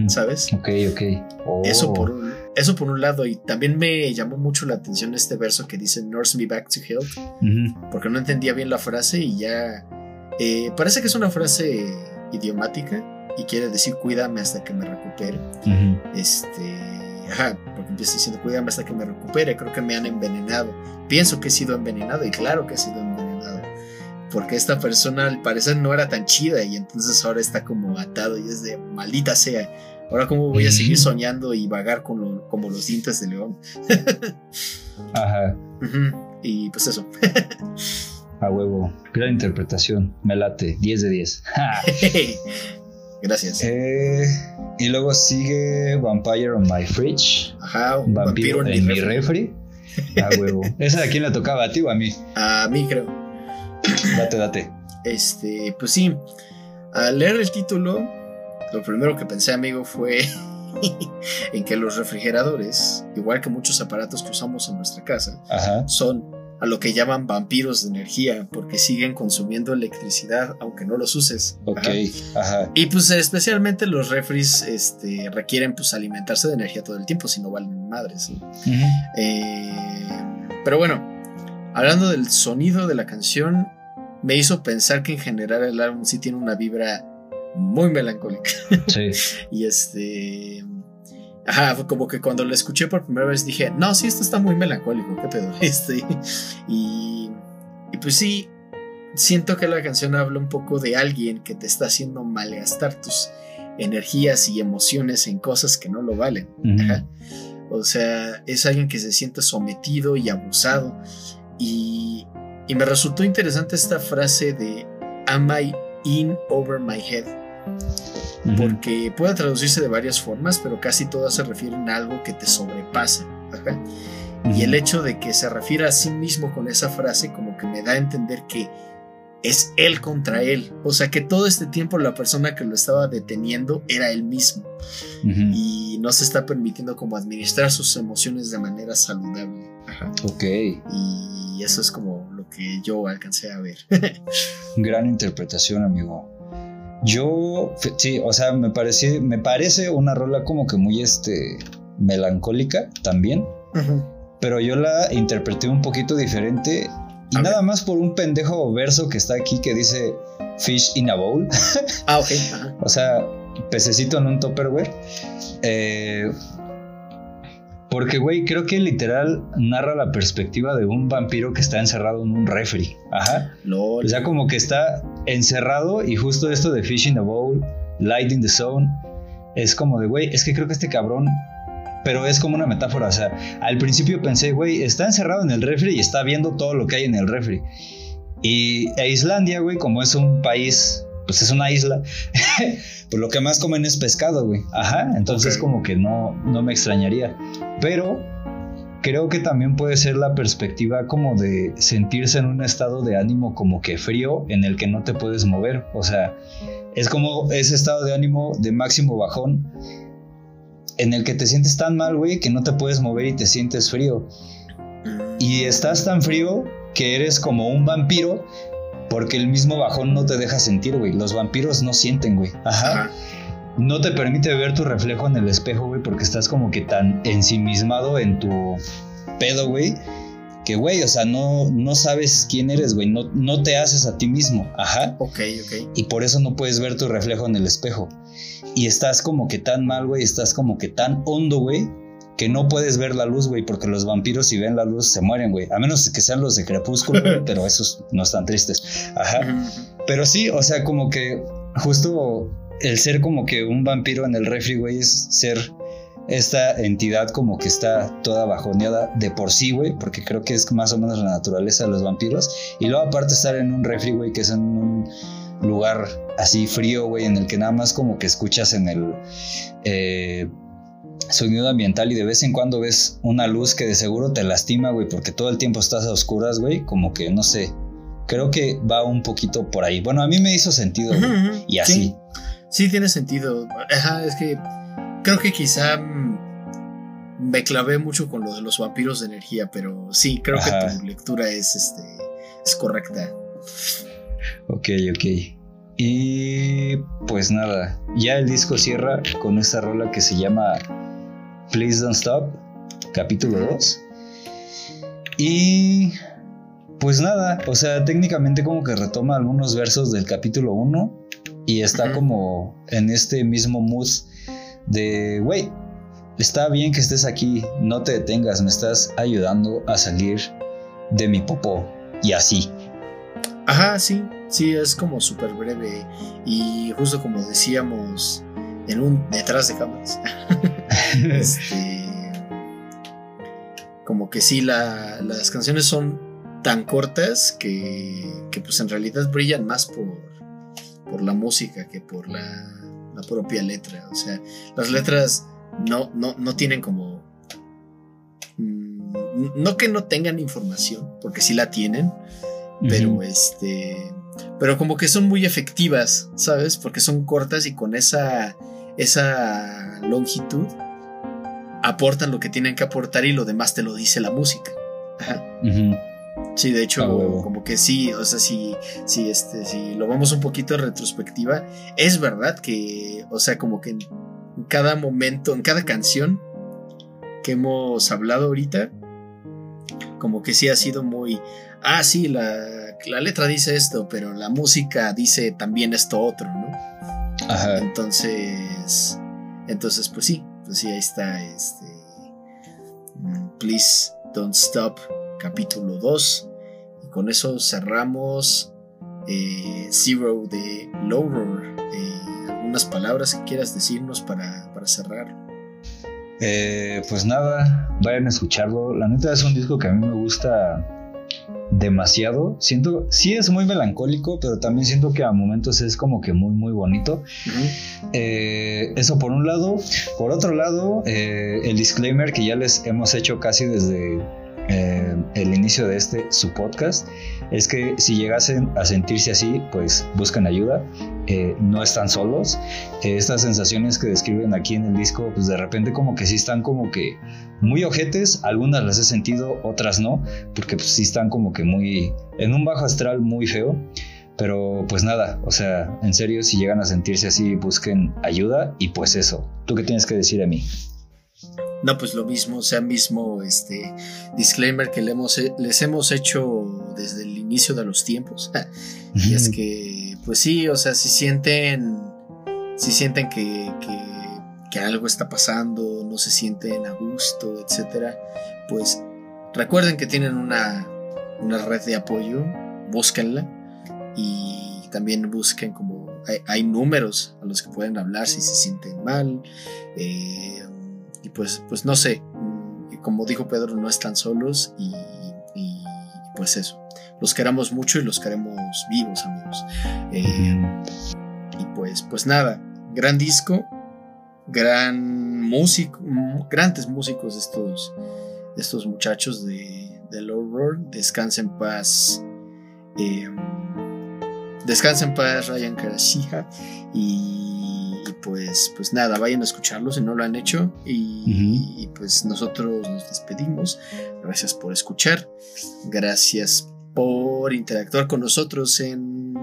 Speaker 2: ¿Sabes?
Speaker 3: Ok, ok.
Speaker 2: Eso por un eso por un lado, y también me llamó mucho la atención este verso que dice Nurse me back to health, porque no entendía bien la frase y ya... Eh, parece que es una frase idiomática y quiere decir cuídame hasta que me recupere. Este, ajá, porque empieza diciendo cuídame hasta que me recupere, creo que me han envenenado. Pienso que he sido envenenado y claro que he sido envenenado. Porque esta persona al parecer no era tan chida y entonces ahora está como atado y es de maldita sea. Ahora cómo voy a seguir soñando y vagar con lo- como los dientes de león.
Speaker 3: Ajá.
Speaker 2: Ujú, Y pues eso.
Speaker 3: A huevo. Gran interpretación. Me late. 10 de 10. Ja.
Speaker 2: Gracias.
Speaker 3: Eh, y luego sigue Vampire on My Fridge.
Speaker 2: Ajá, un
Speaker 3: Vampiro,
Speaker 2: vampiro
Speaker 3: en mi
Speaker 2: refri.
Speaker 3: refri. A huevo. ¿Esa de quién le tocaba? ¿A ti o a mí?
Speaker 2: A mí creo.
Speaker 3: Date, date.
Speaker 2: Este, pues sí. Al leer el título, lo primero que pensé, amigo, fue en que los refrigeradores, igual que muchos aparatos que usamos en nuestra casa,
Speaker 3: Ajá.
Speaker 2: son a lo que llaman vampiros de energía, porque siguen consumiendo electricidad aunque no los uses.
Speaker 3: Ok.
Speaker 2: Ajá.
Speaker 3: Ajá.
Speaker 2: Y pues especialmente los refris este, requieren pues alimentarse de energía todo el tiempo, si no valen madres. Eh, pero bueno, hablando del sonido de la canción, me hizo pensar que en general el álbum sí tiene una vibra muy melancólica.
Speaker 3: Sí.
Speaker 2: Y este. Ajá, como que cuando lo escuché por primera vez dije, no, sí, esto está muy melancólico, qué pedo. Este, y, y pues sí, siento que la canción habla un poco de alguien que te está haciendo malgastar tus energías y emociones en cosas que no lo valen. Ajá. O sea, es alguien que se siente sometido y abusado. Y, y me resultó interesante esta frase de Am I in over my head? Porque puede traducirse de varias formas, pero casi todas se refieren a algo que te sobrepasa. Ajá. Y el hecho de que se refiera a sí mismo con esa frase como que me da a entender que es él contra él. O sea que todo este tiempo la persona que lo estaba deteniendo era él mismo
Speaker 3: Ujú.
Speaker 2: y no se está permitiendo como administrar sus emociones de manera saludable. Ajá.
Speaker 3: Ok.
Speaker 2: Y eso es como lo que yo alcancé a ver.
Speaker 3: Gran interpretación, amigo. Yo, sí, o sea, me parece, me parece una rola como que muy, este, melancólica también, pero yo la interpreté un poquito diferente y nada más por un pendejo verso que está aquí que dice fish in a bowl,
Speaker 2: ah, ok.
Speaker 3: O sea, pececito en un topperware. Eh, porque, güey, creo que literal narra la perspectiva de un vampiro que está encerrado en un refri. Ajá.
Speaker 2: Lol.
Speaker 3: O sea, como que está encerrado y justo esto de Fish in a Bowl, Light in the Zone, es como de, güey, es que creo que este cabrón, pero es como una metáfora, o sea, al principio pensé, güey, está encerrado en el refri y está viendo todo lo que hay en el refri. Y a Islandia, güey, como es un país, pues es una isla, pues lo que más comen es pescado, güey. Ajá, entonces como que no, no me extrañaría. Pero creo que también puede ser la perspectiva como de sentirse en un estado de ánimo como que frío en el que no te puedes mover. O sea, es como ese estado de ánimo de máximo bajón en el que te sientes tan mal, güey, que no te puedes mover y te sientes frío. Y estás tan frío que eres como un vampiro porque el mismo bajón no te deja sentir, güey. Los vampiros no sienten, güey. Ajá
Speaker 2: Ajá.
Speaker 3: no te permite ver tu reflejo en el espejo, güey, porque estás como que tan ensimismado en tu pedo, güey, que, güey, o sea, no, no sabes quién eres, güey, no, no te haces a ti mismo, ajá,
Speaker 2: Ok, ok.
Speaker 3: y por eso no puedes ver tu reflejo en el espejo. Y estás como que tan mal, güey, estás como que tan hondo, güey, que no puedes ver la luz, güey, porque los vampiros si ven la luz se mueren, güey, a menos que sean los de crepúsculo, güey, pero esos no están tristes, ajá. Pero sí, o sea, como que justo el ser como que un vampiro en el refri, güey, es ser esta entidad como que está toda bajoneada de por sí, güey, porque creo que es más o menos la naturaleza de los vampiros. Y luego aparte estar en un refri, güey, que es en un lugar así frío, güey, en el que nada más como que escuchas en el eh, sonido ambiental y de vez en cuando ves una luz que de seguro te lastima, güey, porque todo el tiempo estás a oscuras, güey, como que no sé. Creo que va un poquito por ahí. Bueno, a mí me hizo sentido, güey. Y así.
Speaker 2: Sí, sí tiene sentido. Ajá, es que creo que quizá me clavé mucho con lo de los vampiros de energía, pero sí, creo
Speaker 3: Ajá.
Speaker 2: que tu lectura es, este, es correcta.
Speaker 3: Ok, ok. Y pues nada, ya el disco cierra con esta rola que se llama Please Don't Stop, capítulo 2. Y pues nada, o sea, técnicamente como que retoma algunos versos del capítulo 1, y está como en este mismo mood de, güey, está bien que estés aquí, no te detengas, me estás ayudando a salir de mi popó y así.
Speaker 2: Ajá, sí, sí, es como súper breve y justo como decíamos en un detrás de cámaras. este, como que sí, la- las canciones son tan cortas que, que pues en realidad brillan más por, por la música que por la, la propia letra. O sea, las letras no, no, no tienen como... mm, No que no tengan información, porque sí la tienen, pero este pero como que son muy efectivas sabes porque son cortas y con esa esa longitud aportan lo que tienen que aportar y lo demás te lo dice la música Ajá. Sí de hecho
Speaker 3: A huevo.
Speaker 2: como que sí o sea si si este si lo vamos un poquito en retrospectiva es verdad que o sea como que en cada momento en cada canción que hemos hablado ahorita como que sí ha sido muy ah, sí, la, la letra dice esto, pero la música dice también esto otro, ¿no?
Speaker 3: Ajá.
Speaker 2: Entonces, entonces, pues sí, pues sí, ahí está este mm, Please Don't Stop, capítulo 2. Y con eso cerramos eh, Zero de Lower. Eh, ¿Algunas palabras que quieras decirnos para, para cerrar?
Speaker 3: Eh, pues nada, vayan a escucharlo. La neta es un disco que a mí me gusta demasiado. Siento, sí es muy melancólico, pero también siento que a momentos es como que muy, muy bonito. Eh, eso por un lado. Por otro lado, eh, el disclaimer que ya les hemos hecho casi desde eh, el inicio de este su podcast es que si llegasen a sentirse así, pues buscan ayuda. Eh, no están solos. Eh, estas sensaciones que describen aquí en el disco, pues de repente como que sí están como que muy ojetes. Algunas las he sentido, otras no, porque pues sí están como que muy en un bajo astral muy feo. Pero pues nada, o sea, en serio, si llegan a sentirse así, busquen ayuda y pues eso. ¿Tú qué tienes que decir a mí?
Speaker 2: No, pues lo mismo, o sea, mismo este disclaimer que le hemos, les hemos hecho desde el inicio de los tiempos. y es que, pues sí, o sea, si sienten, si sienten que, que, que algo está pasando, no se sienten a gusto, etcétera, pues recuerden que tienen una, una red de apoyo, búsquenla y también busquen como hay, hay números a los que pueden hablar si se sienten mal. Eh, y pues, pues no sé, como dijo Pedro, no están solos y, pues eso, los queremos mucho y los queremos vivos, amigos. Eh, y pues, pues nada, gran disco, gran músico, grandes músicos estos, estos muchachos de, de Low Roar, descansa en paz. Eh, paz Ryan Karashija y, pues pues nada vayan a escucharlo si no lo han hecho y, uh -huh. y, pues nosotros nos despedimos gracias por escuchar gracias por interactuar con nosotros en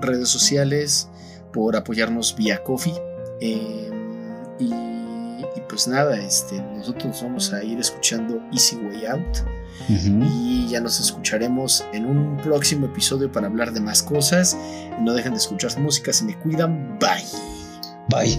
Speaker 2: redes sociales por apoyarnos vía coffee eh, y, y, pues nada este nosotros vamos a ir escuchando Easy Way Out Uh -huh. Y ya nos escucharemos en un próximo episodio para hablar de más cosas. No dejen de escuchar música, se me cuidan. Bye.
Speaker 3: Bye.